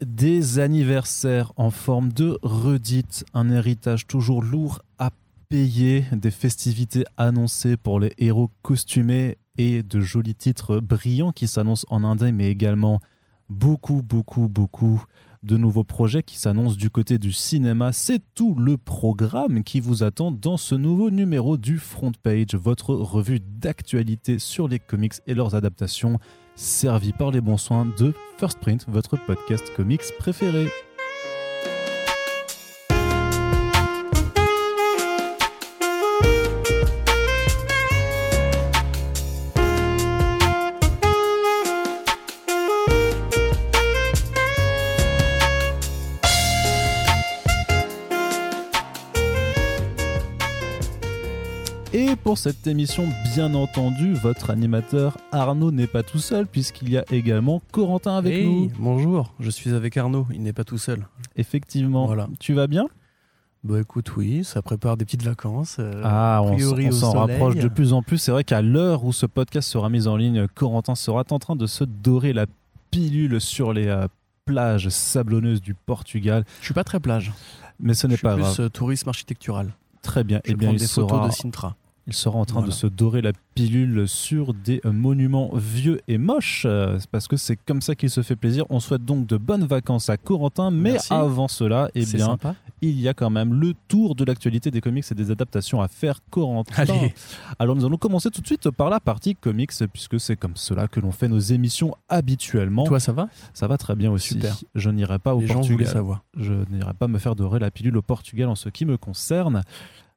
des anniversaires en forme de redites, un héritage toujours lourd à payer, des festivités annoncées pour les héros costumés et de jolis titres brillants qui s'annoncent en indé, mais également beaucoup, beaucoup, beaucoup de nouveaux projets qui s'annoncent du côté du cinéma. C'est tout le programme qui vous attend dans ce nouveau numéro du Front Page, votre revue d'actualité sur les comics et leurs adaptations, servie par les bons soins de First Print, votre podcast comics préféré. Pour cette émission, bien entendu, votre animateur Arnaud n'est pas tout seul puisqu'il y a également Corentin avec Hey, nous. Bonjour, je suis avec Arnaud, il n'est pas tout seul. Effectivement. Voilà. Tu vas bien? Bah écoute, oui, ça prépare des petites vacances. euh, Ah, on, on s'en rapproche de plus en plus. C'est vrai qu'à l'heure où ce podcast sera mis en ligne, Corentin sera en train de se dorer la pilule sur les euh, plages sablonneuses du Portugal. Je suis pas très plage. Mais ce n'est pas plus grave. euh, tourisme architectural. Très bien. Je Eh bien, il des sera, photos de Sintra. Il sera en train de se dorer la pilule sur des euh, monuments vieux et moches, euh, parce que c'est comme ça qu'il se fait plaisir. On souhaite donc de bonnes vacances à Corentin, mais Merci. avant cela, eh bien, sympa. il y a quand même le tour de l'actualité des comics et des adaptations à faire, Corentin. Allez, Alors nous allons commencer tout de suite par la partie comics, puisque c'est comme cela que l'on fait nos émissions habituellement. toi ça va? Ça va très bien aussi. Super. Je n'irai pas au Les gens Portugal. savoir. Je n'irai pas me faire dorer la pilule au Portugal en ce qui me concerne.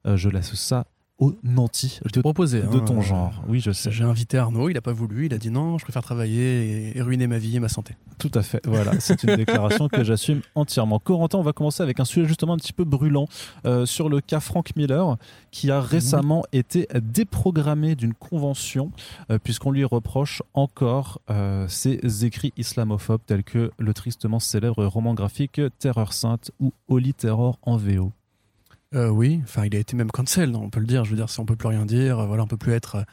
Euh, je laisse ça au nanti de, proposé. de hein, ton euh, genre. Oui, je sais. J'ai invité Arnaud, il a pas voulu, il a dit non, je préfère travailler et, et ruiner ma vie et ma santé. Tout à fait. Voilà, c'est une déclaration que j'assume entièrement. Corentin, on va commencer avec un sujet justement un petit peu brûlant euh, sur le cas Frank Miller, qui a récemment été déprogrammé d'une convention euh, puisqu'on lui reproche encore euh, ses écrits islamophobes tels que le tristement célèbre roman graphique Terreur Sainte ou Holy Terror en VO. Euh, oui, enfin il a été même cancel, on peut le dire. Je veux dire, si on peut plus rien dire, euh, voilà, on peut plus être, euh,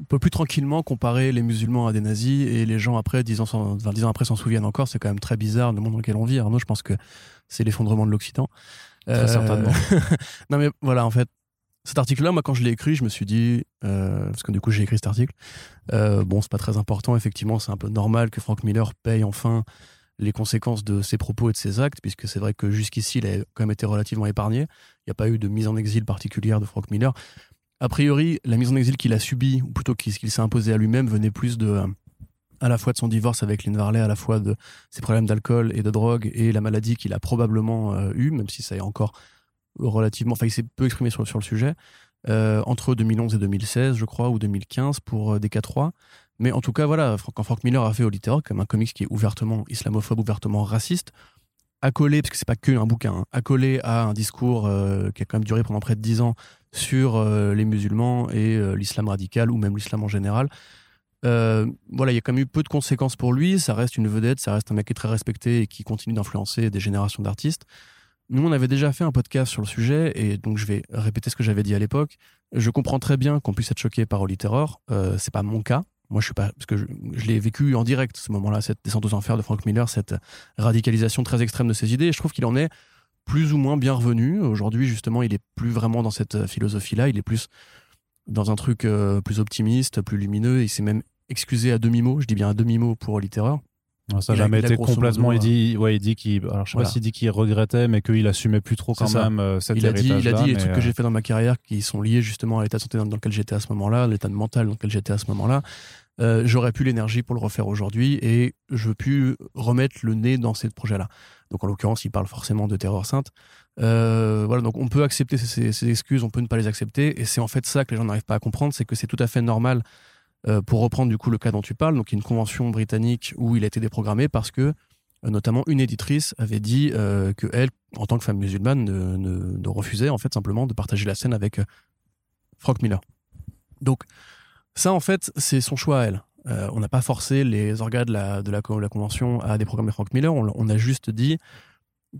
on peut plus tranquillement comparer les musulmans à des nazis et les gens après, dix ans, enfin, dix ans après, s'en souviennent encore. C'est quand même très bizarre le monde dans lequel on vit. Arnaud, je pense que c'est l'effondrement de l'Occident. Très certainement. non mais voilà, en fait, cet article-là, moi quand je l'ai écrit, je me suis dit, euh, parce que du coup j'ai écrit cet article, euh, bon c'est pas très important. Effectivement, c'est un peu normal que Frank Miller paye enfin les conséquences de ses propos et de ses actes, puisque c'est vrai que jusqu'ici, il a quand même été relativement épargné. Il n'y a pas eu de mise en exil particulière de Frank Miller. A priori, la mise en exil qu'il a subie, ou plutôt qu'il s'est imposé à lui-même, venait plus de, à la fois de son divorce avec Lynn Varley, à la fois de ses problèmes d'alcool et de drogue, et la maladie qu'il a probablement euh, eue, même si ça est encore relativement... Enfin, il s'est peu exprimé sur, sur le sujet, euh, entre 2011 et 2016, je crois, ou 2015 pour euh, DK3. Mais en tout cas, voilà, quand Frank Miller a fait Holy Terror, comme un comics qui est ouvertement islamophobe, ouvertement raciste, accolé, parce que c'est pas que un bouquin, hein, accolé à un discours euh, qui a quand même duré pendant près de dix ans sur euh, les musulmans et euh, l'islam radical, ou même l'islam en général. Voilà, il y a quand même eu peu de conséquences pour lui. Ça reste une vedette, ça reste un mec qui est très respecté et qui continue d'influencer des générations d'artistes. Nous, on avait déjà fait un podcast sur le sujet, et donc je vais répéter ce que j'avais dit à l'époque. Je comprends très bien qu'on puisse être choqué par Holy Terror. C'est pas mon cas. Moi, je suis pas parce que je, je l'ai vécu en direct ce moment-là, cette descente aux enfers de Frank Miller, cette radicalisation très extrême de ses idées. Et je trouve qu'il en est plus ou moins bien revenu. Aujourd'hui, justement, il est plus vraiment dans cette philosophie-là. Il est plus dans un truc euh, plus optimiste, plus lumineux. Il s'est même excusé à demi-mot. Je dis bien à demi-mot pour Holy Terror. Ça n'a jamais été complètement. modo, il dit, ouais, il dit qu'il. Alors, je sais Voilà. pas s'il dit qu'il regrettait, mais qu'il assumait plus trop quand même euh, cet il a dit, il a dit les trucs euh, que j'ai fait dans ma carrière qui sont liés justement à l'état de santé dans dans lequel j'étais à ce moment-là, l'état de mental dans lequel j'étais à ce moment-là. Euh, J'aurais pu l'énergie pour le refaire aujourd'hui et je veux plus remettre le nez dans ces projets-là. Donc en l'occurrence, il parle forcément de terreur sainte. Euh, voilà, donc on peut accepter ces, excuses, on peut ne pas les accepter, et c'est en fait ça que les gens n'arrivent pas à comprendre, c'est que c'est tout à fait normal. euh, pour reprendre du coup le cas dont tu parles, donc une convention britannique où il a été déprogrammé parce que notamment une éditrice avait dit euh, que elle, en tant que femme musulmane, ne, ne- refusait en fait simplement de partager la scène avec Frank Miller. Donc ça en fait c'est son choix à elle. Euh, on n'a pas forcé les organes de la, de la, co- la convention à déprogrammer Frank Miller. On, a juste dit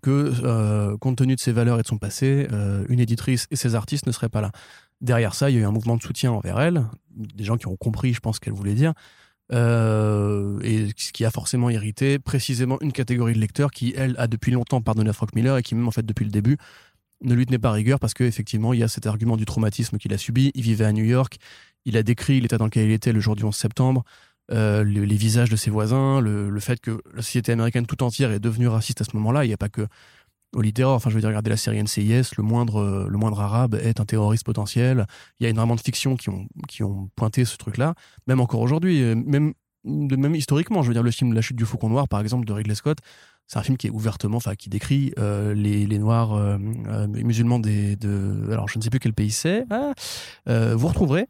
que euh, compte tenu de ses valeurs et de son passé, euh, une éditrice et ses artistes ne seraient pas là. Derrière ça, il y a eu un mouvement de soutien envers elle, des gens qui ont compris, je pense, qu'elle voulait dire. Et ce qui a forcément irrité précisément une catégorie de lecteurs qui, elle, a depuis longtemps pardonné à Frank Miller et qui, même en fait, depuis le début, ne lui tenait pas rigueur parce qu'effectivement, il y a cet argument du traumatisme qu'il a subi. Il vivait à New York, il a décrit l'état dans lequel il était le jour du 11 septembre, euh, les visages de ses voisins, le, fait que la société américaine tout entière est devenue raciste à ce moment-là. Il n'y a pas que au littéraire, enfin je veux dire, regardez la série NCIS, le moindre, le moindre arabe est un terroriste potentiel. Il y a énormément de fictions qui ont, qui ont pointé ce truc-là, même encore aujourd'hui, euh, même, même historiquement. Je veux dire, le film La chute du faucon noir, par exemple, de Ridley Scott, c'est un film qui est ouvertement, enfin, qui décrit euh, les, les, noirs euh, euh, musulmans des, de, alors je ne sais plus quel pays c'est. Ah, vous retrouverez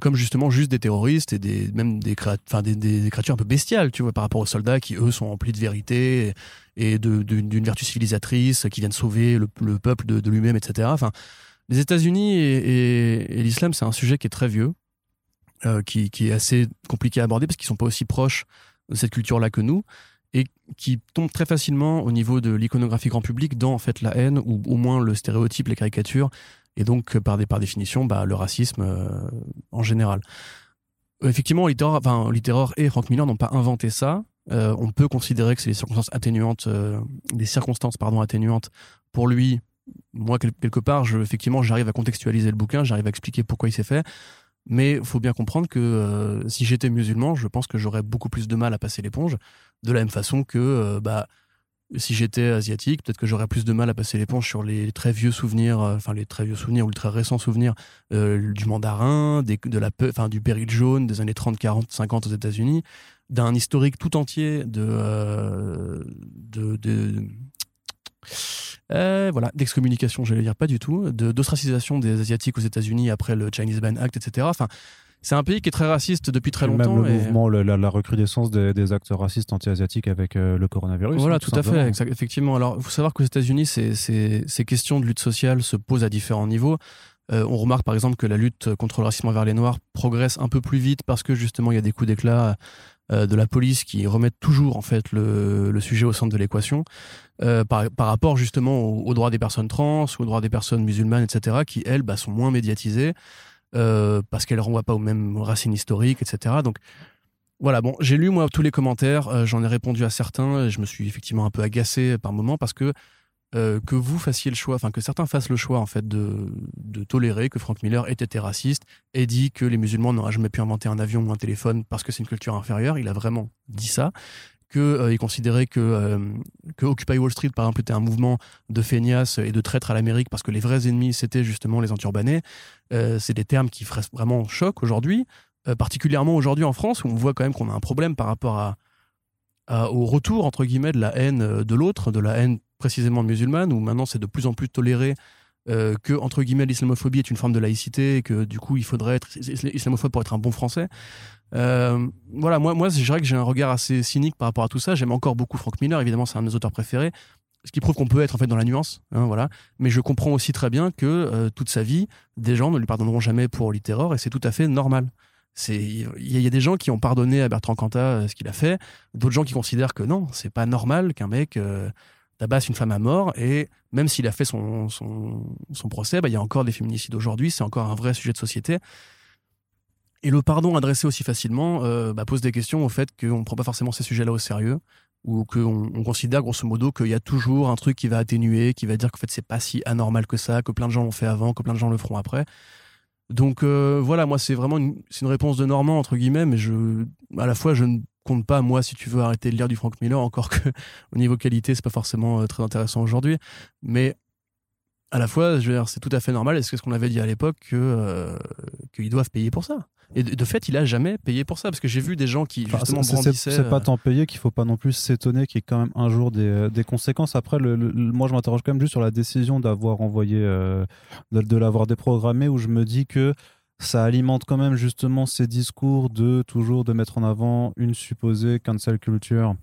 comme justement juste des terroristes et des même des, enfin, des, des, créatures un peu bestiales, tu vois, par rapport aux soldats qui eux sont remplis de vérité et, d'une vertu civilisatrice, qui viennent sauver le, le peuple de, de lui-même, etc. Enfin, les États-Unis et, et, l'islam, c'est un sujet qui est très vieux, qui, qui est assez compliqué à aborder parce qu'ils sont pas aussi proches de cette culture-là que nous et qui tombe très facilement au niveau de l'iconographie grand public dans en fait la haine ou au moins le stéréotype, les caricatures et donc par, des, par définition bah, le racisme euh, en général. Effectivement, littéraire, enfin, et Frank Miller n'ont pas inventé ça. Euh, on peut considérer que c'est des circonstances atténuantes, euh, des circonstances pardon atténuantes pour lui. Moi, quelque part, je, effectivement, j'arrive à contextualiser le bouquin, j'arrive à expliquer pourquoi il s'est fait. Mais faut bien comprendre que euh, si j'étais musulman, je pense que j'aurais beaucoup plus de mal à passer l'éponge. De la même façon que euh, bah, si j'étais asiatique, peut-être que j'aurais plus de mal à passer l'éponge sur les très vieux souvenirs, euh, enfin les très vieux souvenirs ou les très récents souvenirs du mandarin, de la, enfin du péril jaune des années 30, 40, 50 aux États-Unis, d'un historique tout entier de, de, de euh, voilà, d'excommunication, j'allais dire pas du tout, d'ostracisation des Asiatiques aux États-Unis après le Chinese Ban Act, etc. Enfin, c'est un pays qui est très raciste depuis très longtemps. Même le mouvement, la, recrudescence des, actes racistes anti-asiatiques avec euh, le coronavirus. Voilà, hein, tout, à fait, effectivement. Alors, il faut savoir qu'aux États-Unis, ces, ces, questions de lutte sociale se posent à différents niveaux. Euh, on remarque par exemple que la lutte contre le racisme envers les Noirs progresse un peu plus vite parce que justement il y a des coups d'éclat euh, de la police qui remettent toujours en fait le, sujet au centre de l'équation euh, par, rapport justement aux, droits des personnes trans, aux droits des personnes musulmanes, etc., qui elles bah, sont moins médiatisées euh, parce qu'elles renvoient pas aux mêmes racines historiques, etc. Donc voilà, bon, j'ai lu moi tous les commentaires, j'en ai répondu à certains, et je me suis effectivement un peu agacé par moments parce que euh, que vous fassiez le choix, enfin que certains fassent le choix en fait de, de tolérer que Frank Miller ait été raciste et dit que les musulmans n'auraient jamais pu inventer un avion ou un téléphone parce que c'est une culture inférieure. Il a vraiment dit ça. Euh, que, euh, que Occupy Wall Street, par exemple, était un mouvement de feignasses et de traîtres à l'Amérique parce que les vrais ennemis, c'était justement les anturbanés. c'est des termes qui feraient vraiment choc aujourd'hui, particulièrement aujourd'hui en France où on voit quand même qu'on a un problème par rapport au retour, entre guillemets, de la haine de l'autre, de la haine précisément musulmane, où maintenant c'est de plus en plus toléré euh, que, entre guillemets, l'islamophobie est une forme de laïcité et que du coup il faudrait être islamophobe pour être un bon français. Euh, voilà, moi, moi je dirais que j'ai un regard assez cynique par rapport à tout ça. J'aime encore beaucoup Frank Miller, évidemment, c'est un de mes auteurs préférés. Ce qui prouve qu'on peut être en fait dans la nuance, hein, voilà. Mais je comprends aussi très bien que euh, toute sa vie, des gens ne lui pardonneront jamais pour littéraire et c'est tout à fait normal. Il y, a des gens qui ont pardonné à Bertrand Cantat ce qu'il a fait, d'autres gens qui considèrent que non, c'est pas normal qu'un mec tabasse une femme à mort et même s'il a fait son, son, procès, bah, il y a encore des féminicides aujourd'hui, c'est encore un vrai sujet de société. Et le pardon adressé aussi facilement euh, bah, pose des questions au fait qu'on ne prend pas forcément ces sujets-là au sérieux ou qu'on on considère grosso modo qu'il y a toujours un truc qui va atténuer, qui va dire qu'en fait c'est pas si anormal que ça, que plein de gens l'ont fait avant, que plein de gens le feront après. Donc euh, voilà, moi c'est vraiment une, une réponse de Normand entre guillemets, mais à la fois je ne compte pas, moi, si tu veux arrêter de lire du Frank Miller, encore que au niveau qualité, c'est pas forcément euh, très intéressant aujourd'hui. Mais à la fois, je veux dire, c'est tout à fait normal. Est-ce que ce qu'on avait dit à l'époque que euh, qu'ils doivent payer pour ça Et de, fait, il a jamais payé pour ça parce que j'ai vu des gens qui justement brandissaient. C'est pas euh, tant payé qu'il faut pas non plus s'étonner qu'il y ait quand même un jour des, des conséquences. Après, le, moi, je m'interroge quand même juste sur la décision d'avoir envoyé, de, de l'avoir déprogrammé, où je me dis que ça alimente quand même justement ces discours de toujours de mettre en avant une supposée cancel culture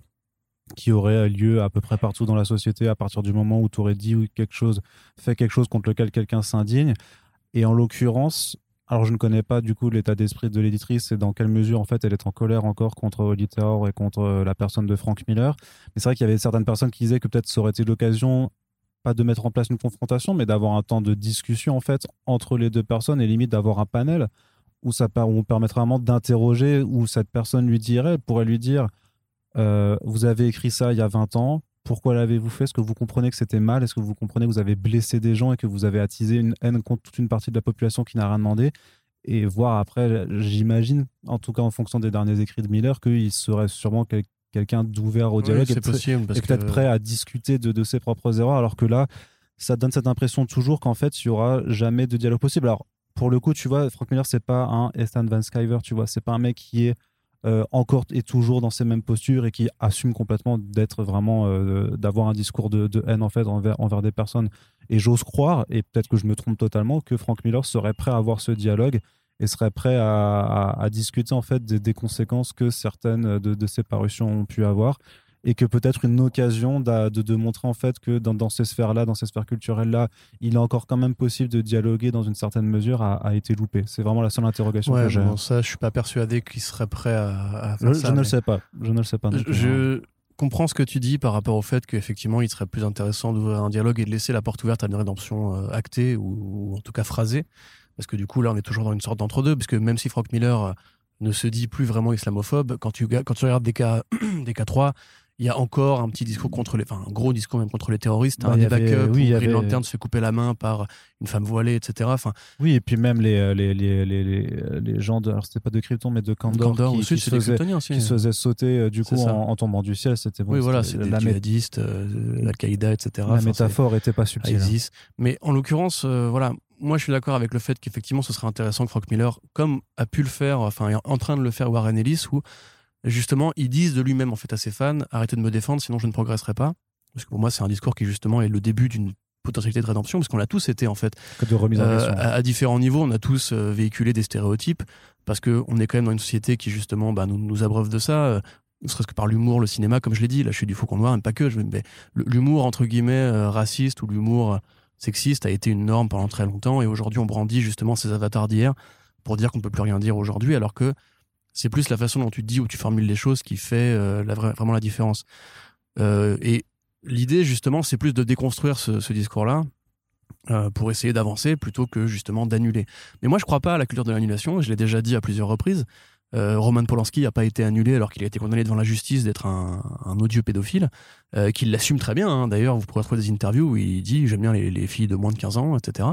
qui aurait lieu à peu près partout dans la société à partir du moment où tu aurais dit quelque chose, fait quelque chose contre lequel quelqu'un s'indigne. Et en l'occurrence, alors je ne connais pas du coup l'état d'esprit de l'éditrice et dans quelle mesure en fait elle est en colère encore contre l'éditeur et contre la personne de Frank Miller. Mais c'est vrai qu'il y avait certaines personnes qui disaient que peut-être ça aurait été l'occasion pas de mettre en place une confrontation, mais d'avoir un temps de discussion en fait entre les deux personnes et limite d'avoir un panel où ça où on permettrait vraiment d'interroger, où cette personne lui dirait, pourrait lui dire euh, Vous avez écrit ça il y a 20 ans, pourquoi l'avez-vous fait? Est-ce que vous comprenez que c'était mal? Est-ce que vous comprenez que vous avez blessé des gens et que vous avez attisé une haine contre toute une partie de la population qui n'a rien demandé? Et voir après, j'imagine, en tout cas en fonction des derniers écrits de Miller, qu'il serait sûrement quelqu'un d'ouvert au dialogue et, peut-être prêt à discuter de, de ses propres erreurs, alors que là, ça donne cette impression toujours qu'en fait, il y aura jamais de dialogue possible. Alors, pour le coup, tu vois, Frank Miller, c'est pas un Ethan Van Sciver, tu vois, c'est pas un mec qui est euh, encore et toujours dans ces mêmes postures et qui assume complètement d'être vraiment, euh, d'avoir un discours de, haine en fait envers, des personnes. Et j'ose croire, et peut-être que je me trompe totalement, que Frank Miller serait prêt à avoir ce dialogue et serait prêt à, discuter en fait des, conséquences que certaines de, de ces parutions ont pu avoir et que peut-être une occasion de, de, montrer en fait que dans, ces sphères-là, dans ces sphères culturelles-là, il est encore quand même possible de dialoguer dans une certaine mesure a, été loupé. C'est vraiment la seule interrogation que j'ai. Bon, ça, je suis pas persuadé qu'il serait prêt à, faire je, ça. Je ne le sais pas. Je ne le sais pas. je hein. comprends ce que tu dis par rapport au fait qu'effectivement, il serait plus intéressant d'ouvrir un dialogue et de laisser la porte ouverte à une rédemption euh, actée ou, en tout cas phrasée. Parce que du coup, là, on est toujours dans une sorte d'entre-deux. Parce que même si Frank Miller euh, ne se dit plus vraiment islamophobe, quand tu, quand tu regardes des cas, des cas 3, il y a encore un petit discours contre les, enfin un gros discours même contre les terroristes, un backup où Green Lantern se fait couper la main par une femme voilée, etc. Enfin, oui, et puis même les euh, les, les, les, les gens de, alors c'était pas de Krypton mais de Kandor, qui, qui, se faisaient, qui, se faisaient, sauter euh, du coup en, tombant du ciel, c'était bon. Oui, voilà, c'était la djihadistes, euh, l'Al-Qaïda, etc. La métaphore était pas subtile. Hein. Mais en l'occurrence, voilà, moi je suis d'accord avec le fait qu'effectivement ce serait intéressant que Frank Miller, comme a pu le faire, enfin est en train de le faire Warren Ellis, où justement, ils disent de lui-même en fait à ses fans arrêtez de me défendre, sinon je ne progresserai pas. Parce que pour moi, c'est un discours qui justement est le début d'une potentialité de rédemption, parce qu'on l'a tous été en fait. De remise en euh, à, différents niveaux, on a tous euh, véhiculé des stéréotypes, parce qu'on est quand même dans une société qui justement bah, nous, nous abreuve de ça. Euh, ne serait-ce que par l'humour, le cinéma, comme je l'ai dit, là je suis du faucon noir, même pas que, mais l'humour entre guillemets raciste ou l'humour sexiste a été une norme pendant très longtemps, et aujourd'hui on brandit justement ces avatars d'hier pour dire qu'on ne peut plus rien dire aujourd'hui, alors que c'est plus la façon dont tu dis ou tu formules les choses qui fait euh, vraiment la différence. Euh, et l'idée, justement, c'est plus de déconstruire ce, discours-là euh, pour essayer d'avancer plutôt que justement d'annuler. Mais moi, je crois pas à la culture de l'annulation. Je l'ai déjà dit à plusieurs reprises. Roman Polanski n'a pas été annulé alors qu'il a été condamné devant la justice d'être un, odieux pédophile, qu'il l'assume très bien. Hein. D'ailleurs, vous pourrez trouver des interviews où il dit j'aime bien les, filles de moins de 15 ans, etc.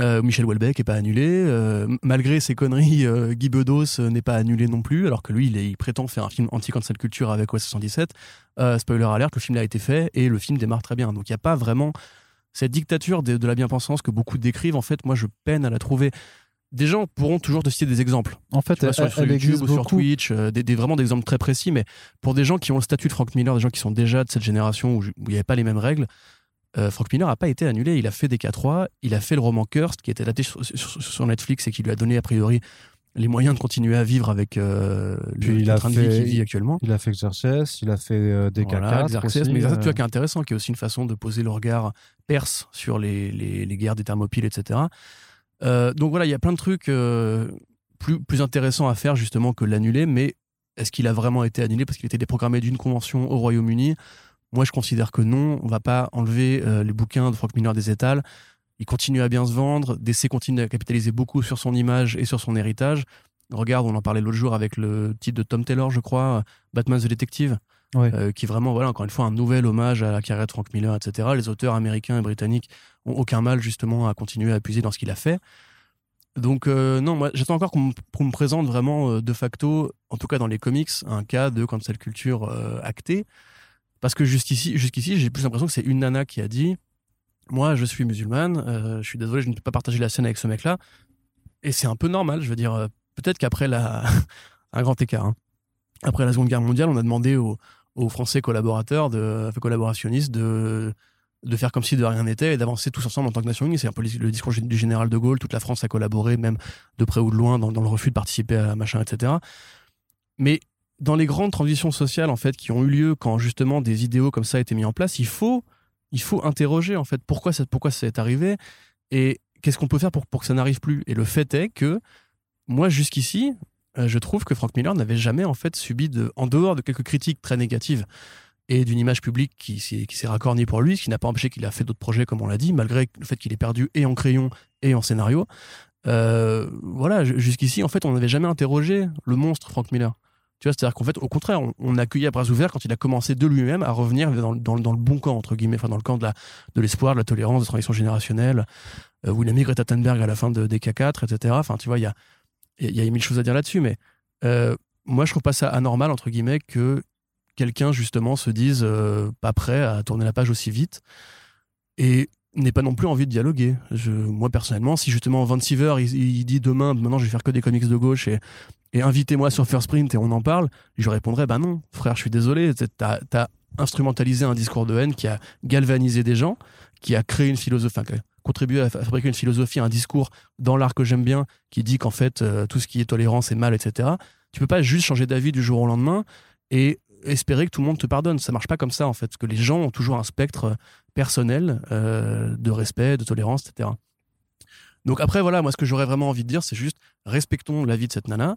Euh, Michel Houellebecq est pas annulé. Euh, malgré ses conneries, euh, Guy Bedos n'est pas annulé non plus, alors que lui, il, prétend faire un film anti-cancel culture avec OS 77. spoiler alert, le film a été fait et le film démarre très bien. Donc il n'y a pas vraiment cette dictature de, la bien-pensance que beaucoup décrivent. En fait, moi, je peine à la trouver. Des gens pourront toujours te citer des exemples. En fait, elle, sur, YouTube ou sur Twitch, des, vraiment des exemples très précis, mais pour des gens qui ont le statut de Frank Miller, des gens qui sont déjà de cette génération où il n'y avait pas les mêmes règles, euh, Frank Miller n'a pas été annulé. Il a fait des K3, il a fait le roman Cursed qui était adapté sur, Netflix et qui lui a donné a priori les moyens de continuer à vivre avec euh, le, train de vie qu'il vit actuellement. Il a fait Xerxes, il a fait euh, des voilà, K4. mais Xerxes, tu vois, qui est intéressant, qui est aussi une façon de poser le regard perse sur les, les, guerres des thermopyles, etc. donc voilà, il y a plein de trucs plus, plus intéressants à faire justement que l'annuler, mais est-ce qu'il a vraiment été annulé? Parce qu'il était déprogrammé d'une convention au Royaume-Uni moi, je considère que non, on va pas enlever euh, les bouquins de Frank Miller des étals. Il continue à bien se vendre. DC continue à capitaliser beaucoup sur son image et sur son héritage. Regarde, on en parlait l'autre jour avec le titre de Tom Taylor, je crois, Batman the Detective, euh, qui vraiment, voilà, encore une fois, un nouvel hommage à la carrière de Frank Miller, etc. Les auteurs américains et britanniques ont aucun mal justement à continuer à appuyer dans ce qu'il a fait. Donc euh, non, moi j'attends encore qu'on me, présente vraiment de facto, en tout cas dans les comics, un cas de cancel culture acté. Parce que jusqu'ici, jusqu'ici j'ai plus l'impression que c'est une nana qui a dit Moi, je suis musulmane, euh, je suis désolé, je ne peux pas partager la scène avec ce mec-là. Et c'est un peu normal, je veux dire, euh, peut-être qu'après la. un grand écart. Hein. Après la Seconde Guerre mondiale, on a demandé aux, Français collaborateurs, de, collaborationnistes, de, de faire comme si de rien n'était et d'avancer tous ensemble en tant que nation unie. C'est un peu le discours du général de Gaulle. Toute la France a collaboré, même de près ou de loin, dans le refus de participer à machin, etc. Mais dans les grandes transitions sociales en fait qui ont eu lieu quand justement des idéaux comme ça étaient mis en place, il faut il faut interroger en fait pourquoi ça pourquoi ça est arrivé et qu'est-ce qu'on peut faire pour, pour que ça n'arrive plus. Et le fait est que moi jusqu'ici, euh, je trouve que Frank Miller n'avait jamais en fait subi de en dehors de quelques critiques très négatives et d'une image publique qui, s'est raccornie pour lui, ce qui n'a pas empêché qu'il a fait d'autres projets comme on l'a dit, malgré le fait qu'il ait perdu et en crayon et en scénario. Euh, voilà, jusqu'ici, en fait, on n'avait jamais interrogé le monstre Frank Miller. Tu vois, c'est-à-dire qu'en fait, au contraire, on, on accueillit à bras ouverts quand il a commencé de lui-même à revenir dans, le bon camp, entre guillemets, enfin, dans le camp de, de l'espoir, de la tolérance, de la transition générationnelle, euh, où il a mis Greta Thunberg à la fin de, des K4, etc. Enfin, tu vois, il y a, y a mille choses à dire là-dessus, mais euh, moi, je trouve pas ça anormal, entre guillemets, que quelqu'un, justement, se dise euh, pas prêt à tourner la page aussi vite. Et n'ait pas non plus envie de dialoguer. Moi personnellement, si justement Van Siever il, il, dit demain, maintenant je vais faire que des comics de gauche et, et invitez-moi sur First Print et on en parle, je répondrais bah non, frère, je suis désolé, t'as as instrumentalisé un discours de haine qui a galvanisé des gens, qui a créé une philosophie, contribué à fabriquer une philosophie, un discours dans l'art que j'aime bien, qui dit qu'en fait euh, tout ce qui est tolérance est mal, etc. Tu peux pas juste changer d'avis du jour au lendemain et espérer que tout le monde te pardonne. Ça marche pas comme ça en fait, parce que les gens ont toujours un spectre personnel euh, de respect, de tolérance, etc. Donc après voilà, moi ce que j'aurais vraiment envie de dire, c'est juste respectons la vie de cette nana.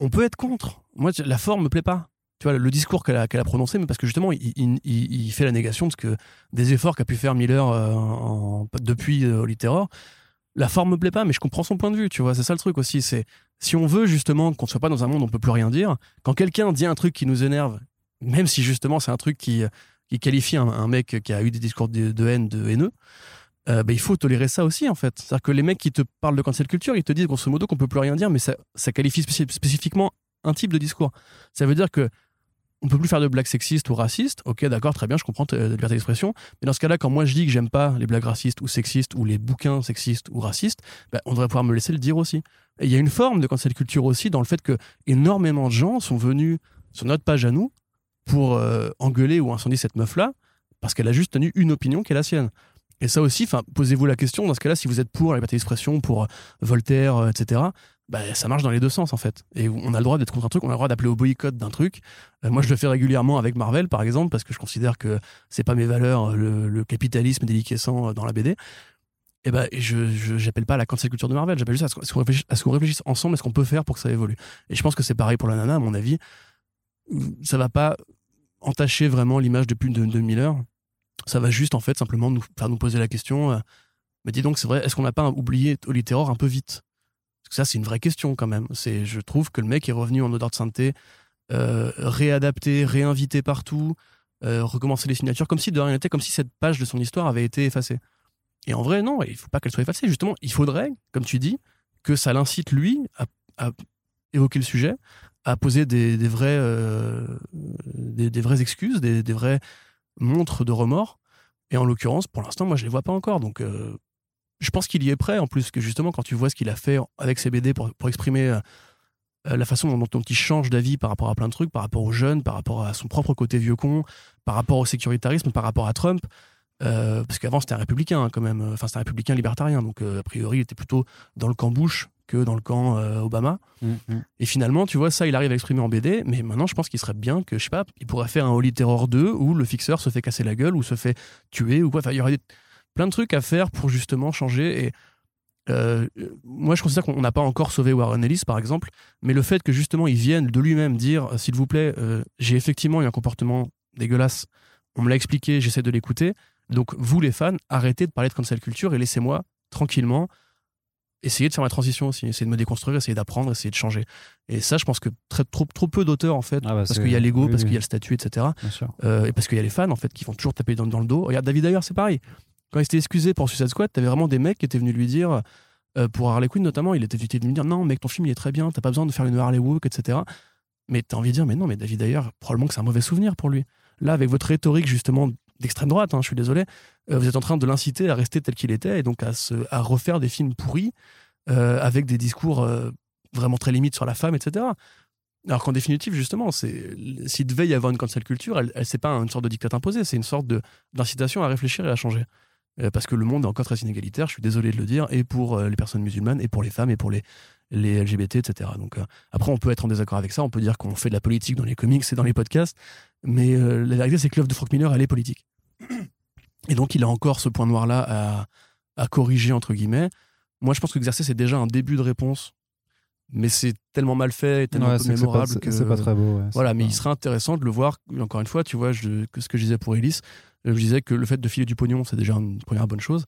On peut être contre. Moi la forme me plaît pas. Tu vois le discours qu'elle a, a prononcé, mais parce que justement il, il, il, fait la négation de ce que des efforts qu'a pu faire Miller euh, en, depuis euh, Holy Terror. La forme me plaît pas, mais je comprends son point de vue. Tu vois, c'est ça le truc aussi. C'est si on veut justement qu'on soit pas dans un monde où on peut plus rien dire, quand quelqu'un dit un truc qui nous énerve, même si justement c'est un truc qui qui qualifie un, mec qui a eu des discours de haine de haineux, euh, bah, il faut tolérer ça aussi en fait. C'est-à-dire que les mecs qui te parlent de cancel culture, ils te disent grosso modo qu'on peut plus rien dire, mais ça, ça qualifie spécif spécifiquement un type de discours. Ça veut dire que on peut plus faire de blagues sexistes ou racistes. Ok, d'accord, très bien, je comprends la liberté d'expression. Mais dans ce cas-là, quand moi je dis que j'aime pas les blagues racistes ou sexistes ou les bouquins sexistes ou racistes, bah, on devrait pouvoir me laisser le dire aussi. Et il y a une forme de cancel culture aussi dans le fait que énormément de gens sont venus sur notre page à nous pour euh, engueuler ou incendier cette meuf-là, parce qu'elle a juste tenu une opinion qui est la sienne. Et ça aussi, posez-vous la question, dans ce cas-là, si vous êtes pour la liberté d'expression, pour euh, Voltaire, euh, etc., bah, ça marche dans les deux sens, en fait. Et on a le droit d'être contre un truc, on a le droit d'appeler au boycott d'un truc. Euh, moi, je le fais régulièrement avec Marvel, par exemple, parce que je considère que c'est pas mes valeurs, le, capitalisme déliquescent dans la BD. Et ben, je j'appelle pas à la cancel culture de Marvel, j'appelle juste à ce qu'on réfléchisse, ensemble à ce qu'on peut faire pour que ça évolue. Et je pense que c'est pareil pour la nana, à mon avis. Ça va pas entacher vraiment l'image de de 2000 heures. Ça va juste, en fait, simplement nous faire nous poser la question. Euh, mais dis donc, c'est vrai, est-ce qu'on n'a pas oublié Holy Terror un peu vite? Parce que ça, c'est une vraie question quand même. C'est, je trouve que le mec est revenu en odeur de sainteté, euh, réadapté, réinvité partout, euh, recommencer les signatures, comme si de rien n'était, comme si cette page de son histoire avait été effacée. Et en vrai, non, il faut pas qu'elle soit effacée. Justement, il faudrait, comme tu dis, que ça l'incite lui à, évoquer le sujet, à poser des, vrais, euh, des, vraies excuses, des, des vraies montres de remords. Et en l'occurrence, pour l'instant, moi, je les vois pas encore. Donc, euh, je pense qu'il y est prêt. En plus, que justement, quand tu vois ce qu'il a fait avec ses BD pour, pour exprimer euh, la façon dont, dont il change d'avis par rapport à plein de trucs, par rapport aux jeunes, par rapport à son propre côté vieux con, par rapport au sécuritarisme, par rapport à Trump. Euh, parce qu'avant c'était un républicain hein, quand même, enfin c'était un républicain libertarien, donc euh, a priori il était plutôt dans le camp Bush que dans le camp euh, Obama. Mm, mm. Et finalement, tu vois, ça, il arrive à exprimer en BD, mais maintenant, je pense qu'il serait bien que, je sais pas, il pourrait faire un Holy Terror 2 où le fixeur se fait casser la gueule ou se fait tuer ou quoi. Enfin, il y aurait des- plein de trucs à faire pour justement changer. Et euh, moi, je considère qu'on n'a pas encore sauvé Warren Ellis, par exemple, mais le fait que justement il vienne de lui-même dire, s'il vous plaît, euh, j'ai effectivement eu un comportement dégueulasse, on me l'a expliqué, j'essaie de l'écouter. Donc, vous les fans, arrêtez de parler de cancel culture et laissez-moi tranquillement essayer de faire ma transition aussi, essayer de me déconstruire, essayer d'apprendre, essayer de changer. Et ça, je pense que très, trop, trop peu d'auteurs, en fait, Ah bah, parce qu'il y a l'ego, oui, parce oui. qu'il y a le statut, etc. Euh, et parce qu'il y a les fans, en fait, qui vont toujours taper dans, dans le dos. Regarde, David d'ailleurs, c'est pareil. Quand il s'était excusé pour Suicide Squad, t'avais vraiment des mecs qui étaient venus lui dire, euh, pour Harley Quinn notamment, il était il était venu dire non, mec, ton film il est très bien, t'as pas besoin de faire une Harley Walk, etc. Mais t'as envie de dire, mais non, mais David d'ailleurs, probablement que c'est un mauvais souvenir pour lui. Là, avec votre rhétorique justement d'extrême droite, hein, je suis désolé, euh, vous êtes en train de l'inciter à rester tel qu'il était et donc à, se, à refaire des films pourris euh, avec des discours euh, vraiment très limites sur la femme, etc. Alors qu'en définitive, justement, s'il devait y avoir une cancel culture, elle, elle c'est pas une sorte de dictat imposé, c'est une sorte d'incitation à réfléchir et à changer. Euh, parce que le monde est encore très inégalitaire, je suis désolé de le dire, et pour euh, les personnes musulmanes, et pour les femmes, et pour les, les LGBT, etc. Donc euh, après, on peut être en désaccord avec ça, on peut dire qu'on fait de la politique dans les comics et dans les podcasts, mais euh, la vérité, c'est que l'œuvre de Frank Miller, elle est politique. Et donc, il a encore ce point noir-là à, à corriger, entre guillemets. Moi, je pense que Exercer, c'est déjà un début de réponse, mais c'est tellement mal fait et tellement Ouais, peu c'est que c'est pas, mémorable pas très beau. ouais. Voilà, mais pas- il serait intéressant de le voir, encore une fois, tu vois, je, que ce que je disais pour Ellis, je disais que le fait de filer du pognon, c'est déjà une première bonne chose.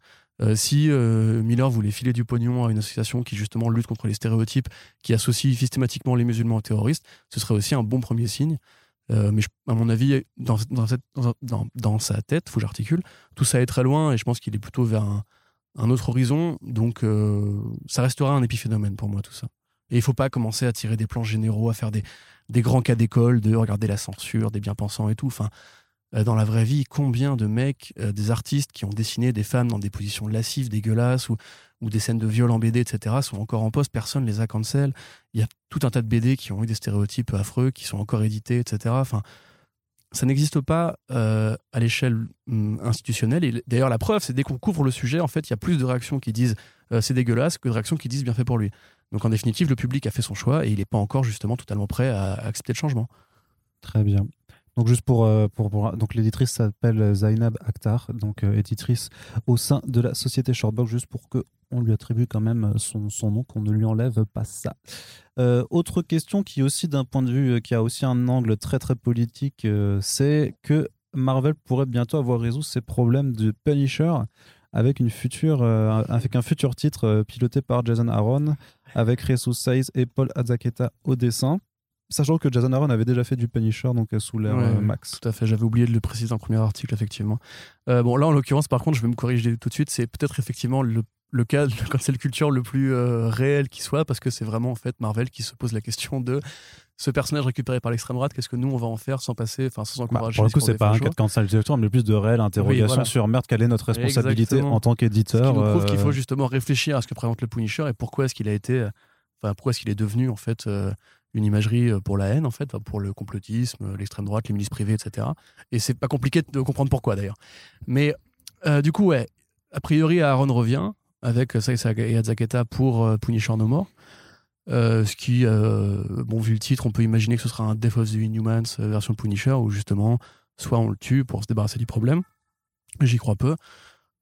si Miller voulait filer du pognon à une association qui justement lutte contre les stéréotypes, qui associe systématiquement les musulmans aux terroristes, ce serait aussi un bon premier signe. mais à mon avis, dans, sa tête, faut que j'articule, tout ça est très loin et je pense qu'il est plutôt vers un, autre horizon. Donc, euh, ça restera un épiphénomène pour moi, tout ça. Et il faut pas commencer à tirer des plans généraux, à faire des, grands cas d'école, de regarder la censure, des bien-pensants et tout. Enfin, euh, dans la vraie vie, combien de mecs, euh, des artistes qui ont dessiné des femmes dans des positions lascives, dégueulasses, ou, des scènes de viol en BD, etc., sont encore en poste, personne les a cancel. Il y a tout un tas de BD qui ont eu des stéréotypes affreux, qui sont encore édités, etc. Enfin, ça n'existe pas euh, à l'échelle hum, institutionnelle. Et d'ailleurs, la preuve, c'est dès qu'on couvre le sujet, en fait, il y a plus de réactions qui disent euh, c'est dégueulasse que de réactions qui disent bien fait pour lui. Donc, en définitive, le public a fait son choix et il n'est pas encore justement totalement prêt à, accepter le changement. Très bien. Donc juste pour, euh, pour, donc l'éditrice s'appelle Zainab Akhtar, donc éditrice au sein de la société Shortbox, juste pour que on lui attribue quand même son, son nom, qu'on ne lui enlève pas ça. Euh, autre question qui aussi d'un point de vue, euh, qui a aussi un angle très très politique, euh, c'est que Marvel pourrait bientôt avoir résolu ses problèmes de Punisher avec, une future, avec un futur titre piloté par Jason Aaron, avec Jesus Saïs et Paul Azaketa au dessin. Sachant que Jason Aaron avait déjà fait du Punisher donc sous l'ère Max. Tout à fait, j'avais oublié de le préciser dans le premier article, effectivement. bon, là en l'occurrence, par contre, je vais me corriger tout de suite, c'est peut-être effectivement le le cas de cancel culture le plus euh, réel qui soit, parce que c'est vraiment en fait Marvel qui se pose la question de ce personnage récupéré par l'extrême droite, qu'est-ce que nous on va en faire sans passer, enfin sans bah, encourager. pour le coup, c'est pas un cas de cancel culture, mais plus de réelle interrogation sur merde, quelle est notre responsabilité en tant qu'éditeur. Ce qui nous prouve qu'il faut euh, justement réfléchir à ce que présente le Punisher et pourquoi est-ce qu'il a été, enfin pourquoi est-ce qu'il est devenu en fait euh, une imagerie pour la haine en fait, pour le complotisme, l'extrême droite, les milices privées, etc. Et c'est pas compliqué de comprendre pourquoi d'ailleurs. Mais du coup, ouais, a priori Aaron revient avec Saïs et Azaketa pour euh, Punisher No More. Euh, ce qui, euh, bon, vu le titre, on peut imaginer que ce sera un Death of the Inhumans version Punisher, où justement, soit on le tue pour se débarrasser du problème, j'y crois peu,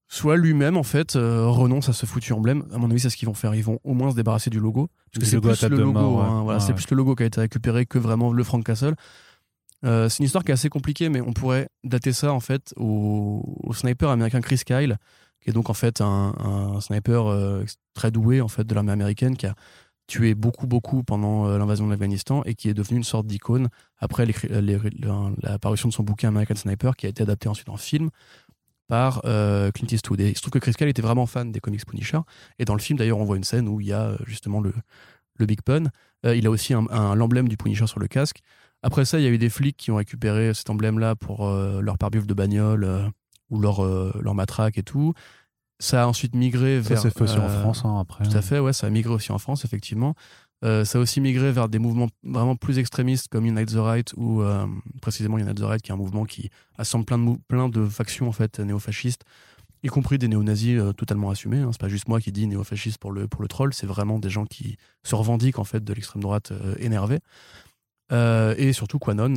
soit lui-même, en fait, renonce à ce foutu emblème. À mon avis, c'est ce qu'ils vont faire. Ils vont au moins se débarrasser du logo. Parce que c'est plus le logo, hein, voilà, c'est plus le logo qui a été récupéré que vraiment le Frank Castle. c'est une histoire qui est assez compliquée, mais on pourrait dater ça, en fait, au, au sniper américain Chris Kyle, qui est donc en fait un, sniper euh, très doué en fait de l'armée américaine qui a tué beaucoup beaucoup pendant euh, l'invasion de l'Afghanistan et qui est devenu une sorte d'icône après l'apparition de son bouquin American Sniper qui a été adapté ensuite en film par euh, Clint Eastwood. Et il se trouve que Chris Kyle était vraiment fan des comics Punisher. Et dans le film, d'ailleurs, on voit une scène où il y a justement le, le Big Pun. il a aussi l'emblème du Punisher sur le casque. Après ça, il y a eu des flics qui ont récupéré cet emblème-là pour leur pare de bagnole ou leur, euh, leur matraque et tout. Ça a ensuite migré vers. Ça s'est fait aussi en euh, France hein, après. Tout à fait, ouais, ça a migré aussi en France, effectivement. Euh, ça a aussi migré vers des mouvements vraiment plus extrémistes comme Unite the Right ou précisément Unite the Right qui est un mouvement qui assemble plein de, plein de factions en fait néofascistes y compris des néo-nazis totalement assumés. Hein. C'est pas juste moi qui dis néo-fasciste pour le, pour le troll, c'est vraiment des gens qui se revendiquent en fait de l'extrême droite énervée. et surtout Quanon,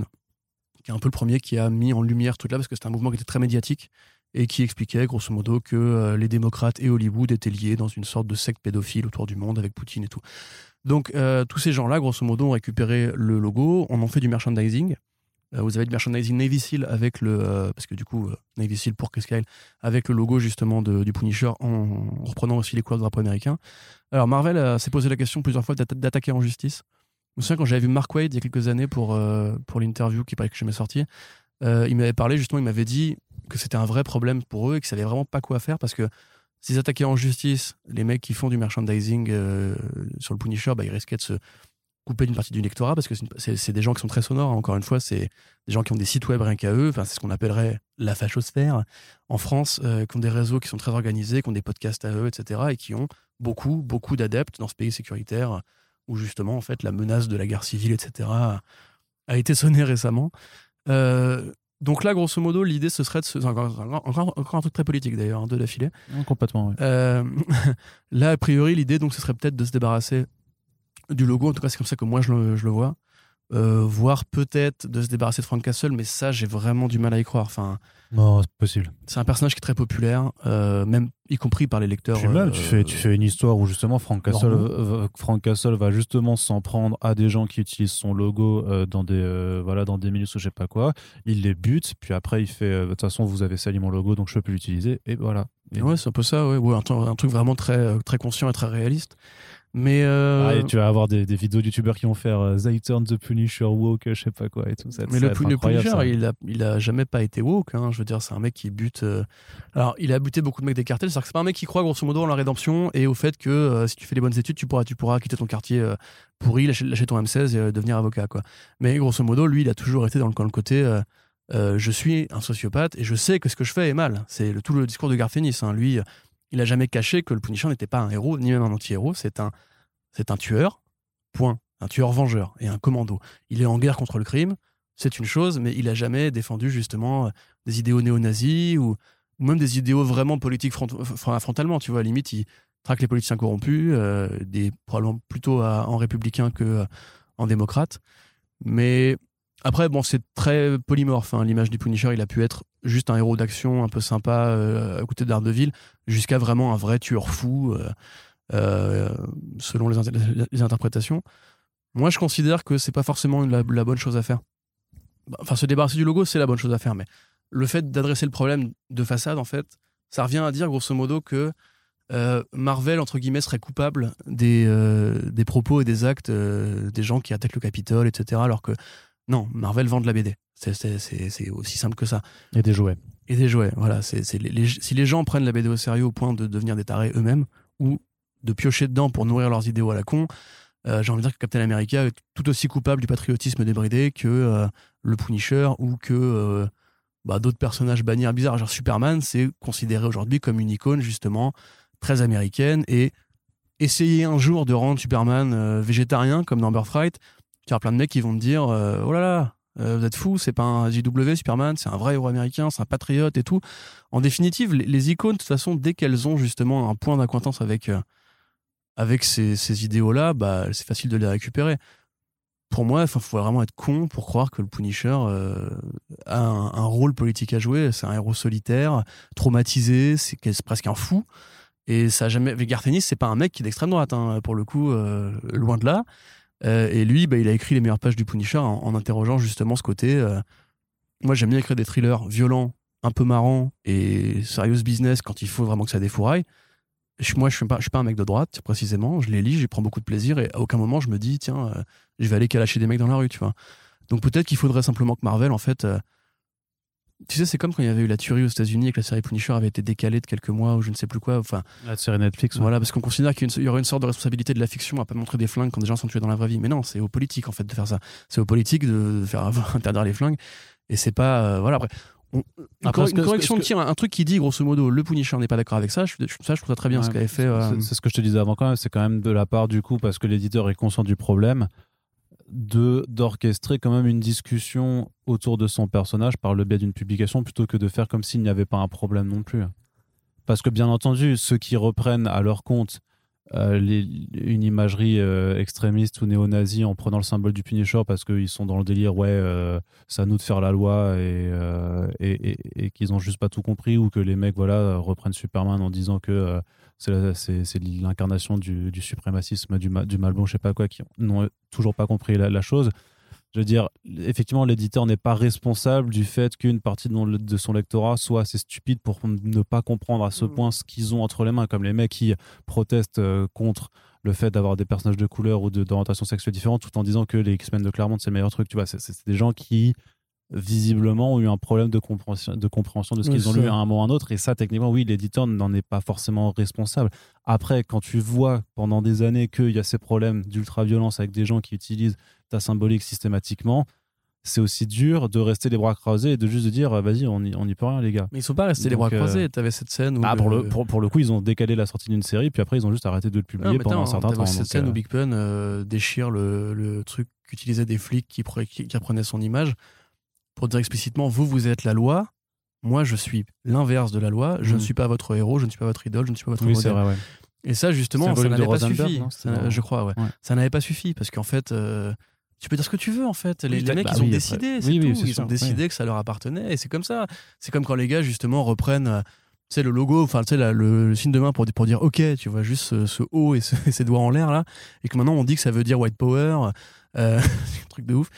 qui est un peu le premier qui a mis en lumière tout là, parce que c'était un mouvement qui était très médiatique et qui expliquait grosso modo que euh, les démocrates et Hollywood étaient liés dans une sorte de secte pédophile autour du monde avec Poutine et tout. Donc euh, tous ces gens-là, grosso modo, ont récupéré le logo, on en fait du merchandising. Euh, vous avez du merchandising Navy Seal avec le, parce que du coup Navy Seal pour Chris Kyle avec le logo justement de, du Punisher en, reprenant aussi les couleurs du drapeau américain. Alors Marvel s'est posé la question plusieurs fois d'attaquer en justice. Je me souviens quand j'avais vu Mark Wade il y a quelques années pour, pour l'interview qui paraît que je m'ai sorti, euh, il m'avait parlé justement, il m'avait dit que c'était un vrai problème pour eux et qu'ils savaient vraiment pas quoi faire parce que s'ils attaquaient en justice les mecs qui font du merchandising euh, sur le Punisher, bah, ils risquaient de se couper d'une partie du lectorat parce que c'est des gens qui sont très sonores. Encore une fois, c'est des gens qui ont des sites web rien qu'à eux. Enfin, c'est ce qu'on appellerait la fachosphère en France, qui ont des réseaux qui sont très organisés, qui ont des podcasts à eux, etc. et qui ont beaucoup, beaucoup d'adeptes dans ce pays sécuritaire où justement, en fait, la menace de la guerre civile, etc., a été sonnée récemment. Euh, donc là, grosso modo, l'idée, ce serait de se... Encore, encore, un truc très politique, d'ailleurs, hein, de d'affilée. complètement, oui. Euh, là, a priori, l'idée, donc, ce serait peut-être de se débarrasser du logo. En tout cas, c'est comme ça que moi, je le, je le vois. Euh, voire peut-être de se débarrasser de Frank Castle, mais ça, j'ai vraiment du mal à y croire. Enfin, non, c'est possible. C'est un personnage qui est très populaire, euh, même y compris par les lecteurs. Même, tu, fais, tu fais une histoire où justement Frank Castle, Frank Castle va justement s'en prendre à des gens qui utilisent son logo dans des voilà dans des milieux ou je sais pas quoi. Il les bute, puis après il fait de toute façon vous avez sali mon logo donc je peux plus l'utiliser et voilà. ouais, c'est un peu ça, ouais, ouais un, un, truc vraiment très très conscient et très réaliste. Mais euh... ah, tu vas avoir des, des vidéos youtubeurs qui vont faire euh, They Turn the Punisher woke, je sais pas quoi et tout ça. Mais le, Punisher, il a, il a jamais pas été woke. Hein. Je veux dire, c'est un mec qui bute. Euh, alors, il a buté beaucoup de mecs des cartels. C'est-à-dire que c'est pas un mec qui croit grosso modo en la rédemption et au fait que euh, si tu fais les bonnes études, tu pourras, tu pourras quitter ton quartier pourri, lâcher, lâcher, ton M16 et devenir avocat. Quoi. Mais grosso modo, lui, il a toujours été dans le, dans le côté. je suis un sociopathe et je sais que ce que je fais est mal. C'est le, tout le discours de Garfénis. Hein. Lui, il a jamais caché que le Punisher n'était pas un héros ni même un anti-héros. C'est un c'est un tueur, point. Un tueur vengeur et un commando. Il est en guerre contre le crime, c'est une chose, mais il a jamais défendu justement euh, des idéaux néo-nazis ou, même des idéaux vraiment politiques frontalement. Tu vois, à la limite, il traque les politiciens corrompus, euh, des, probablement plutôt en républicain que euh, en démocrate. Mais après, bon, c'est très polymorphe. Hein. L'image du Punisher, il a pu être juste un héros d'action un peu sympa à côté d'Ardeville, jusqu'à vraiment un vrai tueur fou. Euh, selon les, interprétations. Moi, je considère que c'est pas forcément la, bonne chose à faire. Enfin, se débarrasser du logo, c'est la bonne chose à faire, mais le fait d'adresser le problème de façade, en fait, ça revient à dire grosso modo que euh, Marvel, entre guillemets, serait coupable euh, des propos et des actes des gens qui attaquent le Capitole, etc. Alors que non, Marvel vend de la BD. C'est aussi simple que ça. Et des jouets. Et des jouets, voilà. c'est si les gens prennent la BD au sérieux au point de devenir des tarés eux-mêmes, ou de piocher dedans pour nourrir leurs idéaux à la con, euh, j'ai envie de dire que Captain America est tout aussi coupable du patriotisme débridé que euh, le Punisher ou que euh, bah, d'autres personnages bannières bizarres. Genre Superman, c'est considéré aujourd'hui comme une icône justement très américaine et essayer un jour de rendre Superman végétarien comme dans Birthright, plein de mecs qui vont te dire oh là là, vous êtes fous, c'est pas un JW Superman, c'est un vrai héros américain, c'est un patriote et tout. En définitive, les, icônes, de toute façon, dès qu'elles ont justement un point d'acquaintance avec avec ces, idéaux-là, bah, c'est facile de les récupérer. Pour moi, il faut vraiment être con pour croire que le Punisher euh, a un, rôle politique à jouer. C'est un héros solitaire, traumatisé, c'est presque un fou. Et ça a jamais. Garth c'est pas un mec qui est d'extrême droite, hein, pour le coup, euh, loin de là. Euh, et lui, bah, il a écrit les meilleures pages du Punisher en, interrogeant justement ce côté. moi, j'aime bien écrire des thrillers violents, un peu marrants et serious business quand il faut vraiment que ça défouraille moi, je suis pas, je suis pas un mec de droite, précisément. Je les lis, j'y prends beaucoup de plaisir et à aucun moment je me dis, tiens, euh, je vais aller calacher des mecs dans la rue, tu vois. Donc peut-être qu'il faudrait simplement que Marvel, en fait, euh, tu sais, c'est comme quand il y avait eu la tuerie aux États-Unis et que la série Punisher avait été décalée de quelques mois ou je ne sais plus quoi. Enfin, la série Netflix. Voilà, parce qu'on considère qu'il y, aurait une sorte de responsabilité de la fiction à pas montrer des flingues quand des gens sont tués dans la vraie vie. Mais non, c'est aux politiques en fait de faire ça. C'est aux politiques de, faire interdire les flingues. Et c'est pas. Euh, voilà, après, une, correction de tir, un truc qui dit grosso modo le Punisher n'est pas d'accord avec ça, je, ça je trouve ça très bien ce qu'avait fait. Euh, c'est ce que je te disais avant quand même, c'est quand même de la part du coup parce que l'éditeur est conscient du problème de d'orchestrer quand même une discussion autour de son personnage par le biais d'une publication plutôt que de faire comme s'il n'y avait pas un problème non plus. Parce que bien entendu, ceux qui reprennent à leur compte euh, une imagerie euh, extrémiste ou néo-nazie en prenant le symbole du Punisher parce qu'ils sont dans le délire, ouais, euh, c'est à nous de faire la loi et, et, et, qu'ils ont juste pas tout compris ou que les mecs voilà, reprennent Superman en disant que c'est l'incarnation du, du, suprémacisme, du, du mal bon, je sais pas quoi, qui n'ont toujours pas compris la chose je veux dire, effectivement, l'éditeur n'est pas responsable du fait qu'une partie de, son lectorat soit assez stupide pour ne pas comprendre à ce mm. point ce qu'ils ont entre les mains, comme les mecs qui protestent euh, contre le fait d'avoir des personnages de couleur ou d'orientation sexuelle différente, tout en disant que les X-Men de Claremont, c'est le meilleur truc. Tu vois, c'est des gens qui visiblement ont eu un problème de compréhension de, compréhension de ce qu'ils ont lu à un moment ou à un autre. Et ça, techniquement, oui, l'éditeur n'en est pas forcément responsable. Après, quand tu vois pendant des années qu'il y a ces problèmes d'ultra-violence avec des gens qui utilisent ta symbolique systématiquement, c'est aussi dur de rester les bras croisés et de juste de dire vas-y on y, on y peut rien les gars. Mais ils sont pas restés les bras euh, croisés. T'avais cette scène où ah, pour, le, pour, le coup ils ont décalé la sortie d'une série puis après ils ont juste arrêté de le publier pendant un certain temps. cette scène où euh, Big Pun euh, déchire le, le truc qu'utilisaient des flics qui, qui, qui apprenaient son image pour dire explicitement vous, vous êtes la loi. Moi, je suis l'inverse de la loi. Je ne mm. suis pas votre héros, je ne suis pas votre idole, je ne suis pas votre oui, modèle. Vrai, ouais. Et ça, justement, ça n'avait pas suffi. je crois, ouais. Ça n'avait pas suffi parce qu'en fait, euh, tu peux dire ce que tu veux en fait. Les, Oui, les mecs, bah ils ont oui, décidé, c'est tout. c'est ils sûr, ont décidé que ça leur appartenait et c'est comme ça. C'est comme quand les gars justement reprennent, euh, tu sais, le logo, enfin, tu sais, la- le, le signe de main pour, dire- pour dire OK, tu vois, juste ce, ce haut et, ce- et ses doigts en l'air là, et que maintenant on dit que ça veut dire white power. Euh, c'est un truc de ouf.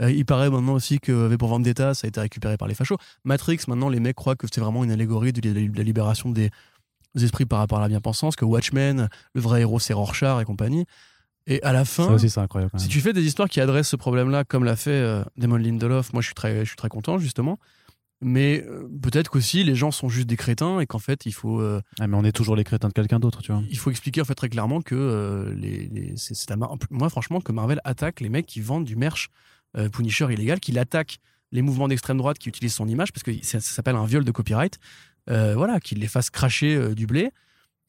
Euh, il paraît maintenant aussi que V pour Vendetta, ça a été récupéré par les fachos. Matrix, maintenant les mecs croient que c'est vraiment une allégorie de la, libération des, des esprits par rapport à la bien-pensance, que Watchmen, le vrai héros c'est Rorschach et compagnie. Et à la fin, Ça aussi, c'est incroyable. quand si tu fais des histoires qui adressent ce problème-là, comme l'a fait euh, Damon Lindelof, moi je suis très, je suis très content justement. Mais euh, peut-être qu'aussi les gens sont juste des crétins et qu'en fait il faut, euh, Ah, mais on est toujours les crétins de quelqu'un d'autre, tu vois. il faut expliquer en fait très clairement que euh, les, les- c'est, Mar- moi franchement que Marvel attaque les mecs qui vendent du merch euh, Punisher illégal, qu'il attaque les mouvements d'extrême droite qui utilisent son image parce que ça, ça s'appelle un viol de copyright. Voilà, qu'ils les fassent cracher du blé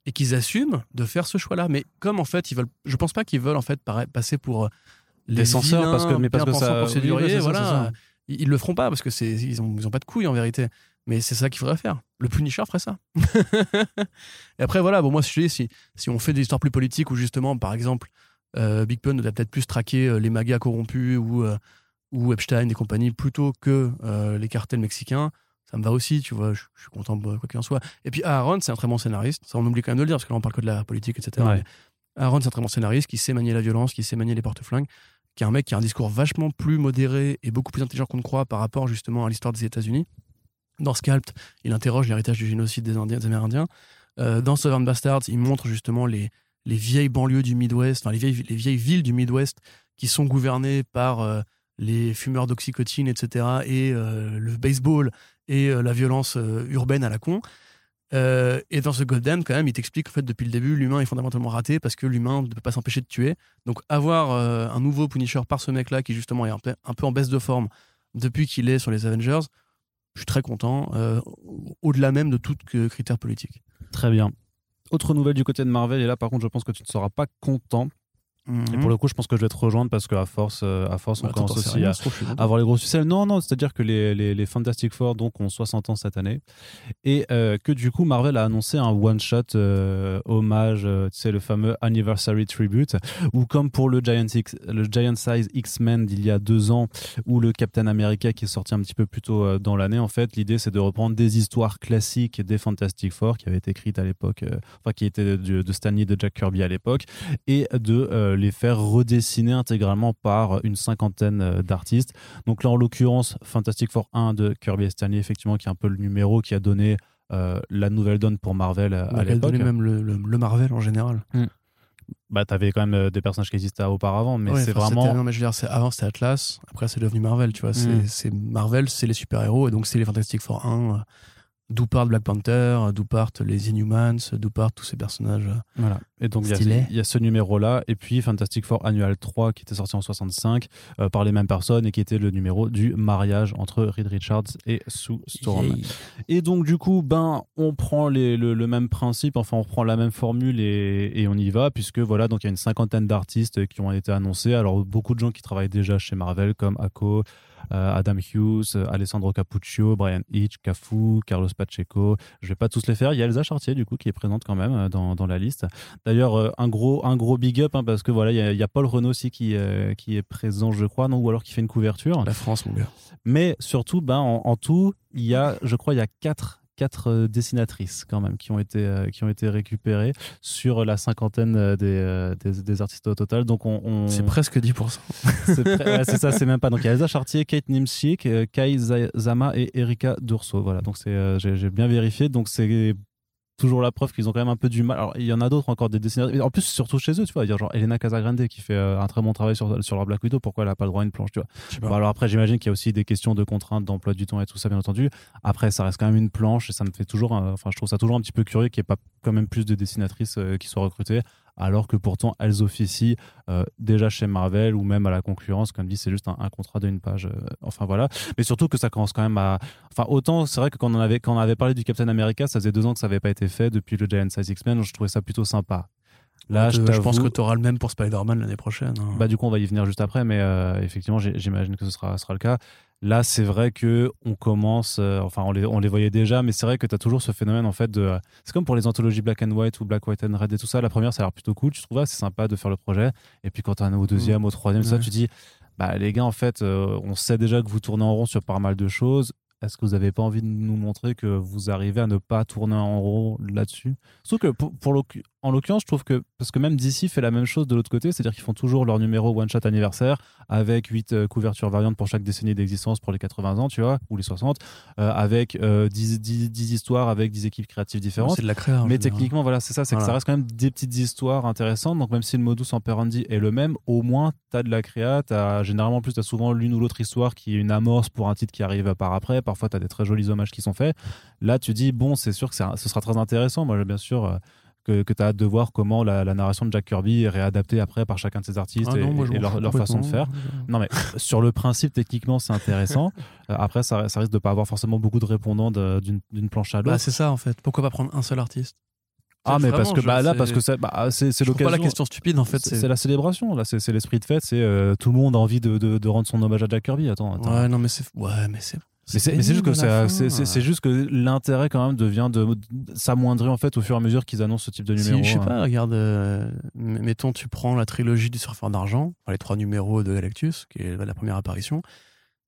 et qu'ils assument de faire ce choix-là. Mais comme en fait ils veulent, je pense pas qu'ils veulent en fait passer pour les censeurs, parce que- mais parce que ça- oui, voilà. ça. Ils, ils le feront pas parce que c'est ils ont, ils ont pas de couilles en vérité. Mais c'est ça qu'il faudrait faire. Le Punisher ferait ça. et après, voilà, bon, moi, si, si, si on fait des histoires plus politiques où justement, par exemple, euh, Big Pun doit peut-être plus traquer euh, les magas corrompus ou, euh, ou Epstein et compagnie plutôt que euh, les cartels mexicains, ça me va aussi, tu vois, je, suis content, bah, quoi qu'il en soit. Et puis Aaron, c'est un très bon scénariste. Ça, on oublie quand même de le dire parce que là, on parle que de la politique, etc. Ouais. Aaron, c'est un très bon scénariste qui sait manier la violence, qui sait manier les porte-flingues, qui est un mec qui a un discours vachement plus modéré et beaucoup plus intelligent qu'on ne croit par rapport justement à l'histoire des États-Unis. Dans Scalped, il interroge l'héritage du génocide des, Indiens, Amérindiens. Euh, dans Southern Bastards, il montre justement les, les vieilles banlieues du Midwest, enfin les vieilles, les vieilles villes du Midwest qui sont gouvernées par euh, les fumeurs d'oxycotine, etc., et euh, le baseball et euh, la violence urbaine à la con. Euh, et dans ce Goddamn, quand même, il t'explique en depuis le début, l'humain est fondamentalement raté parce que l'humain ne peut pas s'empêcher de tuer. Donc avoir euh, un nouveau Punisher par ce mec-là qui justement est un peu, en baisse de forme depuis qu'il est sur les Avengers, je suis très content, euh, au-delà même de tout critère politique. Très bien. Autre nouvelle du côté de Marvel, et là par contre je pense que tu ne seras pas content. Et pour le coup je pense que je vais te rejoindre parce qu'à force, euh, à force on Bah, attends, commence aussi rien, à avoir les gros succès. Non, non, c'est-à-dire que les, les, les Fantastic Four donc, ont 60 ans cette année. Et euh, que du coup Marvel a annoncé un one-shot euh, hommage, euh, tu sais, le fameux Anniversary Tribute, où comme pour le Giant, X- le Giant Size X-Men d'il y a deux ans, ou le Captain America qui est sorti un petit peu plus tôt euh, dans l'année, en fait, l'idée c'est de reprendre des histoires classiques des Fantastic Four qui avaient été écrites à l'époque, euh, enfin qui étaient de, de Stanley de Jack Kirby à l'époque, et de euh, les faire redessiner intégralement par une cinquantaine euh, d'artistes. Donc là, en l'occurrence, Fantastic Four 1 de Kirby et Stanley, effectivement, qui est un peu le numéro qui a donné euh, la nouvelle donne pour Marvel euh, On à a l'époque. donné même le, le- le Marvel en général. Bah, t'avais quand même euh, des personnages qui existaient auparavant, mais Ouais, c'est enfin, vraiment. non, mais je veux dire, c'est- avant c'était Atlas, après c'est devenu Marvel, tu vois. c'est- Mm. C'est Marvel, c'est les super-héros, et donc c'est les Fantastic Four 1, euh, d'où partent Black Panther, euh, d'où partent les Inhumans, euh, d'où partent tous ces personnages. euh. Voilà. Et donc, il y a- y, ce numéro-là. Et puis, Fantastic Four Annual 3, qui était sorti en 65 euh, par les mêmes personnes et qui était le numéro du mariage entre Reed Richards et Sue Storm. Yay. Et donc, du coup, ben, on prend les- le, le même principe, enfin, on prend la même formule et, et on y va, puisque voilà, donc il y a une cinquantaine d'artistes qui ont été annoncés. Alors, beaucoup de gens qui travaillent déjà chez Marvel, comme Ako, euh, Adam Hughes, Alessandro Capuccio, Brian Hitch, Cafu, Carlos Pacheco. Je vais pas tous les faire. Il y a Elsa Chartier, du coup, qui est présente quand même euh, dans, dans la liste. D'ailleurs, euh, un gros, un gros big up, hein, parce que voilà, il y, a- il y a Paul Renault aussi qui, euh, qui est présent, je crois, non, ou alors qui fait une couverture. La France, mon gars. Mais surtout, ben, en, en tout, il y a, je crois, il y a quatre, quatre euh, dessinatrices quand même qui ont été, qui ont été récupérées sur la cinquantaine des, des, des artistes au total. Donc, on, on- C'est presque 10%. c'est ouais, ça, c'est même pas. Donc il y a Elsa Chartier, Kate euh, Kai Za- Zama et Erika Durso. Voilà, donc c'est, j'ai j'ai bien vérifié. Donc c'est toujours la preuve qu'ils ont quand même un peu du mal. Alors il y en a d'autres encore des dessinateurs. En plus, surtout chez eux, tu vois, il y a genre Elena Casagrande qui fait euh, un très bon travail sur, sur leur Black Widow. Pourquoi elle a pas le droit à une planche, tu vois? Pas. Alors après, j'imagine qu'il y a aussi des questions de contraintes, d'emploi du temps et tout ça, bien entendu. Après, ça reste quand même une planche et ça me fait toujours, enfin, je trouve ça toujours un petit peu curieux qu'il n'y ait pas quand même plus de dessinatrices euh, qui soient recrutées, alors que pourtant elles officient euh, déjà chez Marvel ou même à la concurrence. Comme dit, c'est juste un, un contrat d'une page. euh, enfin voilà. Mais surtout que ça commence quand même à. Enfin, autant, c'est vrai que quand on, avait, quand on avait parlé du Captain America, ça faisait deux ans que ça n'avait pas été fait depuis le Giant Size X-Men. Je trouvais ça plutôt sympa. Là, je, je pense que tu auras le même pour Spider-Man l'année prochaine. hein. bah, du coup, on va y venir juste après, mais euh, effectivement, j'imagine que ce sera, sera le cas. Là, c'est vrai que on commence, euh, enfin, on les, on les voyait déjà, mais c'est vrai que tu as toujours ce phénomène en fait de. C'est comme pour les anthologies Black and White ou Black, White and Red et tout ça. La première, ça a l'air plutôt cool, tu trouves, c'est sympa de faire le projet. Et puis quand tu en au deuxième, au troisième, ça, Ouais. tu dis. bah, les gars, en fait, euh, on sait déjà que vous tournez en rond sur pas mal de choses. Est-ce que vous n'avez pas envie de nous montrer que vous arrivez à ne pas tourner en rond là-dessus? Sauf que pour, pour en l'occurrence, je trouve que parce que même DC fait la même chose de l'autre côté, c'est-à-dire qu'ils font toujours leur numéro one shot anniversaire avec 8 couvertures variantes pour chaque décennie d'existence pour les 80 ans, tu vois, ou les 60, euh, avec euh, 10, 10 10 histoires avec 10 équipes créatives différentes. C'est de la créa. Mais dire. techniquement, voilà, c'est ça, c'est que ça reste quand même des petites histoires intéressantes. Donc, même si le modus operandi est le même, au moins, tu as de la créa. As, généralement, en plus, tu as souvent l'une ou l'autre histoire qui est une amorce pour un titre qui arrive par après. Parfois, tu as des très jolis hommages qui sont faits. Là, tu dis, bon, c'est sûr que ce sera très intéressant. Moi, bien sûr. euh, que, tu as hâte de voir comment la, la narration de Jack Kirby est réadaptée après par chacun de ses artistes Ah et, non, leur, façon de faire. Non, mais sur le principe, techniquement, c'est intéressant. Euh, après, ça, ça risque de pas avoir forcément beaucoup de répondants d'une planche à l'autre. Bah, c'est ça en fait. Pourquoi pas prendre un seul artiste? Ah, mais parce que bah, là, parce que c'est bah, c'est- Je trouve pas l'occasion. la question stupide en fait. C'est la célébration, là, c'est c'est l'esprit de fête, c'est euh, tout le monde a envie de, de- de rendre son hommage à Jack Kirby. Attends, attends. Ouais, non, mais c'est. Ouais, mais c'est. Mais c'est juste que c'est juste l'intérêt quand même devient de, de s'amoindrir en fait au fur et à mesure qu'ils annoncent ce type de Si, numéro. je sais hein. pas, regarde, euh, mettons, tu prends la trilogie du surfeur d'argent, les trois numéros de Galactus, qui est la première apparition,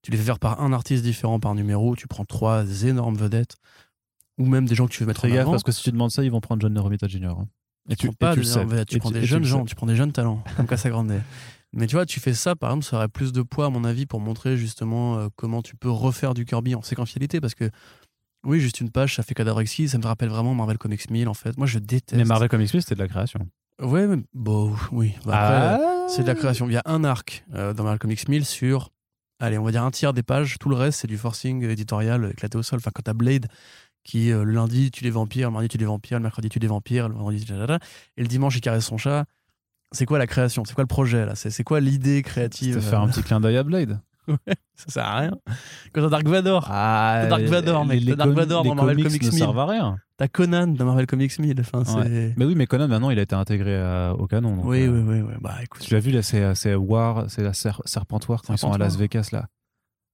tu les fais faire par un artiste différent par numéro, tu prends trois énormes vedettes, ou même des gens que tu veux mettre en gaffe avant. parce que si tu demandes ça, ils vont prendre John Romita Jr. hein. Et tu, prends pas et tu des le sais. énormes vedettes, tu Et prends des jeunes gens, tu prends des jeunes talents, comme Casa Grande. Mais tu vois, tu fais ça, par exemple, ça aurait plus de poids, à mon avis, pour montrer justement euh, comment tu peux refaire du Kirby en séquentialité, parce que oui, juste une page, ça fait Cadavrexy, ça me rappelle vraiment Marvel Comics 1000, en fait. Moi, je déteste. Mais Marvel Comics Plus, c'était de la création. Ouais, mais bon, oui. Bah, après, Ah. c'est de la création. Il y a un arc euh, dans Marvel Comics 1000 sur, allez, on va dire un tiers des pages. Tout le reste, c'est du forcing éditorial éclaté au sol. Enfin, quand t'as Blade, qui euh, le lundi, tu les vampires, le mardi, tu les vampires, le mercredi, tu les vampires, le vendredi, et le dimanche, il caresse son chat. C'est quoi la création? C'est quoi le projet, là? C'est quoi l'idée créative? Faire un petit clin d'œil à Blade. Ça sert à rien. Quand t'as Dark Vador, Ah, Dark Vador, mec, t'as Dark Vador dans Marvel comics Comics ne 1000. servent à rien. t'as Conan dans Marvel Comics 1000. Enfin, c'est... Mais oui, mais Conan, maintenant, il a été intégré à- au canon. donc, Oui, euh, oui, oui, oui. Bah, écoute. Tu l'as vu, là, c'est War, c'est la Ser- Serpent War quand ils sont à Las Vegas, là.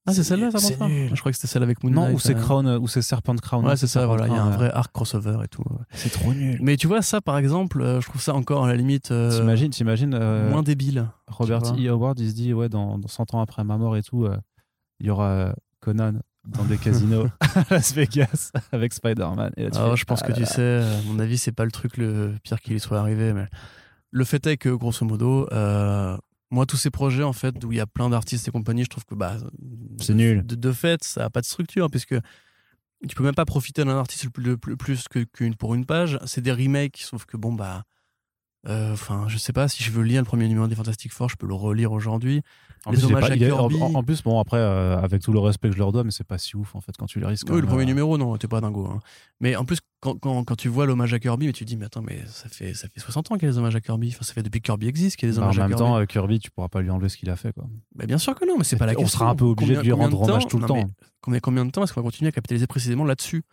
Ah, c'est celle-là, ça pense nul. Je crois que c'était celle avec Moon Non, ou c'est euh. Crown, ou c'est Serpent Crown. Ouais, c'est ça, voilà. Il y a un ouais. vrai arc crossover et tout. C'est trop nul. Mais tu vois, ça, par exemple, euh, je trouve ça encore à la limite euh, T'imagines, t'imagines, euh, moins débile. Robert. E. Howard, il se dit, ouais, dans, dans 100 ans après ma mort et tout, euh, il y aura Conan dans des casinos à Las Vegas avec Spider-Man. Et là, tu Alors, fais, je pense ah que là tu là. sais, à mon avis, c'est pas le truc le pire qui lui soit arrivé. Mais le fait est que, grosso modo, euh, moi, tous ces projets, en fait, où il y a plein d'artistes et compagnie, je trouve que bah, C'est nul. De, de fait, ça a pas de structure, puisque tu peux même pas profiter d'un artiste le plus, le plus, que- qu'une pour une page. C'est des remakes, sauf que bon, bah. euh, Enfin, je sais pas si je veux lire le premier numéro des Fantastic Four, je peux le relire aujourd'hui. En les plus, pas- est- en- Kirby. En, en plus, bon, après, euh, avec tout le respect que je leur dois, mais c'est pas si ouf en fait quand tu les risques. Oui, le premier numéro, non, t'es pas dingo. hein. Mais en plus, quand, quand, quand tu vois l'hommage à Kirby, mais tu te dis, mais attends, mais ça fait, ça fait 60 ans qu'il y a des hommages à Kirby. Enfin, ça fait depuis que Kirby existe qu'il y a des Bah, en hommages à même Kirby. temps, euh, Kirby, tu pourras pas lui enlever ce qu'il a fait. Quoi. Mais bien sûr que non, mais c'est pas la On question. sera un peu obligé de lui rendre de hommage tout le Non, temps. Combien, combien de temps est-ce qu'on va continuer à capitaliser précisément là-dessus?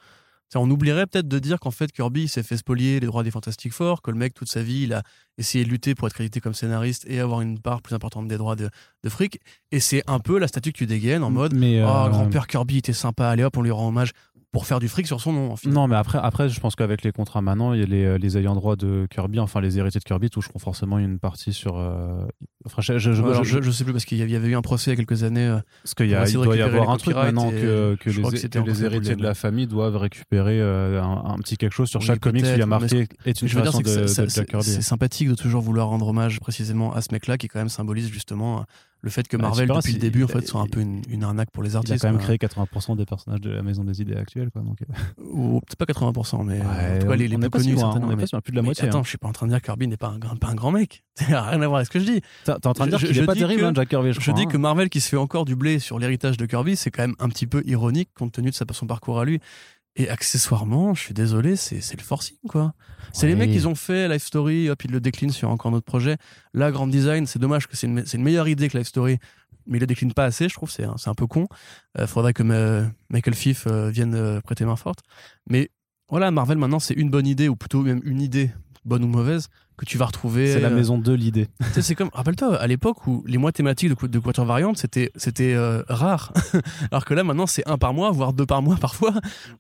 On oublierait peut-être de dire qu'en fait Kirby s'est fait spolier les droits des Fantastic Four, que le mec toute sa vie il a essayé de lutter pour être crédité comme scénariste et avoir une part plus importante des droits de, de fric. Et c'est un peu la statue que tu dégaines en mode mais, Oh, grand-père Kirby était sympa, allez hop, on lui rend hommage pour faire du fric sur son nom. En fait. Non, mais après, après, je pense qu'avec les contrats maintenant, il y a les, les ayants droit de Kirby, enfin les héritiers de Kirby toucheront forcément une partie sur. euh, Enfin, je, je, je- Ouais, alors, je- je, je sais plus parce qu'il y avait- eu un procès il y a quelques années. euh, parce qu'il doit y avoir un truc maintenant et que, les, que que héritiers de la famille doivent récupérer euh, un, un petit quelque chose sur Oui, chaque comics y a marqué est une je veux dire, création c'est que de, de Jack Kirby. c'est sympathique de toujours vouloir rendre hommage précisément à ce mec-là qui quand même symbolise justement euh, le fait que Bah, Marvel depuis le début en fait soit un peu une, une arnaque pour les Il a artistes. quand même créé 80% des personnages de la maison des idées actuelle. Quoi, donc, euh, Ou peut-être pas 80%, mais euh, en ouais, tout cas les, les plus connus hein, certainement. on est mais- pas loin, plus de la mais moitié. Attends, hein. je suis pas en train de dire que Kirby n'est pas un, grand- pas un grand mec. Ça n'a rien à voir avec ce que je dis. T'es en train de dire qu'il est pas terrible, que- hein, Jack Kirby. Je, Je crois, dis hein. que Marvel qui se fait encore du blé sur l'héritage de Kirby, c'est quand même un petit peu ironique compte tenu de sa- son parcours à lui. Et accessoirement, je suis désolé, c'est c'est le forcing, quoi. C'est les mecs, ils ont fait Life Story, hop, ils le déclinent sur encore notre projet. Là, Grand Design, c'est dommage que c'est une, c'est une meilleure idée que Life Story, mais ils le déclinent pas assez, je trouve, c'est un, c'est un peu con. Euh, faudrait que euh, Michael Fiff euh, vienne euh, prêter main forte. Mais voilà, Marvel, maintenant, c'est une bonne idée, ou plutôt même une idée, bonne ou mauvaise, que tu vas retrouver. C'est la euh, maison de l'idée. c'est comme, rappelle-toi, à l'époque où les mois thématiques de, de couverture variante, c'était, c'était euh, rare. Alors que là, maintenant, c'est un par mois, voire deux par mois parfois,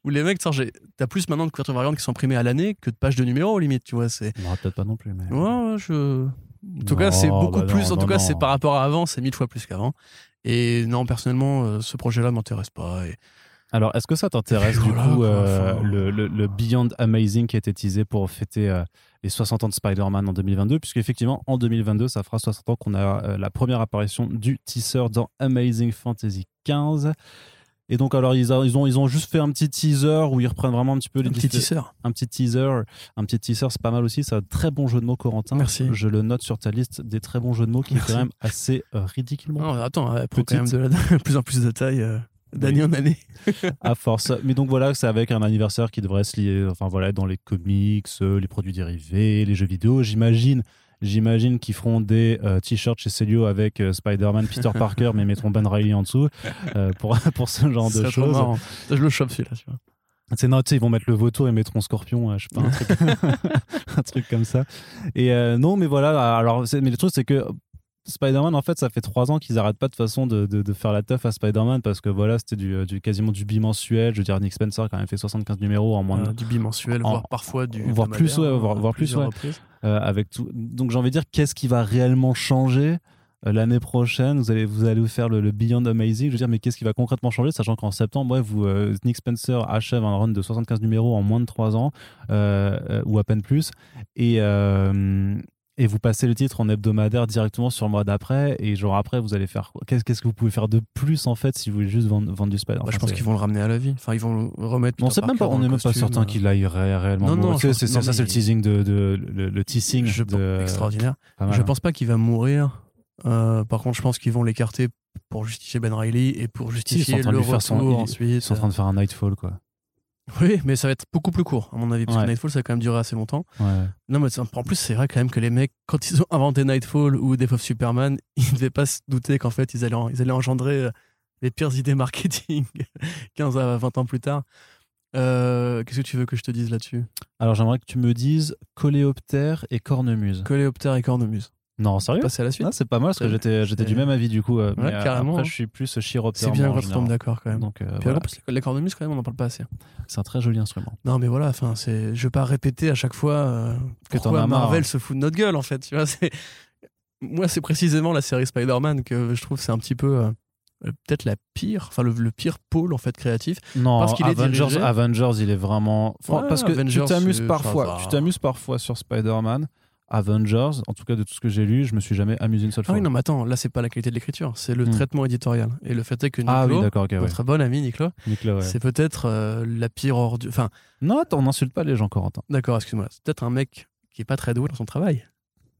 où les mecs, tu t'as plus maintenant de couverture variante qui sont imprimées à l'année que de pages de numéros, limite, tu vois. C'est, On aura peut-être pas non plus. Mais... ouais, je, En tout cas, c'est Non, beaucoup bah plus. non, en tout non, cas, c'est non. par rapport à avant, c'est mille fois plus qu'avant. Et non, personnellement, euh, ce projet-là m'intéresse pas. Et... Alors, est-ce que ça t'intéresse du coup euh, le, le- le Beyond Amazing qui a été teasé pour fêter euh, les 60 ans de Spider-Man en 2022 Puisqu'effectivement, en 2022, ça fera 60 ans qu'on a euh, la première apparition du teaser dans Amazing Fantasy 15. Et donc, alors, ils, a- ils ont, ils ont juste fait un petit teaser où ils reprennent vraiment un petit peu les Un petit teaser. un petit teaser, un petit teaser, c'est pas mal aussi. C'est un très bon jeu de mots, Corentin. Merci. Je le note sur ta liste des très bons jeux de mots qui est Merci. quand même assez ridiculement Non, attends, elle prend quand même de, la- plus en plus de taille euh, d'année en année. à force. Mais donc voilà, c'est avec un anniversaire qui devrait se lier, enfin voilà, dans les comics, euh, les produits dérivés, les jeux vidéo. J'imagine. J'imagine qu'ils feront des euh, t-shirts chez Celio avec euh, Spider-Man, Peter Parker, mais mettront Ben Riley en dessous euh, pour, pour ce genre de choses. Je le chope celui-là, tu vois. C'est non, tu sais, ils vont mettre le vautour et mettront Scorpion, je sais pas, un truc, un truc comme ça. Et non, mais voilà, alors, mais le truc, c'est que Spider-Man, en fait, ça fait trois ans qu'ils arrêtent pas de façon de, de, de faire la teuf à Spider-Man parce que voilà, c'était du, du, quasiment du bimensuel. Je veux dire, Nick Spencer a quand même fait 75 numéros en moins de, Euh, du bimensuel, en- voire parfois du. voire plus, ouais, voire- à voire plus, ouais. euh, avec tout. Donc j'ai envie de dire, qu'est-ce qui va réellement changer euh, l'année prochaine? Vous allez, vous allez vous faire le, le Beyond Amazing. Je veux dire, mais qu'est-ce qui va concrètement changer, sachant qu'en septembre, ouais, vous, euh, Nick Spencer achève un run de 75 numéros en moins de 3 ans, euh, euh, ou à peine plus, et euh, et vous passez le titre en hebdomadaire directement sur le mois d'après, et genre après, vous allez faire Qu'est-ce qu'est-ce que vous pouvez faire de plus en fait si vous voulez juste vendre, vendre du Spider Bah, je pense qu'ils vont le ramener à la vie. Enfin, ils vont le remettre. on sait même pas, on n'est même pas certain euh, qu'il aille ré- réellement. Non, non, pense- c'est non, ça, c'est le teasing de, de- le, le teasing. Je de, extraordinaire. mal, Je hein. pense pas qu'il va mourir. Euh, par contre, je pense qu'ils vont l'écarter pour justifier Ben Riley et pour justifier le faire retour son- ils- ensuite. Ils sont en train de faire un Nightfall, quoi. Oui, mais ça va être beaucoup plus court, à mon avis, parce Ouais. que Nightfall, ça va quand même durer assez longtemps. Ouais. Non, mais en plus, c'est vrai quand même que les mecs, quand ils ont inventé Nightfall ou Death of Superman, ils ne devaient pas se douter qu'en fait, ils allaient, en- ils allaient engendrer euh, les pires idées marketing 15 à 20 ans plus tard. Euh, Qu'est-ce que tu veux que je te dise là-dessus? Alors, j'aimerais que tu me dises Coléoptère et Cornemuse. Coléoptère et cornemuse. Non, sérieux Passer à la suite Ah, C'est pas mal, parce que C'est- j'étais j'étais du c'est- même avis, du coup. euh, mais, euh, carrément, Après, hein. je suis plus chiroptère. C'est bien on tombe d'accord quand même. Donc, euh, Puis voilà. en plus, les cornemuses, quand même, on n'en parle pas assez. c'est un très joli instrument. Non, mais voilà, enfin, c'est, je vais pas répéter à chaque fois euh, Que pourquoi Marvel hein. se fout de notre gueule, en fait. Tu vois, c'est... Moi, c'est précisément la série Spider-Man que je trouve c'est un petit peu euh, euh, peut-être la pire, enfin le, le pire pôle en fait créatif. Non, Parce qu'il est Avengers, dirigé- Avengers, il est vraiment. Ouais, parce que Avengers, tu t'amuses parfois, tu t'amuses parfois sur Spider-Man. Avengers, en tout cas de tout ce que j'ai lu, je me suis jamais amusé une seule Ah fois. oui, non, mais attends, là c'est pas la qualité de l'écriture, c'est le Hmm. traitement éditorial. Et le fait est que ah oui, Nicolas, d'accord, ok, ouais. notre bon ami ouais. c'est peut-être euh, la pire ordure. Enfin, Non, attends, on n'insulte pas les gens, Corentin. d'accord, excuse-moi, c'est peut-être un mec qui est pas très doué dans son travail.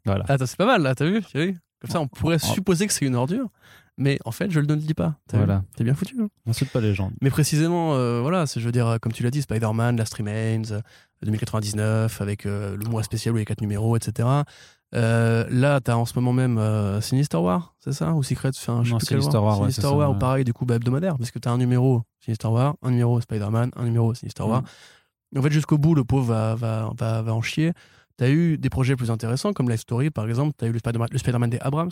Voilà. Attends, c'est pas mal là, t'as vu, Comme ça, on pourrait Oh. supposer que c'est une ordure, mais en fait, je ne le dis pas. Voilà. T'es bien foutu. hein N'insulte pas les gens. Mais précisément, euh, voilà, je veux dire, euh, comme tu l'as dit, Spider-Man, Last Remains, euh, 2099, avec euh, le mois spécial où il y a 4 numéros, etc. Euh, là, t'as en ce moment même Sinister War, c'est ça Ou Secret enfin, je Non, Sinister War, ouais, Sinister c'est ça, War, ou pareil, du coup, bah, hebdomadaire, parce que t'as un numéro Sinister War, un numéro Spider-Man, un numéro Sinister War. Mm. En fait, jusqu'au bout, le pauvre va, va, va, va en chier. T'as eu des projets plus intéressants, comme Life Story, par exemple. T'as eu le Spider-Man, le des Abrams.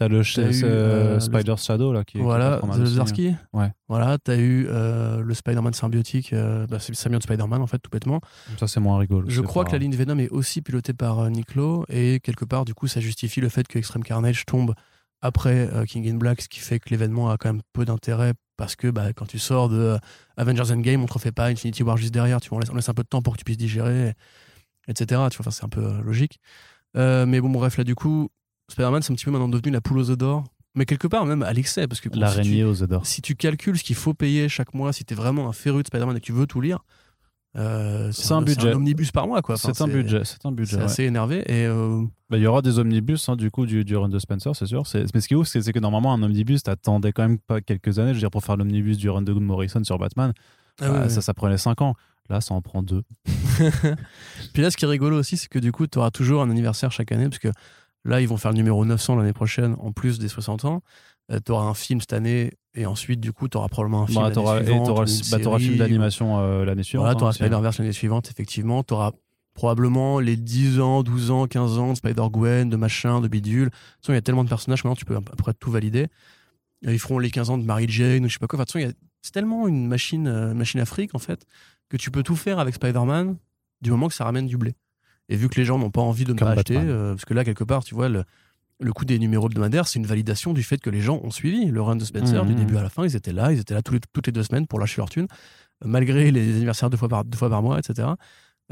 Le ch- eu, ce- euh, le- Spider's Shadow, là, qui est qui Voilà, aussi, hein. Zelensky. Ouais. Voilà, t'as eu euh, le Spider-Man symbiotique, euh, bah, c'est le symbiote Spider-Man en fait, tout bêtement. Ça, c'est moins rigolo. Je crois pas- que la ligne Venom est aussi pilotée par euh, Nick Lowe et quelque part, du coup, ça justifie le fait que Extreme Carnage tombe après euh, King in Black, ce qui fait que l'événement a quand même peu d'intérêt parce que bah, quand tu sors de euh, Avengers Endgame, on te refait pas Infinity War juste derrière, tu vois, on laisse, on laisse un peu de temps pour que tu puisses digérer, etc. Tu vois, c'est un peu euh, logique. Euh, mais bon, bref, là, du coup, Spider-Man, c'est un petit peu maintenant devenu la poule aux œufs d'or, mais quelque part même à l'excès, parce que bon, si L'araignée aux œufs d'or. si tu calcules ce qu'il faut payer chaque mois, si t'es vraiment un féru de Spider-Man et que tu veux tout lire, euh, C'est un budget. C'est un omnibus par mois, quoi. Enfin, C'est un budget. C'est un budget. C'est ouais. assez énervé. Et euh, Bah, Il y aura des omnibus hein, du coup du, du run de Spencer, c'est sûr. Mais ce qui est ouf, c'est que normalement un omnibus, t'attendais quand même pas quelques années. Je veux dire, pour faire l'omnibus du run de Morrison sur Batman, ah bah, ça, ça prenait 5 ans. Là, ça en prend deux. Puis là, ce qui est rigolo aussi, c'est que du coup, tu auras toujours un anniversaire chaque année, parce que là, ils vont faire le numéro 900 l'année prochaine, en plus des 60 ans. tu auras un film cette année, et ensuite, du coup, tu auras probablement un film Bah, t'auras et suivante, t'auras bah, t'auras le film série, d'animation euh, l'année suivante. Voilà, hein, t'auras aussi, hein. Spider-Verse l'année suivante, effectivement. T'auras probablement les 10 ans, 12 ans, 15 ans de Spider-Gwen, de machin, de bidule. De toute façon, il y a tellement de personnages que maintenant tu peux à peu près tout valider. Et Ils feront les 15 ans de Mary Jane ou je sais pas quoi. Enfin, de toute façon, il y a- c'est tellement une machine, euh, une machine afrique, en fait, que tu peux tout faire avec Spider-Man du moment que ça ramène du blé. Et vu que les gens n'ont pas envie de ne pas acheter, euh, parce que là, quelque part, tu vois, le, le coup des numéros hebdomadaires, c'est une validation du fait que les gens ont suivi le run de Spencer Mhm. du début à la fin. Ils étaient là, ils étaient là tous les- toutes les deux semaines pour lâcher leur thune, euh, malgré les anniversaires deux fois par, deux fois par mois, etc.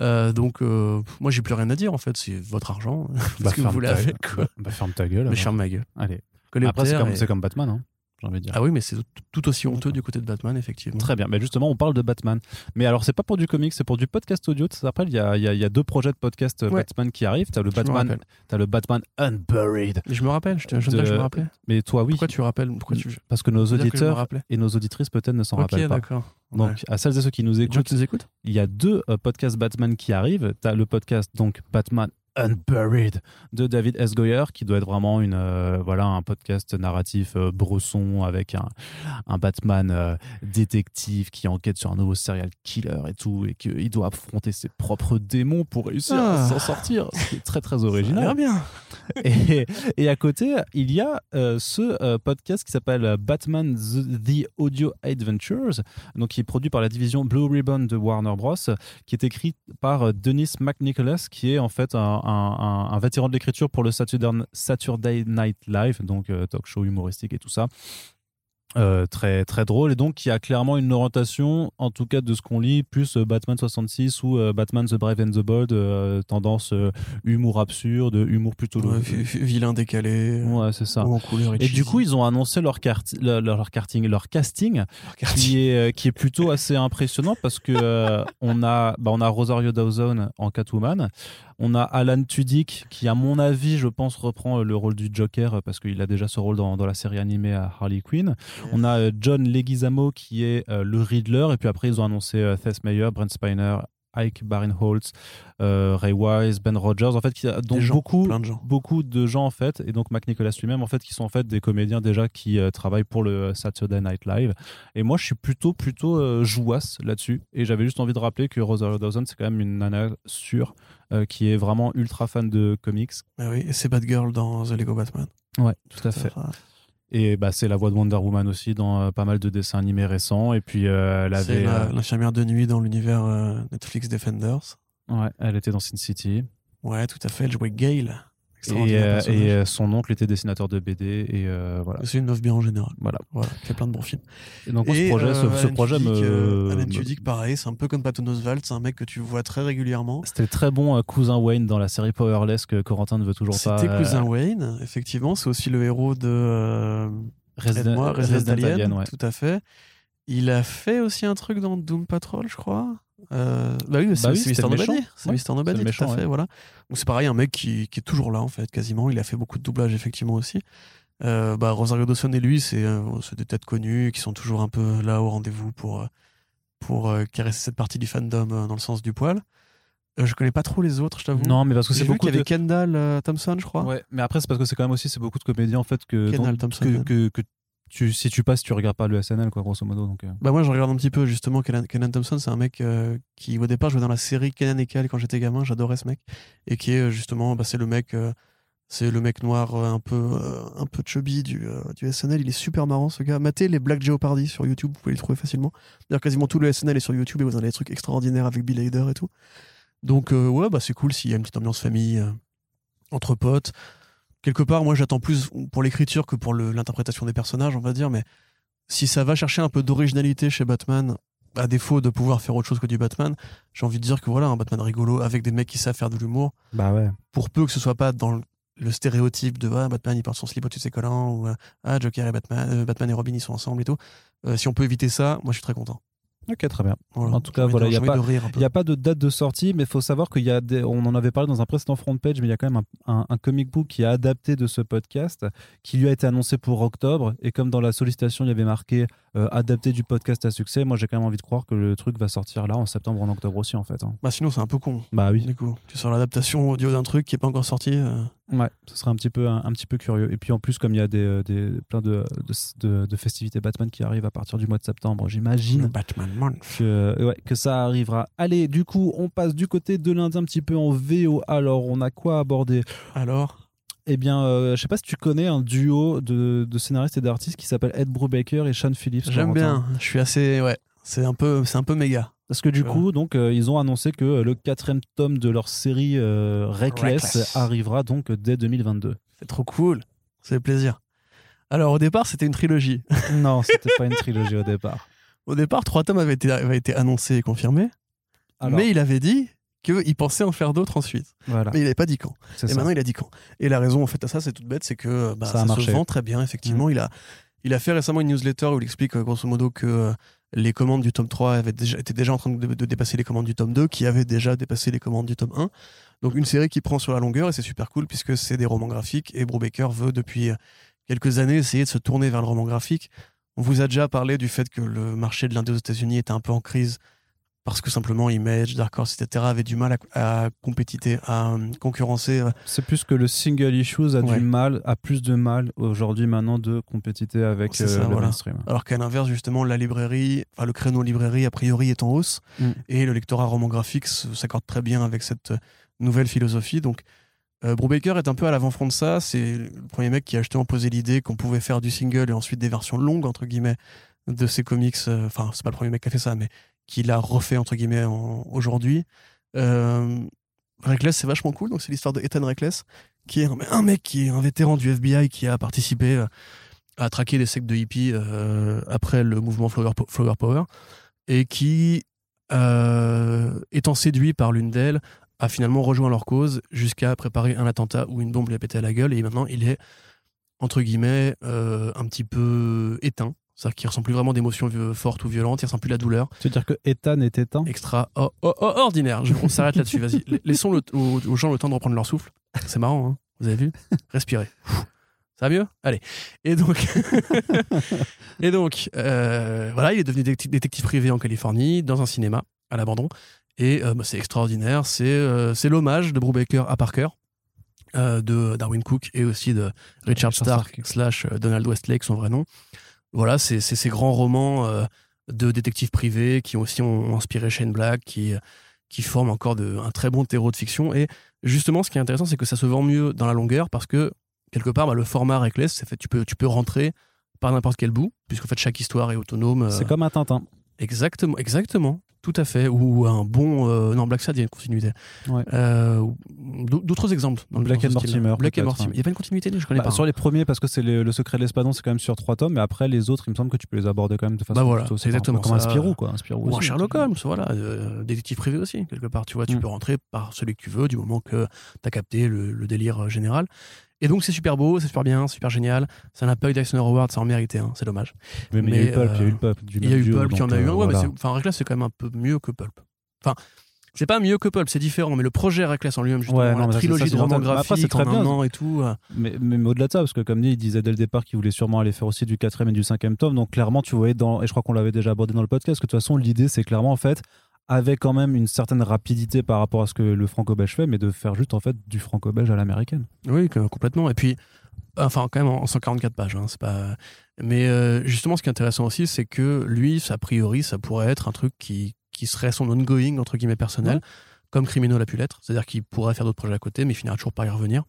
Euh, donc, euh, moi, j'ai plus rien à dire en fait. C'est votre argent. Bah, ce que vous quoi. Bah, bah, ferme ta gueule. Mais ferme ma gueule. Allez. Après, c'est comme, et- comme Batman, hein, j'ai envie de dire. Ah oui, mais c'est tout, aussi honteux du côté de Batman, effectivement. Très bien. Mais justement, on parle de Batman. Mais alors, c'est pas pour du comics, c'est pour du podcast audio. Tu te rappelles, il y a, il y a- il y a deux projets de podcast euh, Ouais. Batman qui arrivent. T'as le Je Batman, t'as le Batman Unburied. Je me rappelle, je, te, je, De- je me rappelais. Mais toi, oui. Pourquoi tu rappelles Pourquoi tu Parce que nos que auditeurs et nos auditrices peut-être ne s'en rappellent pas. d'accord. Donc, Ouais. à celles et ceux qui nous écoutent, qui nous écoutent il y a deux euh, podcasts Batman qui arrivent. Tu as le podcast donc Batman Unburied de David S. Goyer qui doit être vraiment une euh, voilà un podcast narratif euh, bresson avec un, un Batman euh, détective qui enquête sur un nouveau serial killer et tout et qu'il doit affronter ses propres démons pour réussir à Ah. s'en sortir. C'est très très original. bien. Et, et à côté, il y a euh, ce podcast qui s'appelle Batman The, The Audio Adventures, donc qui est produit par la division Blue Ribbon de Warner Bros, qui est écrit par Dennis McNicholas, qui est en fait un, un- un- un vétéran de l'écriture pour le Saturday, Night Live, donc euh, talk show humoristique et tout ça. Euh, très très drôle et donc qui a clairement une orientation en tout cas de ce qu'on lit plus euh, Batman 66 ou euh, Batman The Brave and the Bold euh, tendance humour absurde humour plutôt Ouais, vi- vi- vilain décalé. Ouais, c'est ça. ou en couleur et, Et du coup, ils ont annoncé leur, leur, leur karting, leur casting, qui est, qui est plutôt assez impressionnant parce que on, a, bah, on a Rosario Dawson en Catwoman, on a Alan Tudyk qui, à mon avis, je pense, reprend euh, le rôle du Joker euh, parce qu'il a déjà ce rôle dans, dans la série animée à Harley Quinn. On a euh, John Leguizamo qui est le Riddler, et puis après, ils ont annoncé Tess Meyer, Brent Spiner. Ike Barinholtz, euh, Ray Wise, Ben Rogers, en fait, qui a donc gens, beaucoup, de gens. beaucoup de gens en fait, et donc Mac Nicholas lui-même en fait, qui sont en fait des comédiens déjà qui euh, travaillent pour le Saturday Night Live. Et moi, je suis plutôt plutôt euh, jouasse là-dessus. Et j'avais juste envie de rappeler que Rosario Dawson, c'est quand même une nana sûre euh, qui est vraiment ultra fan de comics. Ah oui, et c'est Batgirl dans The Lego Batman. Ouais, tout à fait. Et bah, c'est la voix de Wonder Woman aussi dans euh, pas mal de dessins animés récents. Et puis euh, elle C'est avait, la- euh, l'infirmière de nuit dans l'univers euh, Netflix Defenders. ouais, elle était dans Sin City. Ouais, tout à fait. Elle jouait Gale. Et, euh, et euh, son oncle était dessinateur de BD. Et euh, voilà. C'est une meuf bien en général. Voilà. Voilà, fait plein de bons films. Et donc, ce Et, projet, ce, euh, ce projet Tudyk, me. Alan Tudyk, pareil, c'est un peu comme Patton Oswalt, c'est un mec que tu vois très régulièrement. C'était très bon cousin Wayne dans la série Powerless que Corentin ne veut toujours pas. C'était Cousin Wayne, effectivement. C'est aussi le héros de euh, Resident, Resident, Resident Alien, Alien, ouais. tout à fait. Il a fait aussi un truc dans Doom Patrol, je crois. Euh, bah oui, c'est Bah oui, c'est c'était Mr. le Nobody. méchant. C'est Ouais, Mr. Nobody, le tout à méchant, fait. ouais. Voilà. Donc c'est pareil, un mec qui, qui est toujours là, en fait, quasiment. Il a fait beaucoup de doublage, effectivement, aussi. Euh, bah, Rosario Dawson et lui, c'est euh, c'est des têtes connues qui sont toujours un peu là au rendez-vous pour, euh, pour euh, caresser cette partie du fandom euh, dans le sens du poil. Euh, je connais pas trop les autres, je t'avoue. Non, mais parce que c'est beaucoup qu'il y avait de. Kendall euh, Thompson, je crois. Ouais, mais après, c'est parce que c'est quand même aussi c'est beaucoup de comédiens en fait que, Kendall dont- Thompson, que, que, que si tu passes, tu regardes pas le SNL, quoi, grosso modo. Donc, euh. Bah moi je regarde un petit peu justement Kenan, Kenan Thompson c'est un mec euh, qui au départ jouait dans la série Kenan et Kel quand j'étais gamin j'adorais ce mec et qui est euh, justement bah, c'est le mec c'est le mec noir un peu un peu chubby du, du SNL il est super marrant ce gars matez les Black Jeopardy sur YouTube vous pouvez les trouver facilement d'ailleurs quasiment tout le SNL est sur YouTube et vous avez des trucs extraordinaires avec Bill Hader et tout donc ouais bah c'est cool s'il y a une petite ambiance famille entre potes quelque part moi j'attends plus pour l'écriture que pour l'interprétation des personnages on va dire mais si ça va chercher un peu d'originalité chez Batman, à défaut de pouvoir faire autre chose que du Batman, j'ai envie de dire que voilà, un Batman rigolo avec des mecs qui savent faire de l'humour, Bah ouais. pour peu que ce soit pas dans le, stéréotype de ah, Batman il porte son slip au-dessus de ses collants, ou ah, Joker et Batman, euh, Batman et Robin ils sont ensemble et tout. Euh, si on peut éviter ça, moi je suis très content. Ok, très bien. Voilà. En tout cas, voilà, il y a n'y a pas de date de sortie, mais il faut savoir qu'il y a des. On en avait parlé dans un précédent front page, mais il y a quand même un, un- un comic book qui est adapté de ce podcast, qui lui a été annoncé pour octobre. Et comme dans la sollicitation, il y avait marqué euh, adapté du podcast à succès, moi j'ai quand même envie de croire que le truc va sortir là en septembre en octobre aussi, en fait. hein. Bah sinon c'est un peu con. Bah oui. Du coup, tu sors l'adaptation audio d'un truc qui est pas encore sorti. euh, Ouais, ce serait un petit peu un, un petit peu curieux. Et puis en plus, comme il y a des, euh, des plein de, de, de- de festivités Batman qui arrivent à partir du mois de septembre, j'imagine Batman Month. que, ouais, que ça arrivera. Allez, du coup, on passe du côté de l'Inde un petit peu en VO. Alors, on a quoi aborder? Alors, Eh bien, euh, je sais pas si tu connais un duo de, de scénaristes et d'artistes qui s'appelle Ed Brubaker et Sean Phillips. j'aime bien. Je suis assez ouais. C'est un peu c'est un peu méga. Parce que du coup, donc, euh, ils ont annoncé que le quatrième tome de leur série euh, Reckless, Reckless. arrivera donc dès 2022. C'est trop cool. Fait plaisir. Alors, au départ, c'était une trilogie. non, c'était pas une trilogie au départ. Au départ, trois tomes avaient été, avaient été annoncés et confirmés. Alors, mais il avait dit qu'il pensait en faire d'autres ensuite. voilà, Mais il n'avait pas dit quand. Et ça. maintenant, il a dit quand. Et la raison, en fait, à ça, c'est toute bête, c'est que bah, Ça se. Mm. vend très bien, effectivement. Il, a, il a fait récemment une newsletter où il explique, euh, grosso modo, que euh, les commandes du tome 3 avaient déjà, étaient déjà en train de, de dépasser les commandes du tome 2, qui avaient déjà dépassé les commandes du tome 1. Donc, une série qui prend sur la longueur, et c'est super cool, puisque c'est des romans graphiques, et Brubaker veut, depuis euh, quelques années, essayer de se tourner vers le roman graphique. On vous a déjà parlé du fait que le marché de l'indé aux États-Unis était un peu en crise parce que simplement Image, Dark Horse, etc. avaient du mal à, à compétiter, à euh, concurrencer euh, C'est plus que le single issues a Ouais. du mal, a plus de mal aujourd'hui maintenant de compétiter avec euh, ça, le voilà. mainstream. Alors qu'à l'inverse, justement, la librairie, enfin le créneau librairie, a priori, est en hausse. Mm. Et le lectorat roman graphique s'accorde très bien avec cette euh, nouvelle philosophie. Donc, euh, Brubaker est un peu à l'avant-front de ça. C'est le premier mec qui a justement posé l'idée qu'on pouvait faire du single et ensuite des versions longues, entre guillemets, de ses comics. Enfin, c'est pas le premier mec qui a fait ça, mais qui l'a refait, entre guillemets, aujourd'hui. Euh, Reckless, c'est vachement cool. Donc, c'est l'histoire de Ethan Reckless, qui est un, mec qui est un vétéran du FBI qui a participé euh, à traquer les sectes de hippies euh, après le mouvement Flower, Po- Flower Power et qui, euh, étant séduit par l'une d'elles, a finalement rejoint leur cause jusqu'à préparer un attentat où une bombe lui a pété à la gueule et maintenant il est, entre guillemets, un petit peu éteint. C'est-à-dire qu'il ressent plus vraiment d'émotions vi- fortes ou violentes, il ressent plus la douleur. Tu veux dire que Ethan est éteint? Extra oh, oh, oh, ordinaire. Je- on s'arrête là-dessus, vas-y. La- Laissons le- aux, aux gens le temps de reprendre leur souffle. C'est marrant, hein vous avez vu? Respirez. Ça va mieux? Allez. Et donc, et donc euh, voilà, il est devenu détective, privé en Californie, dans un cinéma, à l'abandon. Et euh, bah, c'est extraordinaire. C'est euh, l'hommage de Brubaker à Parker, euh, de Darwin Cook et aussi de Richard, Richard Stark, Stark. slash euh, Donald Westlake, son vrai nom. Voilà, c'est ces grands romans euh, de détectives privés qui aussi ont inspiré Shane Black, qui, qui forment encore de, un très bon terreau de fiction. Et justement, ce qui est intéressant, c'est que ça se vend mieux dans la longueur parce que, quelque part, bah, le format Reckless, c'est fait, tu, peux, tu peux rentrer par n'importe quel bout, puisqu'en fait, chaque histoire est autonome. euh, C'est comme un Tintin. Exactement, exactement. Tout à fait. Ou un bon. euh, non, Black Sad, il y a une continuité. Ouais. Euh, D'autres exemples. dans Black and. Mortimer, Black and Mortimer. Il n'y a pas une continuité, je connais Bah, pas. Sur les premiers, parce que c'est le, le secret de l'espadon, c'est quand même sur trois tomes, mais après les autres, il me semble que tu peux les aborder quand même de façon Bah voilà, c'est exactement comme un. Spirou, quoi. Un Spirou Ou un. Sherlock Holmes, voilà, euh, détective privé aussi, quelque part. Tu vois, tu Mm. peux rentrer par celui que tu veux, du moment que tu as capté le, le délire euh, général. Et donc, c'est super beau, c'est super bien, super génial. Ça n'a pas eu d'Eisner Award, ça en méritait, hein, c'est dommage. Mais, il y a eu Pulp, il y a eu euh, Pulp. du Il y a eu Pulp, il en a eu euh, un, ouais, mais voilà. c'est- enfin, Reckless, c'est quand même un peu mieux que Pulp. Enfin, c'est pas mieux que Pulp, c'est différent, mais le projet Reckless en lui-même, justement, Ouais, non, la trilogie ça, de romans graphiques très en bien. un an et tout. euh, Mais, mais, mais au-delà de ça, parce que comme dit, il disait dès le départ qu'il voulait sûrement aller faire aussi du quatrième et du cinquième tome. Donc clairement, tu voyais dans, et je crois qu'on l'avait déjà abordé dans le podcast, que de toute façon, l'idée, c'est clairement en fait, avec quand même une certaine rapidité par rapport à ce que le franco-belge fait, mais de faire juste en fait du franco-belge à l'américaine. Oui, complètement. Et puis, enfin, quand même en 144 pages. hein, c'est pas. Mais euh, justement, ce qui est intéressant aussi, c'est que lui, a priori, ça pourrait être un truc qui, qui serait son ongoing, entre guillemets, personnel, Ouais. comme Criminal a pu l'être. C'est-à-dire qu'il pourrait faire d'autres projets à côté, mais il finira toujours par y revenir.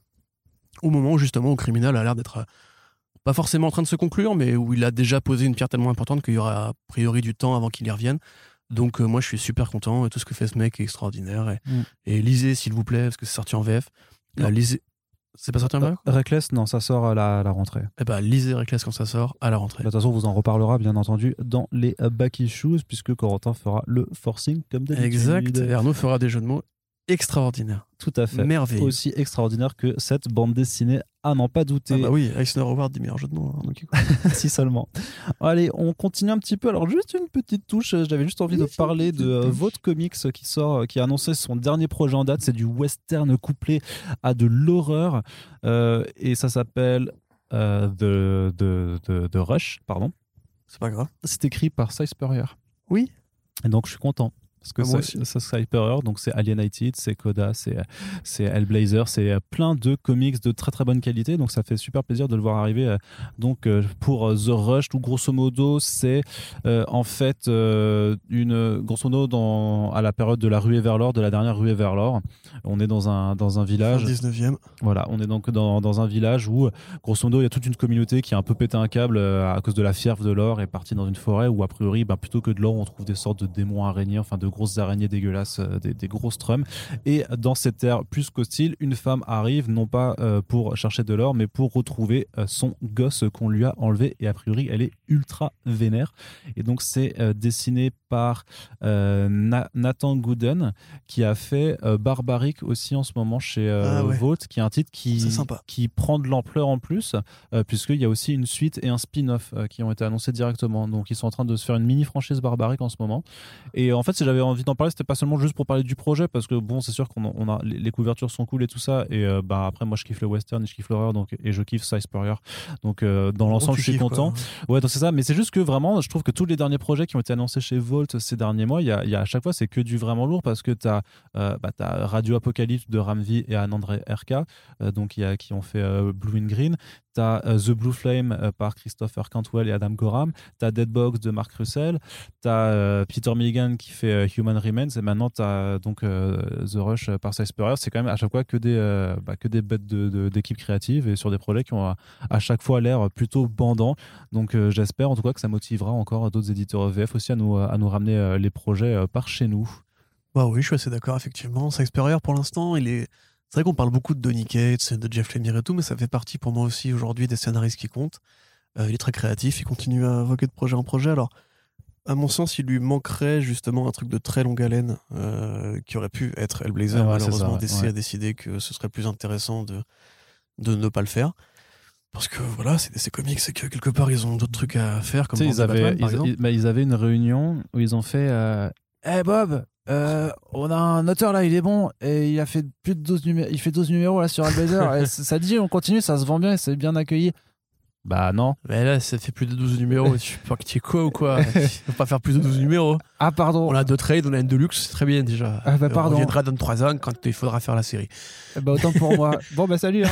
Au moment justement, où Criminal a l'air d'être euh, pas forcément en train de se conclure, mais où il a déjà posé une pierre tellement importante qu'il y aura a priori du temps avant qu'il y revienne. Donc, euh, moi, je suis super content. Et tout ce que fait ce mec est extraordinaire. Et, Mm. et lisez, s'il vous plaît, parce que c'est sorti en VF. Euh, lisez. C'est pas sorti en VF? Reckless, non, ça sort à la, à la rentrée. eh ben, lisez Reckless quand ça sort à la rentrée. De toute façon, on vous en reparlera bien entendu dans les euh, back issues, puisque Corentin fera le forcing comme d'habitude. Exact. Et Arnaud fera des jeux de mots extraordinaires. Tout à fait. Merveilleux. Aussi extraordinaire que cette bande dessinée, à n'en pas douter. Ah bah oui, Eisner Award du meilleur jeu de mots. hein, si seulement. Allez, on continue un petit peu. Alors, juste une petite touche. J'avais juste envie de parler de euh, votre comics qui sort, euh, qui a annoncé son dernier projet en date. C'est du western couplé à de l'horreur. Euh, et ça s'appelle euh, The, The- The- The Rush. Pardon. C'est pas grave. C'est écrit par Cy Spurrier. Oui. Et donc, je suis content. Parce que Ah, c'est Cy Spurrier, donc c'est Alienated, c'est Coda, c'est Hellblazer, c'est euh, plein de comics de très très bonne qualité. Donc, ça fait super plaisir de le voir arriver. euh, Donc, euh, pour The Rush, tout grosso modo, c'est euh, en fait euh, une grosso modo dans, à la période de la ruée vers l'or, de la dernière ruée vers l'or. On est dans un dans un village. 19e. Voilà, on est donc dans, dans un village où, grosso modo, il y a toute une communauté qui a un peu pété un câble à cause de la fièvre de l'or et partie dans une forêt où, a priori, ben, plutôt que de l'or, on trouve des sortes de démons araignées, enfin de grosses araignées dégueulasses, des, des grosses trums. Et dans cette ère plus qu'hostile, une femme arrive non pas pour chercher de l'or, mais pour retrouver son gosse qu'on lui a enlevé. Et a priori, elle est ultra vénère. Et donc, c'est dessiné par Nathan Gooden, qui a fait Barbaric aussi en ce moment chez ah Vault, qui est un titre qui, qui prend de l'ampleur en plus, puisqu'il y a aussi une suite et un spin-off qui ont été annoncés directement. Donc, ils sont en train de se faire une mini franchise Barbaric en ce moment. Et en fait, si j'avais envie d'en parler, c'était pas seulement juste pour parler du projet, parce que bon, c'est sûr qu'on on a les, couvertures sont cool et tout ça. Et euh, bah après, moi, je kiffe le western et je kiffe l'horreur, donc et je kiffe Size Spurrier. Donc euh, dans l'ensemble, je suis content. Ouais, donc c'est ça. Mais c'est juste que vraiment, je trouve que tous les derniers projets qui ont été annoncés chez Volt ces derniers mois, il y a, y a à chaque fois, c'est que du vraiment lourd parce que tu as, euh, bah, as, Radio Apocalypse de Ramvi et Anandre RK, donc y a, qui ont fait Blue and Green. Tu as The Blue Flame par Christopher Cantwell et Adam Gorham. Tu as Deadbox de Mark Russell. Tu as Peter Milligan qui fait Human Remains. Et maintenant, tu as donc The Rush par Spurrier. C'est quand même à chaque fois que des, euh, bah, que des bêtes d'équipes de, créatives et sur des projets qui ont à, chaque fois l'air plutôt bandants. Donc euh, j'espère en tout cas que ça motivera encore d'autres éditeurs VF aussi à nous, ramener euh, les projets par chez nous. Bah oui, je suis assez d'accord, effectivement. Pour l'instant, il est. C'est vrai qu'on parle beaucoup de Donny Cates, de Jeff Lemire et tout, mais ça fait partie pour moi aussi aujourd'hui des scénaristes qui comptent. il est très créatif, il continue à invoquer de projet en projet. Alors, à mon sens, il lui manquerait justement un truc de très longue haleine euh, qui aurait pu être Hellblazer. Malheureusement, DC a décidé que ce serait plus intéressant de, de ne pas le faire. Parce que voilà, c'est DC Comics, c'est que quelque part, ils ont d'autres trucs à faire. Comme ils, avaient, bah, ils, avaient une réunion où ils ont fait euh, Hey Bob, euh, on a un auteur là, il est bon et il a fait plus de 12 numéros, il fait 12 numéros là sur Hellblazer. ça dit, on continue, ça se vend bien, c'est bien accueilli. Bah non. Mais là, ça fait plus de 12 numéros. tu crois que tu es quoi ou quoi? Il faut pas faire plus de 12 numéros. Ah, pardon. On a deux trades, on a une deluxe, c'est très bien déjà. Ah, bah pardon. On viendra dans 3 ans quand il faudra faire la série. Eh bah autant pour moi. Bon, bah salut. Hein.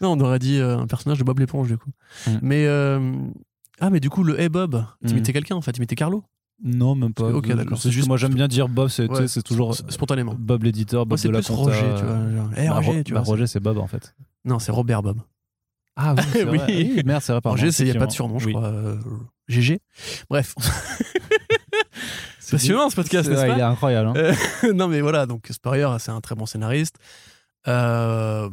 non, on aurait dit euh, un personnage de Bob l'éponge, du coup. Mm. Mais. Euh, ah, mais du coup, le Hey Bob, tu mm. mettais quelqu'un en fait, tu mettais Carlo non, même pas. Ok, d'accord. C'est juste moi j'aime bien dire Bob, c'est toujours spontanément. Bob l'éditeur, Bob de la compta. Roger, tu vois. Hey, Roger, tu bah, vois. Roger, c'est Bob en fait. Non, c'est Robert Bob. Ah oui, oui. merde, c'est vrai. il n'y a pas de surnom, je crois. GG. Euh, Bref. c'est passionnant ce podcast, n'est-ce pas Il est incroyable. Hein. Euh, non, mais voilà, donc Spurrier, c'est un très bon scénariste. Euh,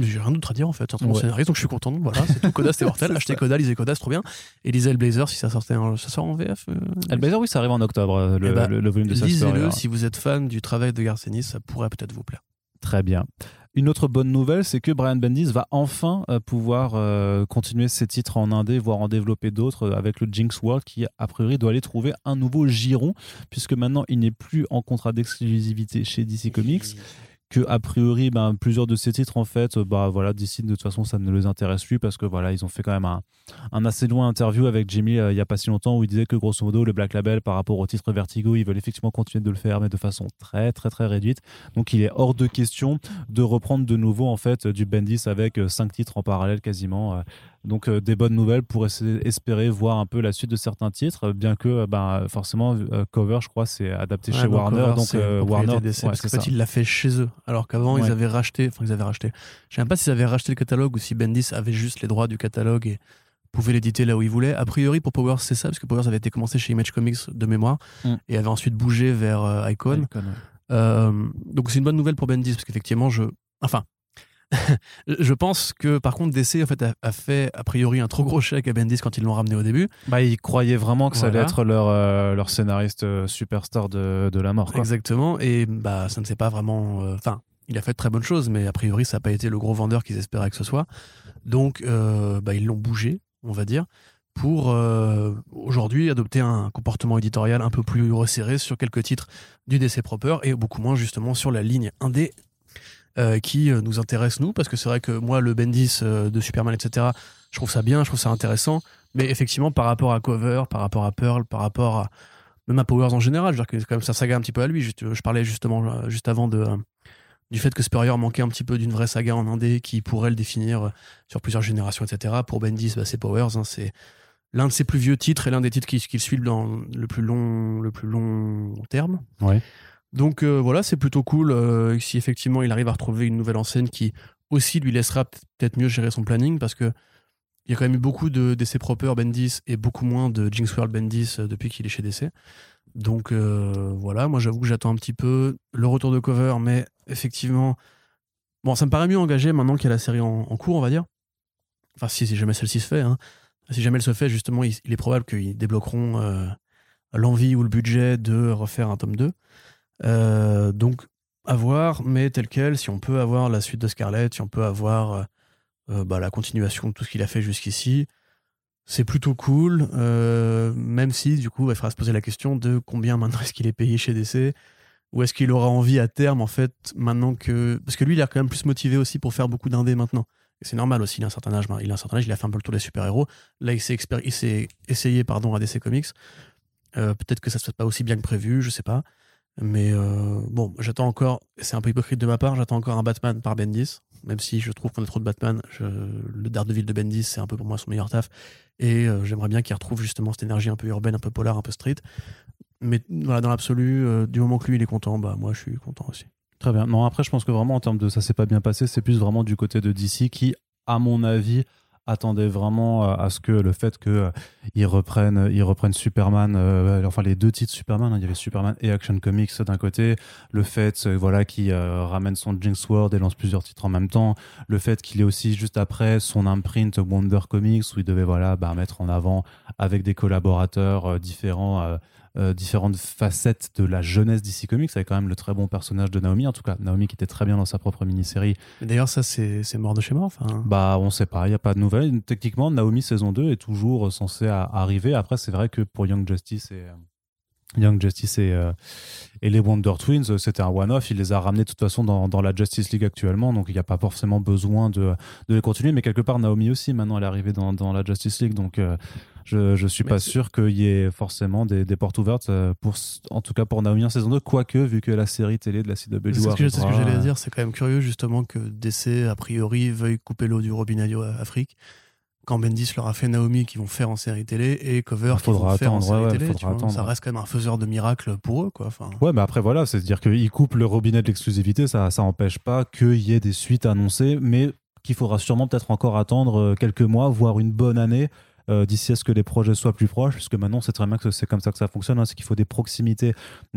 j'ai rien d'autre à dire en fait. C'est un bon scénariste, donc je suis content. Voilà, c'est tout. Coda, c'était mortel. Achetez Coda, lisez Coda, c'est trop bien. Et lisez Blazer si ça sortait en, ça sort en VF. Euh, Blazer, oui, ça arrive en octobre, le, eh ben, le, volume de Lisez-le si vous êtes fan du travail de Garcenis, ça pourrait peut-être vous plaire. Très bien. Une autre bonne nouvelle, c'est que Brian Bendis va enfin euh, pouvoir euh, continuer ses titres en indé, voire en développer d'autres euh, avec le Jinx World qui, a priori, doit aller trouver un nouveau giron, puisque maintenant il n'est plus en contrat d'exclusivité chez DC Comics que a priori ben, plusieurs de ces titres en fait bah voilà d'ici de toute façon ça ne les intéresse plus parce que voilà ils ont fait quand même un, assez loin interview avec Jimmy euh, il y a pas si longtemps où il disait que grosso modo le Black Label par rapport au titre Vertigo ils veulent effectivement continuer de le faire mais de façon très très très réduite. Donc il est hors de question de reprendre de nouveau en fait du Bendis avec euh, cinq titres en parallèle quasiment euh, donc euh, des bonnes nouvelles pour espérer voir un peu la suite de certains titres, bien que ben forcément euh, Cover, je crois, c'est adapté chez Warner, donc Warner, parce qu'en fait il l'a fait chez eux, alors qu'avant ils avaient racheté, enfin ils avaient racheté. Je sais même pas s'ils avaient racheté le catalogue ou si Bendis avait juste les droits du catalogue et pouvait l'éditer là où il voulait. A priori pour Powers c'est ça, parce que Powers avait été commencé chez Image Comics de mémoire mm. et avait ensuite bougé vers Icon. donc c'est une bonne nouvelle pour Bendis parce qu'effectivement je, enfin je pense que par contre DC en fait a, fait a priori un trop gros chèque à Bendis quand ils l'ont ramené au début. Bah ils croyaient vraiment que ça allait être leur euh, leur scénariste euh, superstar de, de la mort. Exactement et bah ça ne s'est pas vraiment. Euh, enfin il a fait de très bonnes choses mais a priori ça n'a pas été le gros vendeur qu'ils espéraient que ce soit. Donc bah, ils l'ont bougé on va dire pour aujourd'hui adopter un comportement éditorial un peu plus resserré sur quelques titres du DC proper et beaucoup moins justement sur la ligne indé euh, qui euh, nous intéresse nous, parce que c'est vrai que moi, le Bendis euh, de Superman, etc., je trouve ça bien, je trouve ça intéressant, mais effectivement, par rapport à Cover, par rapport à Pearl, par rapport à même à Powers en général, je veux dire que quand même ça saga un petit peu à lui. Je, parlais justement juste avant du fait que Spurrier manquait un petit peu d'une vraie saga en indé qui pourrait le définir sur plusieurs générations, etc. Pour Bendis, bah, c'est Powers, hein, c'est l'un de ses plus vieux titres et l'un des titres qu'il qui suit dans le plus long, le plus long terme. Ouais. Donc euh, voilà, c'est plutôt cool euh, si effectivement il arrive à retrouver une nouvelle enseigne qui aussi lui laissera peut-être mieux gérer son planning parce que il y a quand même eu beaucoup de DC proper Bendis et beaucoup moins de Jinx World Bendis euh, depuis qu'il est chez DC. Donc voilà, moi j'avoue que j'attends un petit peu le retour de cover, mais effectivement, bon, ça me paraît mieux engagé maintenant qu'il y a la série en, cours, on va dire. Enfin, si, jamais celle-ci se fait. hein. Si jamais elle se fait, justement, il, il est probable qu'ils débloqueront l'envie ou le budget de refaire un tome 2. Euh, donc, à voir, mais tel quel, si on peut avoir la suite de Scarlett, si on peut avoir euh, euh, bah, la continuation de tout ce qu'il a fait jusqu'ici, c'est plutôt cool, même si du coup il faudra se poser la question de combien maintenant est-ce qu'il est payé chez DC, ou est-ce qu'il aura envie à terme en fait maintenant que... Parce que lui il a quand même plus motivé aussi pour faire beaucoup d'indés maintenant. C'est normal aussi, il a un certain âge, il a un certain âge, il a fait un peu le tour des super-héros. Là il s'est, expéri- essayé pardon, à DC Comics. Peut-être que ça se fait pas aussi bien que prévu, je sais pas. Mais euh, bon, j'attends encore, c'est un peu hypocrite de ma part, j'attends encore un Batman par Bendis, même si je trouve qu'on a trop de Batman. Le Daredevil de Bendis, c'est un peu pour moi son meilleur taf. Et euh, j'aimerais bien qu'il retrouve justement cette énergie un peu urbaine, un peu polar, un peu street. Mais voilà, dans l'absolu, euh, du moment que lui il est content, bah moi je suis content aussi. Très bien. Non, après, je pense que vraiment, en termes de ça s'est pas bien passé, c'est plus vraiment du côté de DC qui, à mon avis, attendait vraiment euh, à ce que le fait qu'ils reprennent, ils reprennent Superman, euh, enfin les deux titres Superman, hein, il y avait Superman et Action Comics d'un côté, le fait euh, voilà qu'il euh, ramène son Jinx World et lance plusieurs titres en même temps, le fait qu'il ait aussi juste après son imprint Wonder Comics où il devait voilà bah, mettre en avant avec des collaborateurs euh, différents euh, euh, différentes facettes de la jeunesse d'ici Comics, avec quand même le très bon personnage de Naomi, en tout cas Naomi qui était très bien dans sa propre mini-série. D'ailleurs, ça c'est mort de chez mort. Enfin, Bah on sait pas, il n'y a pas de nouvelles. Techniquement, Naomi saison 2 est toujours censée à- arriver. Après, c'est vrai que pour Young Justice et... Young Justice et, euh, et les Wonder Twins, euh, c'était un one-off. Il les a ramenés de toute façon dans, dans la Justice League actuellement, donc il n'y a pas forcément besoin de, de les continuer. Mais quelque part, Naomi aussi, maintenant, elle est arrivée dans, dans la Justice League, donc euh, je, je suis Mais pas sûr qu'il y ait forcément des, des portes ouvertes, pour, en tout cas pour Naomi en saison 2, quoique, vu que la série télé de la CW c'est ce que, ce que j'allais dire. C'est quand même curieux justement que DC a priori veuille couper l'eau du robinet à Afrique. Quand Bendis leur a fait Naomi qu'ils vont faire en série télé et Cover Ah, faudra vont faire en attendre, série ouais, télé. faudra tu vois. attendre. Ça reste quand même un faiseur de miracles pour eux, quoi. Enfin, Ouais, mais après, voilà, c'est-à-dire qu'ils coupent le robinet de l'exclusivité, ça ça empêche pas qu'il y ait des suites annoncées, mais qu'il faudra sûrement peut-être encore attendre euh, quelques mois, voire une bonne année. euh, D'ici à ce que les projets soient plus proches, puisque maintenant c'est très bien que c'est comme ça que ça fonctionne, hein, c'est qu'il faut des proximités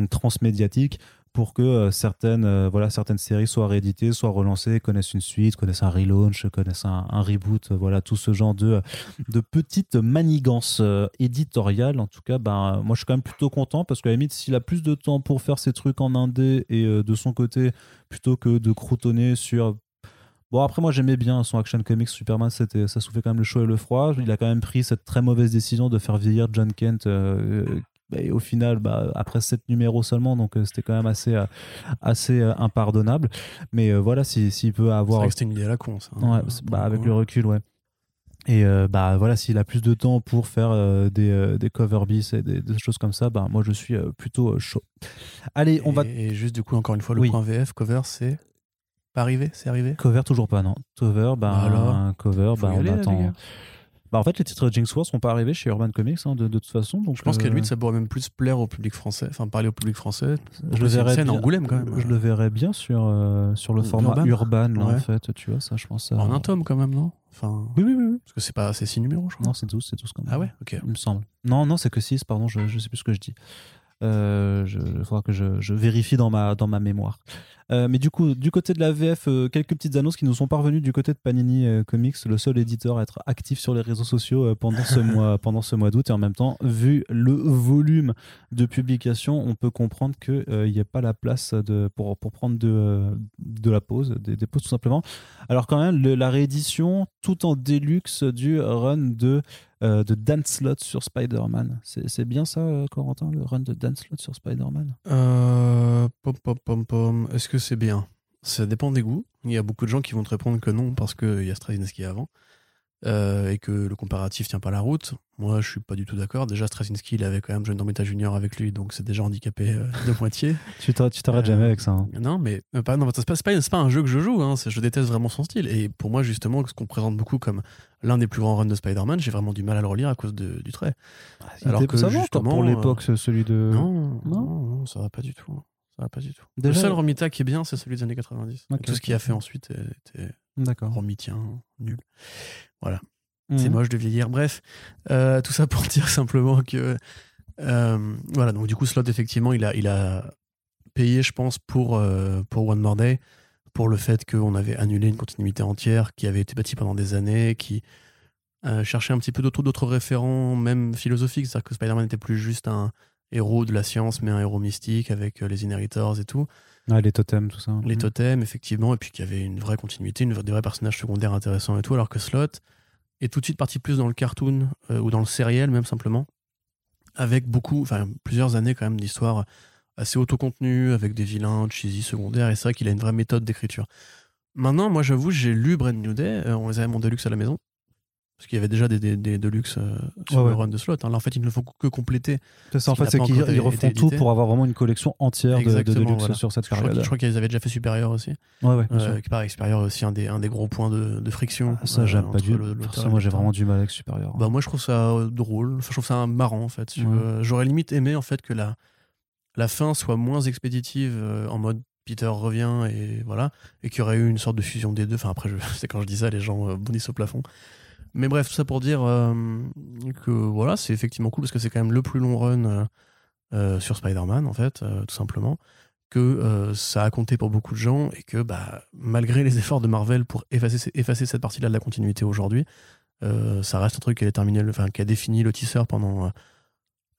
transmédiatiques pour que euh, certaines, euh, voilà, certaines séries soient rééditées, soient relancées, connaissent une suite, connaissent un relaunch, connaissent un, reboot, euh, voilà, tout ce genre de, de petites manigances éditoriales. En tout cas, ben, moi je suis quand même plutôt content parce qu'à la limite, s'il a plus de temps pour faire ses trucs en indé et de son côté, plutôt que de croutonner sur. Bon, après, moi j'aimais bien son Action Comics Superman, c'était, ça soufflait quand même le chaud et le froid. Il a quand même pris cette très mauvaise décision de faire vieillir John Kent. Et au final, bah, après sept numéros seulement, donc euh, c'était quand même assez, euh, assez euh, impardonnable. Mais voilà, s'il s'il peut c'est avoir c'était une idée à la con, ça. Ouais, hein, bah, avec le recul, ouais. Et euh, bah voilà, s'il a plus de temps pour faire euh, des, euh, des cover bis et des, des choses comme ça, bah moi je suis plutôt chaud. Allez, on va Et, et juste du coup, encore une fois, le Oui. point VF, Cover, c'est pas arrivé C'est arrivé? Cover toujours pas non. Cover, bah, Bah alors? un cover, bah on aller, attend. Bah en fait les titres Jinx Wars sont pas arrivés chez Urban Comics hein, de, de toute façon, donc Je pense qu'à euh, limite, ça pourrait même plus plaire au public français, enfin parler au public français. Je le verrais bien. Angoulême quand même. Je le verrais bien sur euh, sur le format Urban urban, là, en fait, tu vois ça, je pense. euh, En un tome quand même, non? Enfin, Oui oui oui. oui. parce que c'est pas c'est six numéros, je crois. Non c'est 12, c'est 12 quand même. Ah ouais, ok. il me semble. Non, non, c'est que 6, pardon, je, je sais plus ce que je dis. Euh, je- Il faudra que je, je vérifie dans ma, dans ma mémoire. Euh, mais du coup, du côté de la VF, euh, quelques petites annonces qui nous sont parvenues du côté de Panini euh, Comics, le seul éditeur à être actif sur les réseaux sociaux pendant ce mois, pendant ce mois d'août. Et en même temps, vu le volume de publication, on peut comprendre qu'il n'y a pas la place de, pour, pour prendre de, de la pause, des, des pauses tout simplement. Alors quand même, le- la réédition tout en déluxe du run de euh, de Dan Slott sur Spider-Man. C'est bien ça, euh, Corentin, le run de Dan Slott sur Spider-Man? Euh, pom, pom, pom, pom. Est-ce que c'est bien? Ça dépend des goûts. Il y a beaucoup de gens qui vont te répondre que non parce qu'il y a Straczynski avant euh, et que le comparatif tient pas la route. Moi, je suis pas du tout d'accord. Déjà, Straczynski, il avait quand même John Dormeta Junior avec lui, donc c'est déjà handicapé euh, de moitié. Tu t'arrêtes Euh, jamais avec ça. hein. Non, mais euh, pas, non, c'est pas, un jeu que je joue. Hein, je déteste vraiment son style. Et pour moi, justement, ce qu'on présente beaucoup comme l'un des plus grands runs de Spider-Man, j'ai vraiment du mal à le relire à cause de- du trait. alors Il était- que justement, pour l'époque, ce- celui de. Non, non? non, non, ça va pas du tout. Ça va pas du tout. Déjà- le seul Romita qui est bien, c'est celui des années 90. Ok, Tout ce qu'il a fait ensuite était D'accord. romitien, nul. Mhm. C'est moche de vieillir. Bref, euh, tout ça pour dire simplement que Euh, voilà, donc du coup, Slot, effectivement, il a, il a payé, je pense, pour, euh, pour One More Day, pour le fait qu'on avait annulé une continuité entière qui avait été bâtie pendant des années, qui cherchait un petit peu d'autres, d'autres référents, même philosophiques. C'est-à-dire que Spider-Man n'était plus juste un héros de la science, mais un héros mystique avec euh, les Inheritors et tout. Ouais, les totems, tout ça. Les totems, effectivement, et puis qu'il y avait une vraie continuité, une, des vrais personnages secondaires intéressants et tout, alors que Slot est tout de suite parti plus dans le cartoon euh, ou dans le sériel, même simplement, avec beaucoup, enfin plusieurs années quand même d'histoires assez autocontenues, avec des vilains cheesy secondaires, et c'est vrai qu'il a une vraie méthode d'écriture. Maintenant, moi j'avoue, j'ai lu Brand New Day, euh, on les avait mon Deluxe à la maison, parce qu'il y avait déjà des, des, des Deluxe euh, sur Ouais, le ouais. run de Slot. hein. Là, en fait, ils ne font que compléter. C'est ça, en fait, c'est pas qu'ils été refont tout édité. pour avoir vraiment une collection entière de, de Deluxe voilà. sur cette Je crois, période. qu'ils- je crois qu'ils avaient déjà fait Supérieur aussi. Ouais, ouais. Euh, paraît Supérieur aussi un des, un des gros points de, de friction. Ah, ça, euh, j'aime pas entre du et moi, j'ai vraiment du mal avec Supérieur. Bah, moi, je trouve ça euh, drôle. Enfin, je trouve ça marrant, en fait. si Ouais. J'aurais limite aimé, en fait, que la, la fin soit moins expéditive, euh, en mode Peter revient et voilà, et qu'il y aurait eu une sorte de fusion des deux. Enfin, après, je, c'est quand je dis ça, les gens euh, bondissent au plafond. Mais bref, tout ça pour dire euh, que voilà, c'est effectivement cool parce que c'est quand même le plus long run euh, euh, sur Spider-Man, en fait, tout simplement. Que euh, ça a compté pour beaucoup de gens et que bah, malgré les efforts de Marvel pour effacer, effacer cette partie-là de la continuité aujourd'hui, euh, ça reste un truc qui a, déterminé le- enfin, qui a défini le tisseur pendant euh,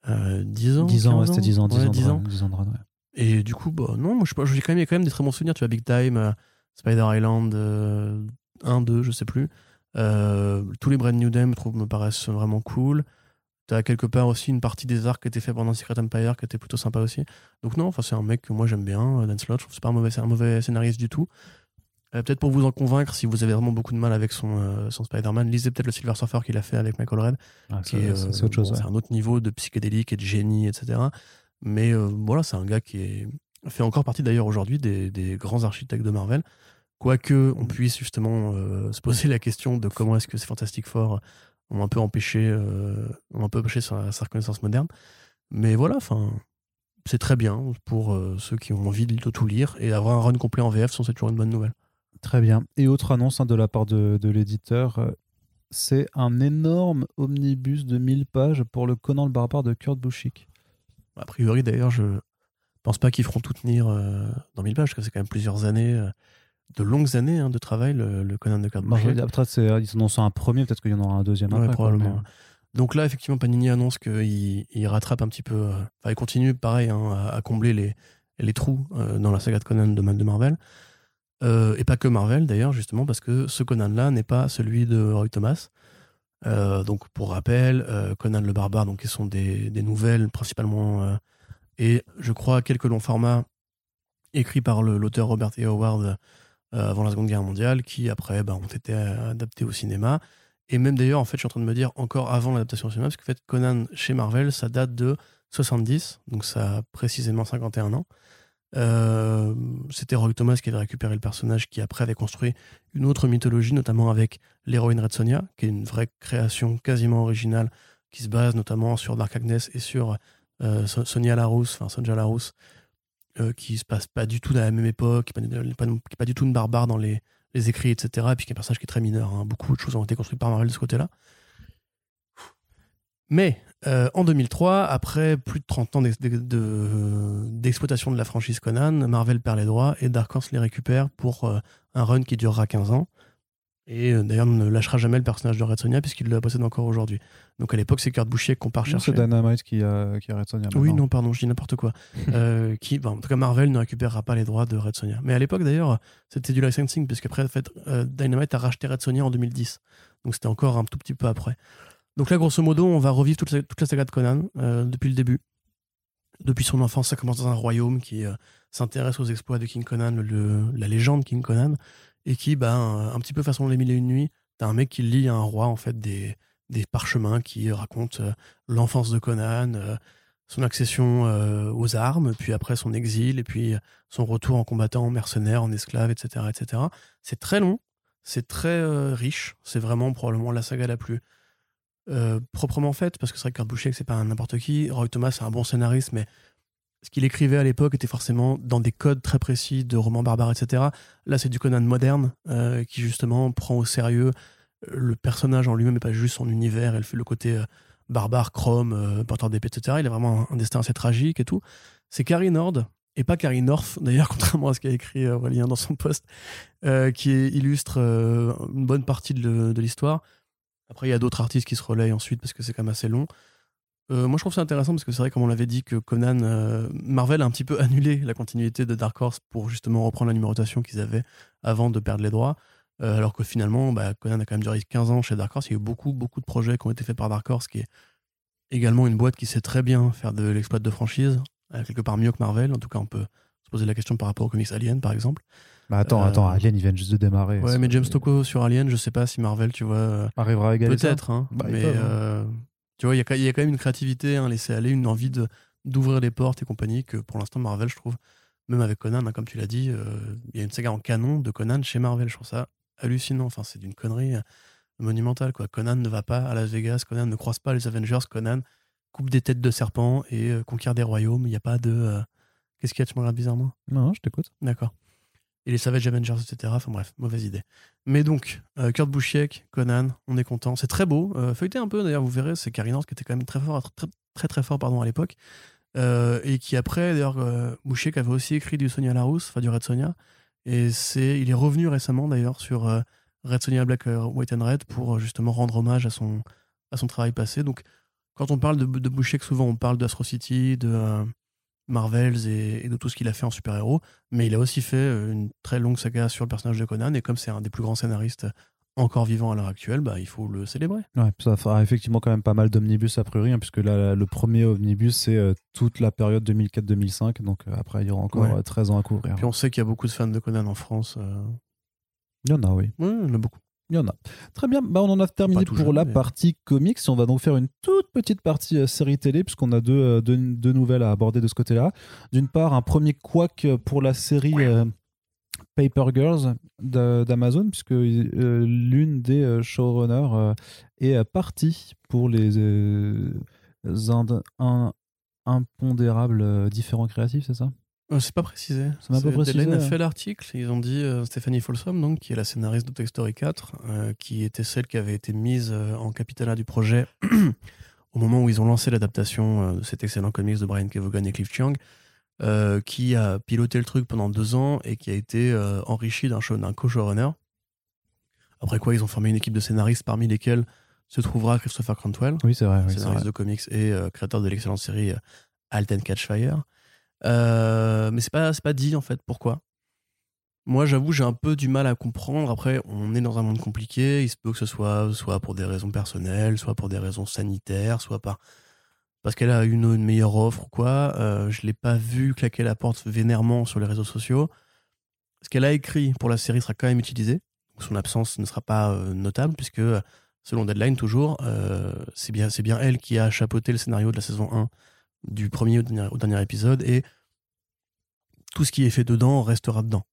euh, 10 ans. 10 ans, ouais, 15 c'était 10 ans, 10 Ouais, ans, de 10 run, ans. 10 ans de run, ouais. Et du coup, bah, non, moi, j'ai quand même, il y a quand même des très bons souvenirs. Tu vois, Big Time, Spider Island euh, 1, 2, je sais plus. Euh, tous les Brand New Day me, me paraissent vraiment cool. Tu as quelque part aussi une partie des arcs qui étaient faits pendant Secret Empire qui était plutôt sympa aussi. Donc, non, enfin, c'est un mec que moi j'aime bien, euh, Dan Slott. Je trouve que c'est pas un mauvais, c'est un mauvais scénariste du tout. Euh, peut-être pour vous en convaincre, si vous avez vraiment beaucoup de mal avec son, euh, son Spider-Man, lisez peut-être le Silver Surfer qu'il a fait avec Michael Red Ah, c'est euh, bon, ouais. Un autre niveau de psychédélique et de génie, etc. Mais voilà, c'est un gars qui est, fait encore partie d'ailleurs aujourd'hui des, des grands architectes de Marvel. Quoique on puisse justement euh, se poser la question de comment est-ce que ces Fantastic Four ont un peu empêché, euh, ont un peu empêché sa, sa reconnaissance moderne. Mais voilà, enfin, c'est très bien pour euh, ceux qui ont envie de tout lire et avoir un run complet en VF, c'est toujours une bonne nouvelle. Très bien. Et autre annonce hein, de la part de, de l'éditeur, euh, c'est un énorme omnibus de 1000 pages pour le Conan le barbare de Kurt Busiek. A priori, d'ailleurs, je pense pas qu'ils feront tout tenir dans 1000 pages, parce que c'est quand même plusieurs années, de longues années hein, de travail, le, le Conan de dire, Après, c'est- ils en un premier, peut-être qu'il y en aura un deuxième Ouais, après. quoi, probablement. mais- Donc là, effectivement, Panini annonce qu'il il rattrape un petit peu. euh, Enfin, il continue, pareil, hein, à, à combler les, les trous euh, dans la saga de Conan de, de Marvel. Euh, et pas que Marvel, d'ailleurs, justement, parce que ce Conan-là n'est pas celui de Roy Thomas. Euh, donc, pour rappel, euh, Conan le Barbare, donc, qui sont des, des nouvelles, principalement, euh, et je crois quelques longs formats écrits par l'auteur Robert E. Howard euh, avant la Seconde Guerre mondiale, qui après bah, ont été euh, adaptés au cinéma. Et même d'ailleurs, en fait, je suis en train de me dire encore avant l'adaptation au cinéma, parce que fait, Conan chez Marvel, ça date de 70, donc ça a précisément 51 ans. Euh, C'était Roy Thomas qui avait récupéré le personnage, qui après avait construit une autre mythologie, notamment avec l'héroïne Red Sonja, qui est une vraie création quasiment originale, qui se base notamment sur Dark Agnes et sur euh, So- Sonia Larousse, enfin Sonja Larousse, euh, qui se passe pas du tout dans la même époque, qui n'est pas, du tout une barbare dans les, écrits, etc. Et puis qui est un personnage qui est très mineur. hein. Beaucoup de choses ont été construites par Marvel de ce côté-là. Mais euh, en 2003, après plus de 30 ans de- d'exploitation de la franchise Conan, Marvel perd les droits et Dark Horse les récupère pour euh, un run qui durera 15 ans. Et euh, d'ailleurs ne lâchera jamais le personnage de Red Sonja puisqu'il le possède encore aujourd'hui. Donc à l'époque, c'est Kurt Busiek qu'on part chercher. C'est Dynamite qui a, qui a Red Sonja. Oui, non, pardon, je dis n'importe quoi. Euh, qui, bon, en tout cas, Marvel ne récupérera pas les droits de Red Sonja. Mais à l'époque, d'ailleurs, c'était du licensing, puisqu'après, en fait, euh, Dynamite a racheté Red Sonja en 2010. Donc c'était encore un tout petit peu après. Donc là, grosso modo, on va revivre toute la, toute la saga de Conan euh, depuis le début. Depuis son enfance, ça commence dans un royaume qui s'intéresse aux exploits de King Conan, le- la légende King Conan, et qui, bah, un, un petit peu façon Les Mille et Une Nuits, t'as un mec qui lit à un roi, en fait, des, des parchemins qui racontent euh, l'enfance de Conan, euh, son accession euh, aux armes, puis après son exil, et puis son retour en combattant, en mercenaire, en esclave, etc. etc. C'est très long, c'est très riche, c'est vraiment probablement la saga la plus proprement faite, parce que c'est vrai que Kurt Busiek, c'est pas n'importe qui. Roy Thomas, c'est un bon scénariste, mais ce qu'il écrivait à l'époque était forcément dans des codes très précis de romans barbares, etc. Là, c'est du Conan moderne, qui justement prend au sérieux le personnage en lui-même et pas juste son univers et le, le côté euh, barbare, chrome, euh, porteur d'épée, etc. Il a vraiment un, destin assez tragique et tout. C'est Carrie Nord, et pas Carrie North, d'ailleurs, contrairement à ce qu'a écrit Aurélien dans son post, qui illustre une bonne partie de, l'histoire. Après, il y a d'autres artistes qui se relayent ensuite parce que c'est quand même assez long. moi, je trouve ça intéressant parce que c'est vrai, comme on l'avait dit, que Conan, Marvel a un petit peu annulé la continuité de Dark Horse pour justement reprendre la numérotation qu'ils avaient avant de perdre les droits. Euh, alors que finalement, bah, Conan a quand même duré 15 ans chez Dark Horse. Il y a eu beaucoup, beaucoup de projets qui ont été faits par Dark Horse, qui est également une boîte qui sait très bien faire de l'exploit de franchise, euh, quelque part mieux que Marvel. En tout cas, on peut se poser la question par rapport aux comics Alien, par exemple. Bah attends, attends, euh, Alien, ils viennent juste de démarrer. Ouais, mais James Tocco sur Alien, je sais pas si Marvel, tu vois. Arrivera à Peut-être, hein, bah, mais hein. tu vois, il y, a quand même une créativité, un laisser aller, une envie d'ouvrir les portes et compagnie que pour l'instant, Marvel, je trouve, même avec Conan, hein, comme tu l'as dit, il y a une saga en canon de Conan chez Marvel. Je trouve ça hallucinant. Enfin, c'est d'une connerie euh, monumentale. Quoi. Conan ne va pas à Las Vegas, Conan ne croise pas les Avengers, Conan coupe des têtes de serpents et euh, conquiert des royaumes. Il n'y a pas de. Euh, qu'est-ce qu'il y a Tu me regardes bizarrement? Non, je t'écoute. D'accord. Et les Savage Avengers, etc. Enfin bref, mauvaise idée. Mais donc, Kurt Busiek, Conan, on est content. C'est très beau. feuilleté un peu, d'ailleurs, vous verrez, c'est Carrie qui était quand même très fort, très très, très fort pardon, à l'époque. et qui après, d'ailleurs, Busiek avait aussi écrit du Sonia Larousse, enfin du Red Sonia. Et c'est, il est revenu récemment d'ailleurs sur euh, Red Sonia Black, euh, White and Red pour euh, justement rendre hommage à son, à son travail passé. Donc, quand on parle de, de souvent on parle d'Astro City, de Marvels et, de tout ce qu'il a fait en super-héros. Mais il a aussi fait une très longue saga sur le personnage de Conan. Et comme c'est un des plus grands scénaristes encore vivant à l'heure actuelle, bah, il faut le célébrer. Ouais, ça fera effectivement quand même pas mal d'omnibus a priori, hein, puisque là, le premier omnibus, c'est euh, toute la période 2004-2005, donc euh, après, il y aura encore 13 euh, ans à couvrir. Puis on sait qu'il y a beaucoup de fans de Conan en France. Il y en a, oui. il y en a beaucoup. Il y en a. Très bien, bah, on en a terminé pour la partie comics. On va donc faire une toute petite partie série télé, puisqu'on a deux, deux, nouvelles à aborder de ce côté-là. D'une part, un premier quack pour la série Paper Girls d'Amazon, puisque euh, l'une des euh, showrunners euh, est partie pour les impondérables différents créatifs, c'est ça? C'est pas précisé. Ça pas précisé. a fait l'article. Ils ont dit Stéphanie Folsom, donc, qui est la scénariste de Toy Story 4, qui était celle qui avait été mise en capitana du projet au moment où ils ont lancé l'adaptation de cet excellent comics de Brian Kevogan et Cliff Chiang. Euh, qui a piloté le truc pendant deux ans et qui a été euh, enrichi d'un co-showrunner. Après quoi, ils ont formé une équipe de scénaristes parmi lesquels se trouvera Christopher Cantwell, oui, c'est vrai, scénariste de comics et euh, créateur de l'excellente série Alten Catchfire. mais c'est pas, pas dit en fait pourquoi. Moi, j'avoue, j'ai un peu du mal à comprendre. Après, on est dans un monde compliqué. Il se peut que ce soit soit pour des raisons personnelles, soit pour des raisons sanitaires, soit par parce qu'elle a une, une meilleure offre ou quoi. Euh, je l'ai pas vu claquer la porte vénèrement sur les réseaux sociaux. Ce qu'elle a écrit pour la série sera quand même utilisé. Son absence ne sera pas euh, notable puisque, selon Deadline toujours, euh, c'est bien, bien elle qui a chapeauté le scénario de la saison 1 du premier au dernier, au dernier épisode et tout ce qui est fait dedans restera dedans.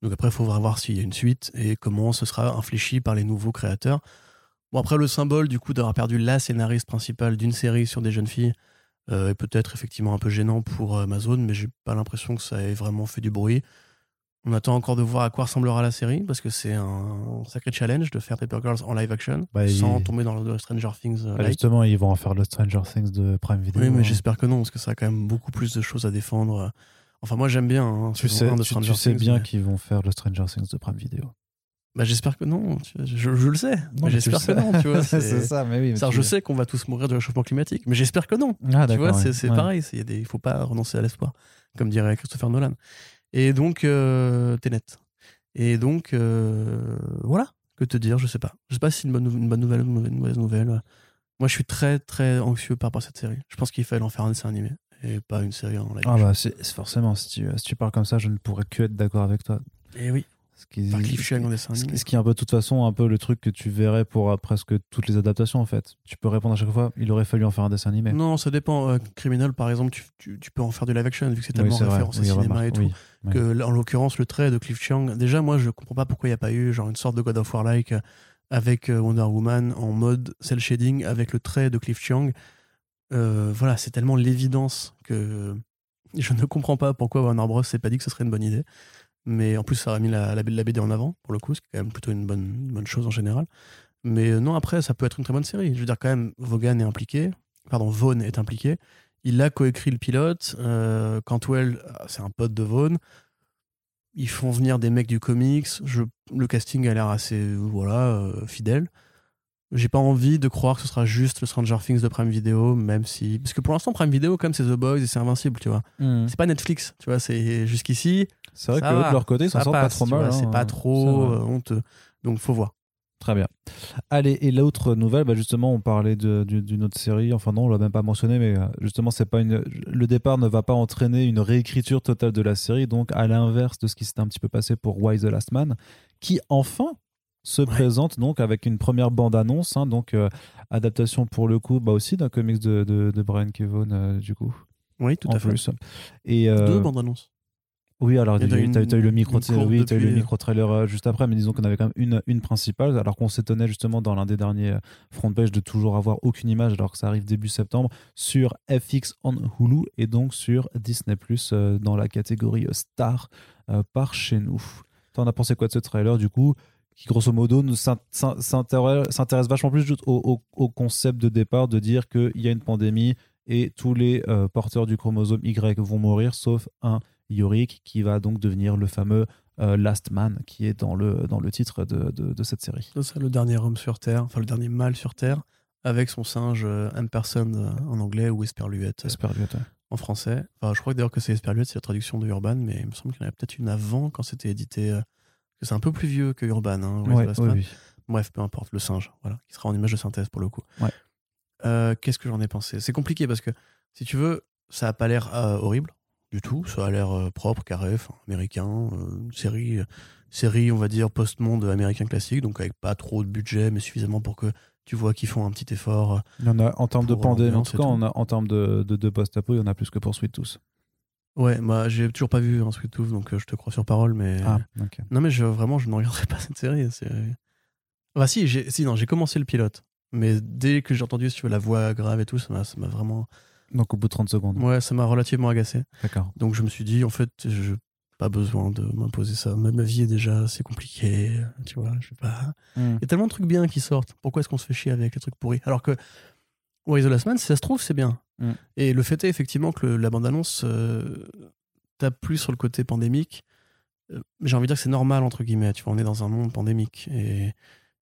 Donc après, il faudra voir s'il y a une suite et comment ce sera infléchi par les nouveaux créateurs. Bon, après, le symbole du coup d'avoir perdu la scénariste principale d'une série sur des jeunes filles euh, est peut-être effectivement un peu gênant pour euh, Amazon, mais j'ai pas l'impression que ça ait vraiment fait du bruit. On attend encore de voir à quoi ressemblera la série, parce que c'est un sacré challenge de faire Paper Girls en live action, bah, sans tomber dans le Stranger Things. Euh, bah, justement, ils vont en faire le Stranger Things de Prime Video. Oui, mais hein. j'espère que non, parce que ça a quand même beaucoup plus de choses à défendre. Enfin, moi j'aime bien. Hein, tu sais, tu, sais bien qu'ils vont faire le Stranger Things de Prime Video. Bah, j'espère que non. Je, le sais. j'espère que non. Tu vois, c'est ça, mais oui. je sais qu'on va tous mourir du réchauffement climatique, mais j'espère que non. Ah, tu vois, c'est pareil. Il ne faut pas renoncer à l'espoir, comme dirait Christopher Nolan. Et donc, euh, t'es net. Et donc, euh, voilà. Que te dire Je sais pas. Je sais pas si c'est une bonne, une bonne nouvelle ou une mauvaise nouvelle. Moi, je suis très, très anxieux par rapport à cette série. Je pense qu'il fallait en faire un dessin animé et pas une série en live. Ah, bah, c'est forcément. Si tu, si tu parles comme ça, je ne pourrais que être d'accord avec toi. Et oui. Ce qui, ce, qui est un peu de toute façon un peu le truc que tu verrais pour euh, presque toutes les adaptations en fait. Tu peux répondre à chaque fois, il aurait fallu en faire un dessin animé. Non, ça dépend. Euh, Criminal par exemple, tu, tu, peux en faire du live action vu que c'est tellement référencé cinéma et tout. que en l'occurrence le trait de Cliff Chiang, déjà moi je comprends pas pourquoi il n'y a pas eu genre une sorte de God of War like euh, avec Wonder Woman en mode cel shading avec le trait de Cliff Chiang. voilà, c'est tellement l'évidence que je ne comprends pas pourquoi Warner Bros s'est pas dit que ce serait une bonne idée. Mais en plus, ça a mis la, la, BD en avant, pour le coup, ce qui est quand même plutôt une bonne, bonne chose en général. Mais euh, non, après, ça peut être une très bonne série. Je veux dire, quand même, Vaughan est impliqué. Pardon, Vaughn est impliqué. Il a coécrit le pilote. Euh, Cantwell, euh, c'est un pote de Vaughn. Ils font venir des mecs du comics. Je, le casting a l'air assez voilà, euh, fidèle. J'ai pas envie de croire que ce sera juste le Stranger Things de Prime Video, même si. Parce que pour l'instant, Prime Video, comme c'est The Boys et c'est Invincible, tu vois. Hmm. C'est pas Netflix, tu vois. C'est jusqu'ici. C'est vrai ça que eux, de leur côté, ils s'en sortent pas trop mal. C'est pas trop honteux. Donc, faut voir. Très bien. Allez, et l'autre nouvelle, bah justement, on parlait de- du- d'une autre série. Enfin non, on l'a même pas mentionné, mais euh, justement, c'est pas une. Le départ ne va pas entraîner une réécriture totale de la série, donc à l'inverse de ce qui s'était un petit peu passé pour Why the Last Man, qui enfin se présente donc avec une première bande annonce, hein, donc euh, adaptation pour le coup, bah aussi d'un comics de, de, de Brian Kevon euh, du coup. Oui, tout en à fait. Et euh, Deux bandes annonces. Oui, alors tu une- as, eu le micro, oui, eu le trailer juste après, mais disons qu'on avait quand même une, une principale, alors qu'on s'étonnait justement dans l'un des derniers euh, front page de toujours avoir aucune image, alors que ça arrive début septembre sur FX on Hulu et donc sur Disney Plus dans la catégorie euh, Star euh, par chez nous. T'en as pensé quoi de ce trailer du coup qui grosso modo s'intéresse vachement plus au, au- au concept de départ de dire qu'il y a une pandémie et tous les euh, porteurs du chromosome Y vont mourir sauf un Yorick qui va donc devenir le fameux euh, Last Man qui est dans le, dans le titre de, de- de cette série. C'est le dernier homme sur Terre, enfin le dernier mâle sur Terre, avec son singe euh, Ampersand euh, en anglais ou Esperluette euh, toi. en français. Enfin, je crois que d'ailleurs que c'est Esperluette, c'est la traduction de Urban, mais il me semble qu'il y en avait peut-être une avant quand c'était édité. euh, que c'est un peu plus vieux que Urban. Hein, Ouais, oui. Bref, peu importe, le singe, voilà, qui sera en image de synthèse pour le coup. Euh, Qu'est-ce que j'en ai pensé? C'est compliqué parce que, si tu veux, ça a pas l'air euh, horrible du tout. Ça a l'air euh, propre, carré, américain. euh, une série, euh, série, on va dire, post-monde américain classique, donc avec pas trop de budget, mais suffisamment pour que tu vois qu'ils font un petit effort. Il y en a en termes de pandémie, en tout cas, on a, en termes de, de, de post-apo, il y en a plus que pour Sweet Tooth. Ouais, moi, j'ai toujours pas vu un Sweet Tooth, donc euh, je te crois sur parole, mais. Ah, ok. Non, mais je, vraiment, je ne regarderai pas cette série. Enfin, si, j'ai, si, non, j'ai commencé le pilote. Mais dès que j'ai entendu si tu veux, la voix grave et tout, ça m'a vraiment. Donc au bout de 30 secondes. Ouais, ça m'a relativement agacé. D'accord. Donc je me suis dit, en fait, je pas besoin de m'imposer ça. Ma, ma vie est déjà assez compliquée. Tu vois, je vais pas. Hmm. Il y a tellement de trucs bien qui sortent. Pourquoi est-ce qu'on se fait chier avec les trucs pourris? Alors que Why the Last Man, si ça se trouve, c'est bien. Mm. Et le fait est effectivement que le- la bande-annonce euh, tape plus sur le côté pandémique. Euh, J'ai envie de dire que c'est normal, entre guillemets. Tu vois, on est dans un monde pandémique. Et,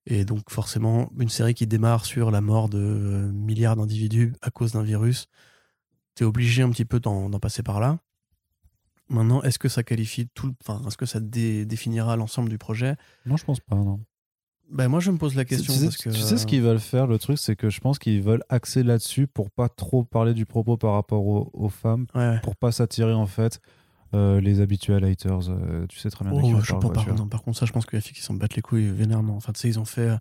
et donc, forcément, une série qui démarre sur la mort de euh, milliards d'individus à cause d'un virus, t'es obligé un petit peu d'en passer par là. Maintenant, est-ce que ça qualifie tout le. Enfin, est-ce que ça dé- définira l'ensemble du projet? Non, je pense pas, non. ben, Moi, je me pose la question. tu sais, parce que, tu sais ce qu'ils veulent faire, le truc, c'est que je pense qu'ils veulent axer là-dessus pour pas trop parler du propos par rapport aux, aux femmes, Ouais, ouais. pour pas s'attirer en fait euh, les habituels haters. euh, tu sais très bien Oh, je pas par, non, par contre, ça, je pense que les filles qui s'en battent les couilles vénèrement. Enfin, tu sais, ils ont fait.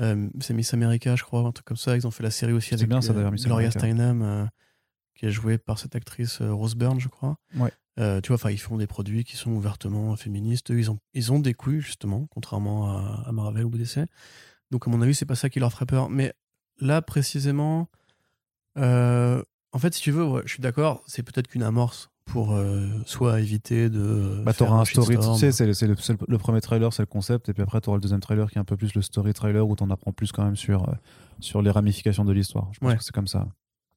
euh, c'est Miss America, je crois, un truc comme ça. Ils ont fait la série aussi C'est avec bien, ça, euh, d'ailleurs, Miss Gloria America. Steinem, euh, qui est jouée par cette actrice euh, Rose Byrne, je crois. Ouais. Euh, tu vois, enfin, ils font des produits qui sont ouvertement féministes. Eux, ils ont, ils ont des couilles, justement, contrairement à, à Marvel ou DC. Donc, à mon avis, c'est pas ça qui leur ferait peur. Mais là, précisément, euh, en fait, si tu veux, ouais, je suis d'accord, c'est peut-être qu'une amorce pour euh, soit éviter de. Bah, t'auras un story, tu sais, c'est le, c'est le- c'est le- le premier trailer, c'est le concept, et puis après, t'auras le deuxième trailer qui est un peu plus le story trailer où t'en apprends plus quand même sur, sur les ramifications de l'histoire. Je pense Ouais. que c'est comme ça.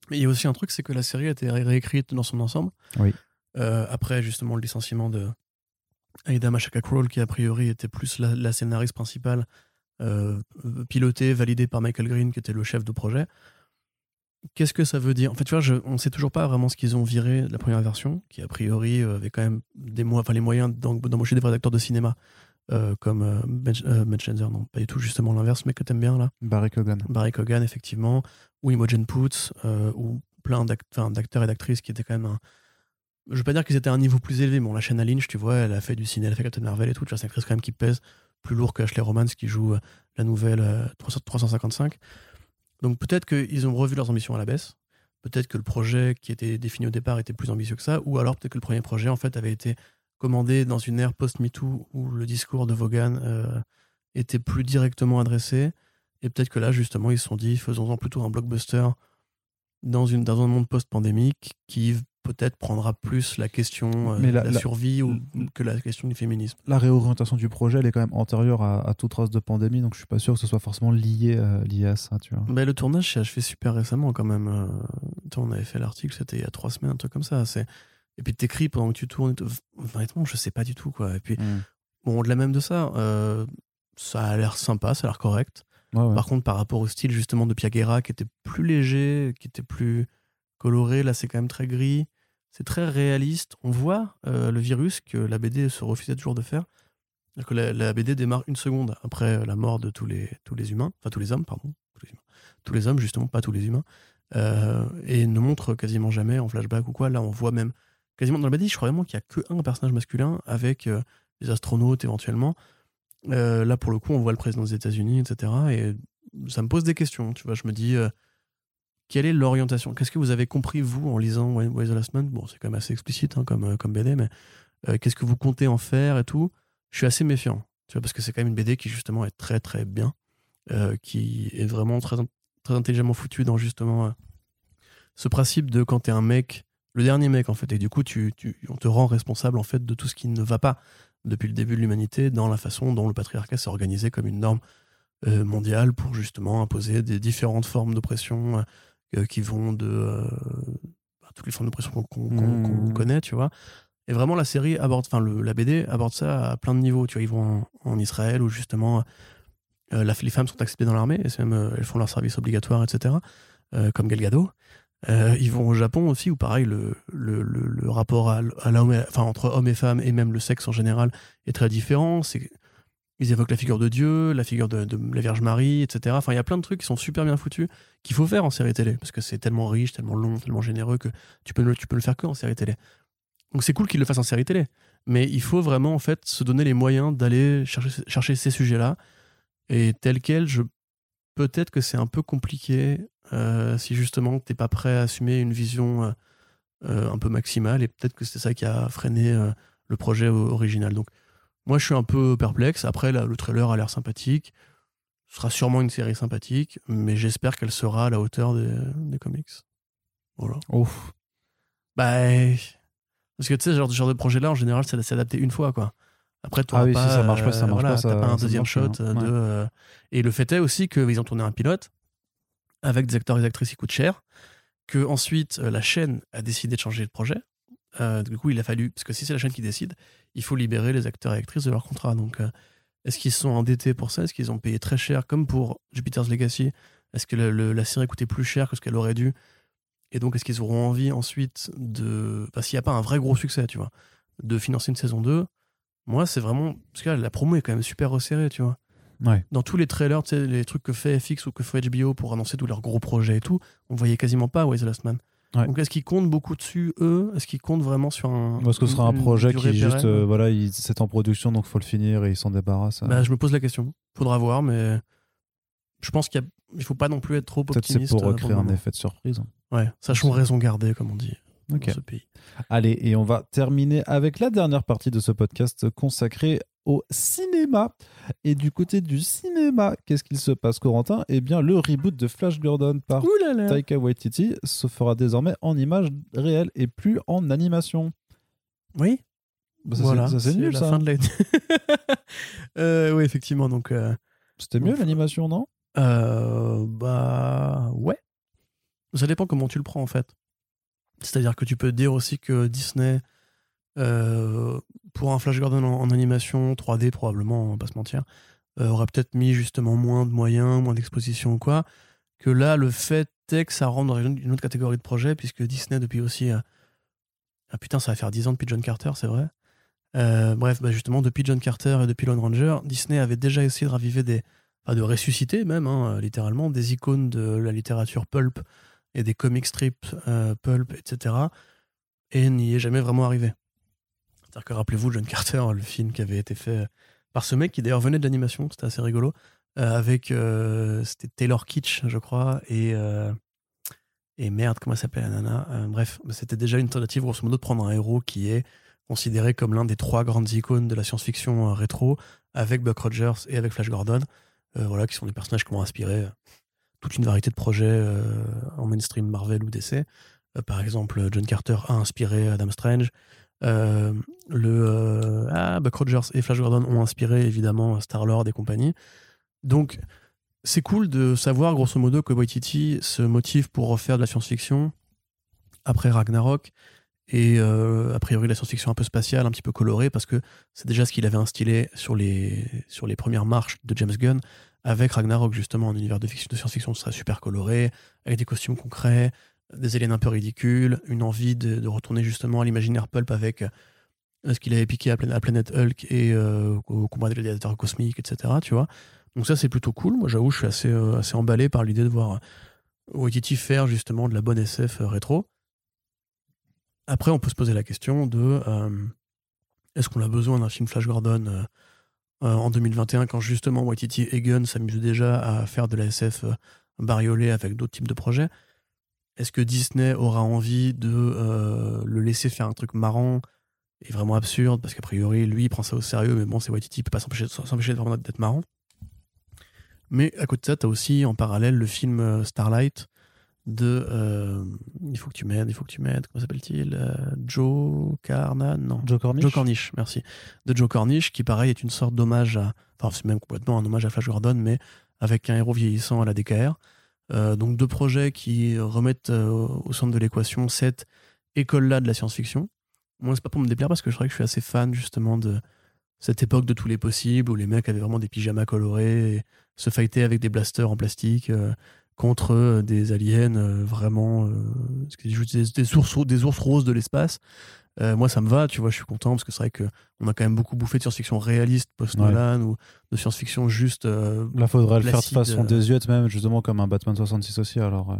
Mais il y a aussi un truc, c'est que la série a été ré- réécrite dans son ensemble. Oui. Euh, après, justement, le licenciement de Aida Machaka Kroll, qui a priori était plus la, la scénariste principale, euh, pilotée, validée par Michael Green, qui était le chef de projet. Qu'est-ce que ça veut dire? En fait, tu vois, je, on ne sait toujours pas vraiment ce qu'ils ont viré de la première version, qui a priori euh, avait quand même des mo- enfin, les moyens d'em- d'embaucher des vrais acteurs de cinéma, euh, comme euh, Ben, euh, Ben Schneider, non, pas du tout, justement l'inverse, mais que t'aimes bien là. Barry Kogan. Barry Cogan, effectivement, ou Imogen Poots, euh, ou plein d'acteurs et d'actrices qui étaient quand même un. Je veux pas dire qu'ils étaient à un niveau plus élevé, mais bon, la Shanna Lynch, tu vois, elle a fait du ciné, elle a fait Captain Marvel et tout, tu vois, c'est une actrice quand même qui pèse plus lourd que Ashley Romance qui joue euh, la nouvelle euh, 300 355. Donc peut-être qu'ils ont revu leurs ambitions à la baisse, peut-être que le projet qui était défini au départ était plus ambitieux que ça, ou alors peut-être que le premier projet, en fait, avait été commandé dans une ère post-MeToo où le discours de Vaughan euh, était plus directement adressé. Et peut-être que là, justement, ils se sont dit, faisons-en plutôt un blockbuster dans, une, dans un monde post-pandémique qui peut-être prendra plus la question euh, Mais la- de la, la- survie ou, que la question du féminisme. La réorientation du projet, elle est quand même antérieure à, à toute trace de pandémie, donc je suis pas sûr que ce soit forcément lié, euh, lié à ça, tu vois. Mais le tournage s'est achevé super récemment quand même. Euh, on avait fait l'article, c'était il y a trois semaines, un truc comme ça. C'est... Et puis t'écris pendant que tu tournes. Honnêtement, je sais pas du tout quoi. Et puis, Mm. bon, au-delà même de ça, euh, ça a l'air sympa, ça a l'air correct. Ouais, ouais. Par contre, par rapport au style justement de Piaguera, qui était plus léger, qui était plus coloré, là c'est quand même très gris. C'est très réaliste. On voit euh, le virus que la BD se refusait toujours de faire. Que la, la BD démarre une seconde après la mort de tous les, tous les humains, enfin tous les hommes, pardon. Tous les, humains. Tous les hommes, justement, pas tous les humains. Euh, et ne montre quasiment jamais en flashback ou quoi. Là, on voit même quasiment dans la BD, je crois vraiment qu'il n'y a que un personnage masculin avec euh, des astronautes éventuellement. Euh, là, pour le coup, on voit le président des États-Unis, etc. Et ça me pose des questions. Tu vois, je me dis, euh, quelle est l'orientation? Qu'est-ce que vous avez compris, vous, en lisant Why the Last Man? Bon, c'est quand même assez explicite hein, comme, euh, comme BD, mais euh, qu'est-ce que vous comptez en faire et tout? Je suis assez méfiant, tu vois, parce que c'est quand même une BD qui, justement, est très, très bien, euh, qui est vraiment très, très intelligemment foutue dans, justement, euh, ce principe de quand t'es un mec, le dernier mec, en fait, et du coup, tu, tu, on te rend responsable, en fait, de tout ce qui ne va pas depuis le début de l'humanité dans la façon dont le patriarcat s'est organisé comme une norme euh, mondiale pour justement imposer des différentes formes d'oppression euh, qui vont de euh, bah, toutes les formes d'oppression qu'on qu'on- Mmh. connaît, tu vois. Et vraiment, la série aborde, enfin, la BD aborde ça à plein de niveaux. Tu vois, ils vont en, en Israël où justement euh, la- les femmes sont acceptées dans l'armée et même, euh, elles font leur service obligatoire, etc. euh, comme Gal Gadot. Euh, ils vont au Japon aussi, où pareil, le, le, le, rapport à, à l'homme enfin, entre hommes et femmes, et même le sexe en général, est très différent. Ils évoquent la figure de Dieu, la figure de, de la Vierge Marie, etc. Enfin, il y a plein de trucs qui sont super bien foutus, qu'il faut faire en série télé, parce que c'est tellement riche, tellement long, tellement généreux que tu peux, tu peux le faire que en série télé. Donc c'est cool qu'ils le fassent en série télé. Mais il faut vraiment, en fait, se donner les moyens d'aller chercher, chercher ces sujets-là. Et tel quel, je peut-être que c'est un peu compliqué euh, si justement t'es pas prêt à assumer une vision euh, euh, un peu maximale et peut-être que c'est ça qui a freiné euh, le projet original. Donc moi je suis un peu perplexe. Après là, le trailer a l'air sympathique. Ce sera sûrement une série sympathique, mais j'espère qu'elle sera à la hauteur des, des comics. Voilà. Ouf. Bah parce que tu sais, ce genre, ce genre de projet-là, en général, ça s'est adapté une fois, quoi. Après, tu Ah oui, si ça marche pas, ça marche pas, T'as ça- pas un deuxième marche shot pas, ouais. de. euh, Et le fait est aussi qu'ils ont tourné un pilote avec des acteurs et des actrices qui coûtent cher, que ensuite euh, la chaîne a décidé de changer le projet. Euh, du coup, il a fallu, parce que si c'est la chaîne qui décide, il faut libérer les acteurs et actrices de leur contrat. Donc, euh, est-ce qu'ils sont endettés pour ça? Est-ce qu'ils ont payé très cher, comme pour Jupiter's Legacy? Est-ce que la série coûtait plus cher que ce qu'elle aurait dû? Et donc, est-ce qu'ils auront envie ensuite de. Parce qu'il n'y a pas un vrai gros succès, tu vois, de financer une saison 2 Moi, c'est vraiment. Parce que là, la promo est quand même super resserrée, tu vois Ouais. dans tous les trailers, tu sais, les trucs que fait FX ou que fait HBO pour annoncer tous leurs gros projets et tout, on voyait quasiment pas Why the Last Man. Ouais. Donc est-ce qu'ils comptent beaucoup dessus, eux? Est-ce qu'ils comptent vraiment sur un. Parce que ce sera un projet qui juste, pérenne euh, voilà, il- c'est en production, donc faut le finir et il s'en débarrasse. Bah, Je me pose la question. Faudra voir, mais je pense qu'il ne faut pas non plus être trop Peut-être c'est optimiste. pour euh, pour créer le un effet de surprise. Ouais, sachons raison garder, comme on dit dans ce pays. Allez, et on va terminer avec la dernière partie de ce podcast consacré au cinéma. Et du côté du cinéma, qu'est-ce qu'il se passe, Corentin? Eh bien, le reboot de Flash Gordon par là là Taika Waititi se fera désormais en images réelles et plus en animation. Oui, Bah, ça, voilà. c'est- ça, c'est nul, la ça. fin de la... Euh, oui, effectivement. Donc, euh, C'était mieux l'animation, non? Euh, bah ouais. Ça dépend comment tu le prends en fait. C'est-à-dire que tu peux dire aussi que Disney, euh, pour un Flash Gordon en, animation 3D probablement, on va pas se mentir, euh, aurait peut-être mis justement moins de moyens, moins d'exposition ou quoi. Que là, le fait est que ça rentre dans une autre catégorie de projet, puisque Disney depuis aussi... euh, Ah putain, ça va faire 10 ans depuis John Carter, c'est vrai. Euh, bref, bah justement, depuis John Carter et depuis Lone Ranger, Disney avait déjà essayé de raviver des, enfin, de ressusciter même, hein, littéralement, des icônes de la littérature pulp et des comic strips pulp, etc. Et n'y est jamais vraiment arrivé. C'est-à-dire que rappelez-vous John Carter, le film qui avait été fait par ce mec qui d'ailleurs venait de l'animation, c'était assez rigolo, euh, avec euh, c'était Taylor Kitsch, je crois, et euh, et merde, comment elle s'appelle la nana Euh, Bref, c'était déjà une tentative grosso modo de prendre un héros qui est considéré comme l'un des trois grandes icônes de la science-fiction euh, rétro, avec Buck Rogers et avec Flash Gordon, euh, voilà, qui sont des personnages qui m'ont inspiré. toute une variété de projets en mainstream Marvel ou DC. par exemple, John Carter a inspiré Adam Strange. Le ah, Buck Rogers et Flash Gordon ont inspiré évidemment Star Lord et compagnie. Donc c'est cool de savoir grosso modo que Waititi se motive pour refaire de la science-fiction après Ragnarok et euh, a priori la science-fiction un peu spatiale, un petit peu colorée, parce que c'est déjà ce qu'il avait instillé sur les, sur les premières marches de James Gunn, avec Ragnarok justement, un univers de, fiction, de science-fiction serait super coloré, avec des costumes concrets, des aliens un peu ridicules, une envie de, retourner justement à l'imaginaire pulp avec euh, ce qu'il avait piqué à, Planète Hulk et euh, au combat des gladiateurs cosmiques, etc. Tu vois Donc ça c'est plutôt cool. Moi j'avoue, je suis assez, assez emballé par l'idée de voir Waititi faire justement de la bonne SF rétro. Après, on peut se poser la question de euh, est-ce qu'on a besoin d'un film Flash Gordon euh, euh, en 2021 quand justement Waititi et Gunn s'amusent déjà à faire de la SF bariolée avec d'autres types de projets? Est-ce que Disney aura envie de le laisser faire un truc marrant et vraiment absurde? Parce qu'a priori lui il prend ça au sérieux mais bon c'est Waititi il peut pas s'empêcher d'être marrant mais à côté de ça, tu as aussi en parallèle le film Starlight, de euh, il faut que tu m'aides, il faut que tu m'aides, comment s'appelle-t-il euh, Joe Carnan Non. Joe Cornish. Joe Cornish, merci. De Joe Cornish, qui pareil est une sorte d'hommage à. Enfin, c'est même complètement un hommage à Flash Gordon, mais avec un héros vieillissant à la DKR. Euh, donc deux projets qui remettent au centre de l'équation cette école-là de la science-fiction. Moi, c'est pas pour me déplaire parce que je crois que je suis assez fan justement de cette époque de tous les possibles où les mecs avaient vraiment des pyjamas colorés et se fightaient avec des blasters en plastique contre euh, des aliens euh, vraiment euh, des, des, ours, des ours roses de l'espace. Moi, ça me va, tu vois, je suis content parce que c'est vrai qu'on a quand même beaucoup bouffé de science-fiction réaliste post-Nolan ou de science-fiction juste. Là, faudrait le faire de façon désuète, même, justement, comme un Batman 66 aussi, alors.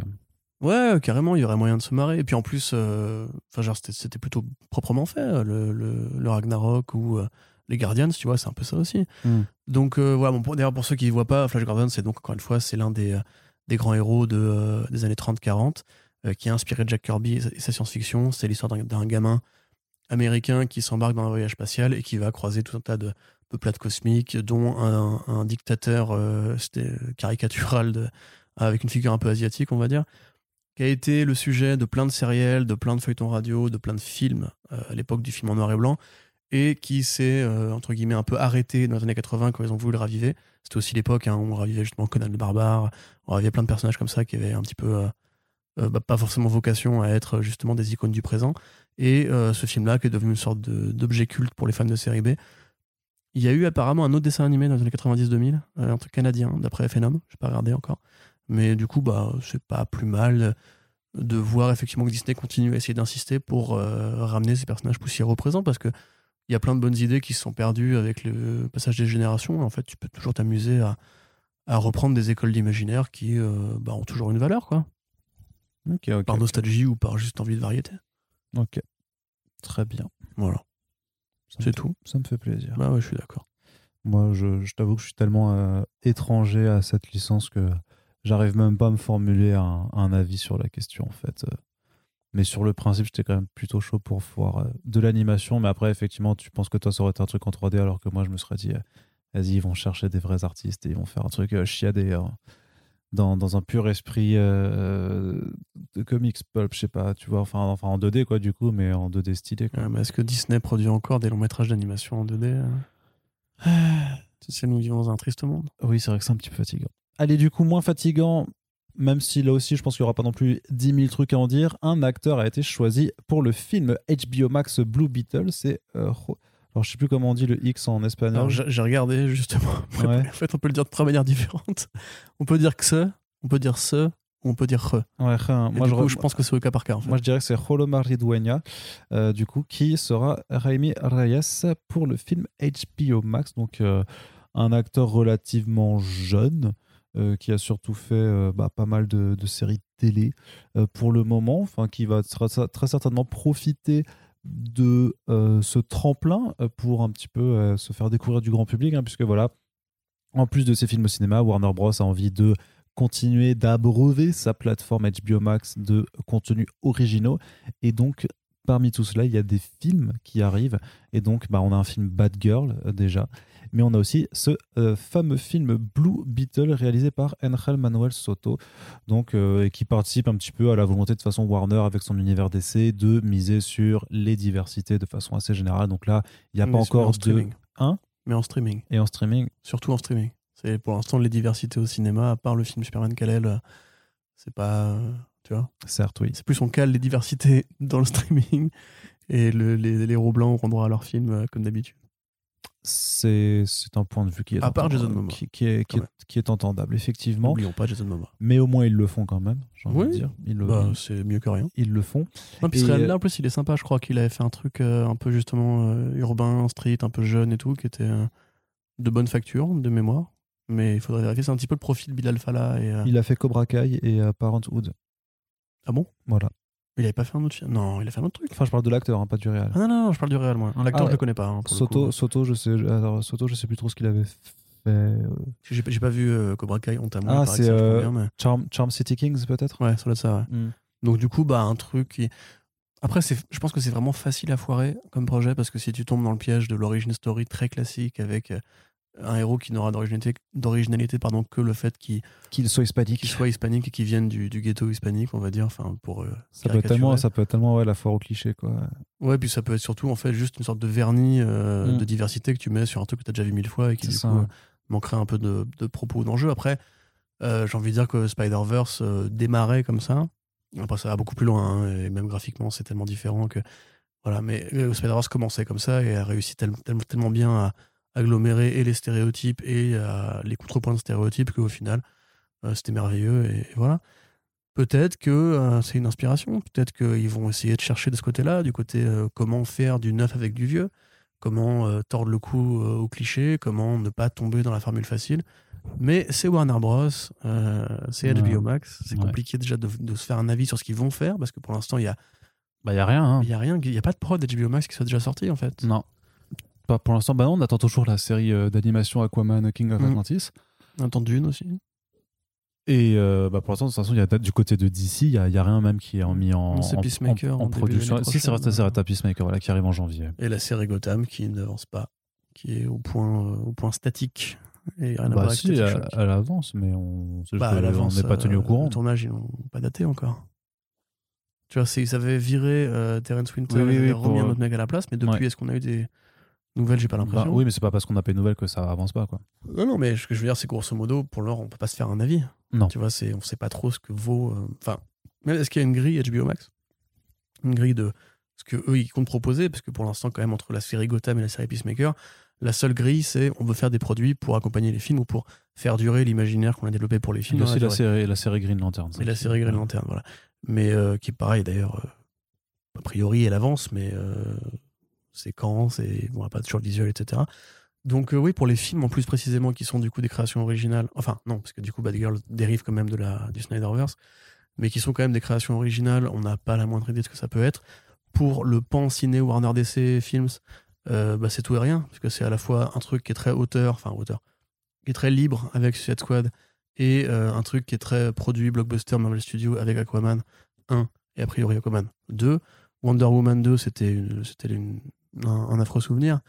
Ouais, carrément, il y aurait moyen de se marrer. Et puis en plus, enfin, c'était plutôt proprement fait, le, le, Ragnarok ou les Guardians, tu vois, c'est un peu ça aussi. Hmm. Donc voilà, bon, d'ailleurs, pour ceux qui ne voient pas, Flash Gordon, c'est donc, encore une fois, c'est l'un des des grands héros de, euh, des années 30-40, euh, qui a inspiré Jack Kirby et sa science-fiction. C'est l'histoire d'un gamin américain qui s'embarque dans un voyage spatial et qui va croiser tout un tas de peuplades cosmiques, dont un, dictateur euh, caricatural de, avec une figure un peu asiatique, on va dire, qui a été le sujet de plein de sériels, de plein de feuilletons radio, de plein de films à l'époque du film en noir et blanc, et qui s'est, entre guillemets, un peu arrêté dans les années 80 quand ils ont voulu le raviver. C'était aussi l'époque hein, où on ravivait justement Conan le barbare. On ravivait plein de personnages comme ça qui avaient un petit peu, euh, euh, bah, pas forcément vocation à être justement des icônes du présent. Et euh, ce film-là, qui est devenu une sorte d'objet culte pour les fans de série B. Il y a eu apparemment un autre dessin animé dans les années 90-2000, un truc canadien, d'après Phenom. Je n'ai pas regardé encore. Mais du coup, bah, c'est pas plus mal de voir effectivement que Disney continue à essayer d'insister pour ramener ces personnages poussiéreux au présent parce que il y a plein de bonnes idées qui se sont perdues avec le passage des générations. En fait, tu peux toujours t'amuser à, reprendre des écoles d'imaginaire qui euh, bah, ont toujours une valeur, quoi. par nostalgie ou par juste envie de variété. Ok. Très bien. Voilà. C'est tout. Ça me fait plaisir. Bah ouais, je suis d'accord. Moi, je, t'avoue que je suis tellement euh, étranger à cette licence que j'arrive même pas à me formuler un, un, avis sur la question, en fait. Euh, mais sur le principe, j'étais quand même plutôt chaud pour voir euh, de l'animation. Mais après, effectivement, tu penses que toi, ça aurait été un truc en 3D, alors que moi, je me serais dit, vas-y, ils vont chercher des vrais artistes et ils vont faire un truc chiadé hein. Dans, dans, un pur esprit de comics pulp, je sais pas, tu vois, enfin, enfin en 2D, quoi, du coup, mais en 2D stylé. mais est-ce que Disney produit encore des longs métrages d'animation en 2D hein Tu sais, nous vivons dans un triste monde. Oui, c'est vrai que c'est un petit peu fatigant. Allez, du coup, moins fatigant, même si là aussi je pense qu'il n'y aura pas non plus 10 000 trucs à en dire, un acteur a été choisi pour le film HBO Max Blue Beetle. C'est. Euh, alors je sais plus comment on dit le X en espagnol. J'ai regardé justement. en fait, on peut le dire de trois manières différentes. On peut dire que on peut dire ce, on peut dire re. Ouais, hein. Moi, je, je, pense que c'est au cas par cas. En fait. Moi, je dirais que c'est Jolo Maridueña, euh, du coup, qui sera Raimi Reyes pour le film HBO Max. Donc, euh, un acteur relativement jeune. Euh, qui a surtout fait bah, pas mal de, séries télé pour le moment, enfin qui va très, certainement profiter de ce tremplin pour un petit peu se faire découvrir du grand public, hein, puisque voilà, en plus de ses films au cinéma, Warner Bros a envie de continuer d'abreuver sa plateforme HBO Max de contenus originaux et donc parmi tout cela, il y a des films qui arrivent. Et donc, bah, on a un film Bad Girl euh, déjà. Mais on a aussi ce euh, fameux film Blue Beetle réalisé par Angel Manuel Soto, donc euh, qui participe un petit peu à la volonté de façon Warner avec son univers d'essai de miser sur les diversités de façon assez générale. Donc là, il n'y a Mais pas encore de streaming. Hein? Mais en streaming. et en streaming. Surtout en streaming. C'est pour l'instant les diversités au cinéma, à part le film Superman Kal-El, c'est pas. euh, Tu vois Certes, oui. C'est plus on cale les diversités dans le streaming et le- les, les héros blancs auront droit à leur film comme d'habitude. C'est un point de vue qui est À part entendable- Jason Momoa, qui, qui est, qui, est, qui est entendable effectivement. N'oublions pas Jason Momoa. Mais au moins ils le font quand même. J'ai envie Oui. de dire. Bah, c'est mieux que rien. ils le font. Non, puis euh, là en plus il est sympa, je crois qu'il avait fait un truc euh, un peu justement euh, urbain, street, un peu jeune et tout, qui était euh, de bonne facture, de mémoire. Mais il faudrait vérifier, c'est un petit peu le profil de Bilal Fallah et. Il a fait Cobra Kai et Parenthood. Ah bon? Voilà. Il avait pas fait un autre film Non, il a fait un autre truc. Enfin, je parle de l'acteur, hein, pas du réel. Ah non, non, non, je parle du réel, moi. L'acteur, Ah, je le connais pas. hein, Soto. Soto, je sais, alors, Soto, je sais plus trop ce qu'il avait fait. euh, J'ai pas vu euh, Cobra Kai, à moi. Ah, c'est, euh, mais- Charm, Charm City Kings, peut-être? Ouais, ça doit être ça, ouais. Hmm. Donc du coup, bah un truc qui... Après, c'est- je pense que c'est vraiment facile à foirer comme projet parce que si tu tombes dans le piège de l'origin story très classique avec un héros qui n'aura d'originalité, d'originalité pardon, que le fait qu'il soit hispanique. qu'il soit hispanique et qu'il vienne du, du ghetto hispanique, on va dire, enfin pour euh, Ça peut, être tellement, ça peut être tellement ouais, la foire au cliché. Quoi. Ouais, puis ça peut être surtout en fait juste une sorte de vernis euh, Mm. de diversité que tu mets sur un truc que tu as déjà vu mille fois et qui du ça. coup manquerait un peu de, de propos ou d'enjeu. Après, euh, j'ai envie de dire que Spider-Verse euh, démarrait comme ça. Après, ça va beaucoup plus loin, hein, et même graphiquement, c'est tellement différent que. Voilà, mais euh, Spider-Verse commençait comme ça et a réussi tel- tel- tellement bien à agglomérer et les stéréotypes et euh, les contrepoints de stéréotypes qu'au final, euh, c'était merveilleux et, et voilà. Peut-être que euh, c'est une inspiration, peut-être qu'ils vont essayer de chercher de ce côté-là, du côté euh, comment faire du neuf avec du vieux, comment tordre le cou euh, au cliché, comment ne pas tomber dans la formule facile. Mais c'est Warner Bros, euh, c'est. HBO Max, c'est Ouais. compliqué déjà de, de se faire un avis sur ce qu'ils vont faire, parce que pour l'instant, il n'y a, Bah, y a rien. hein. il y a rien, il y a pas de prod HBO Max qui soit déjà sorti en fait. Non. Pas pour l'instant. Bah non, on attend toujours la série euh, d'animation Aquaman King of Mm. Atlantis. Un temps d'une aussi. Et euh, bah, pour l'instant, de toute façon, il y a du côté de DC, il n'y a, a rien même qui est mis en, C'est en, début production. Si, c'est vrai, t'as Peacemaker voilà, qui arrive en janvier. Et la série Gotham qui n'avance pas, qui est au point, euh, au point statique. Et rien à Bah avec si, elle, elle avance, mais on Bah, à on n'est pas tenu euh, au courant. Le tournage, ils n'ont pas daté encore. Tu vois, ils avaient viré euh, Terrence Winter, Oui, oui, ils avaient oui, remis pour- un autre mec à la place, mais depuis, Ouais. est-ce qu'on a eu des nouvelles J'ai pas Bah, l'impression. oui, mais c'est pas parce qu'on n'a pas de nouvelles que ça avance pas. Quoi. Non, non, mais ce que je veux dire, c'est grosso modo, pour l'heure, on peut pas se faire un avis. Non. Tu vois, c'est, on sait pas trop ce que vaut. euh, Enfin, même est-ce qu'il y a une grille HBO Max? Une grille de ce que eux ils comptent proposer, parce que pour l'instant, quand même, entre la série Gotham et la série Peacemaker, la seule grille, c'est on veut faire des produits pour accompagner les films ou pour faire durer l'imaginaire qu'on a développé pour les Il films. aussi la série, la série Green Lantern. Et la série Green Lantern, voilà. Mais euh, qui est pareil d'ailleurs, euh, a priori elle avance, mais euh, séquence et bon, pas toujours le visuel, etc. Donc euh, oui, pour les films en plus précisément qui sont du coup des créations originales, enfin non, parce que du coup Bad Girl dérive quand même de la, du Snyderverse, mais qui sont quand même des créations originales, on n'a pas la moindre idée de ce que ça peut être. Pour le pan ciné Warner DC Films, euh, bah, c'est tout et rien, parce que c'est à la fois un truc qui est très auteur, enfin auteur, qui est très libre avec Suicide Squad, et euh, un truc qui est très produit blockbuster Marvel Studios avec Aquaman 1 et a priori Aquaman 2. Wonder Woman 2, c'était c'était une- un, un affreux souvenir.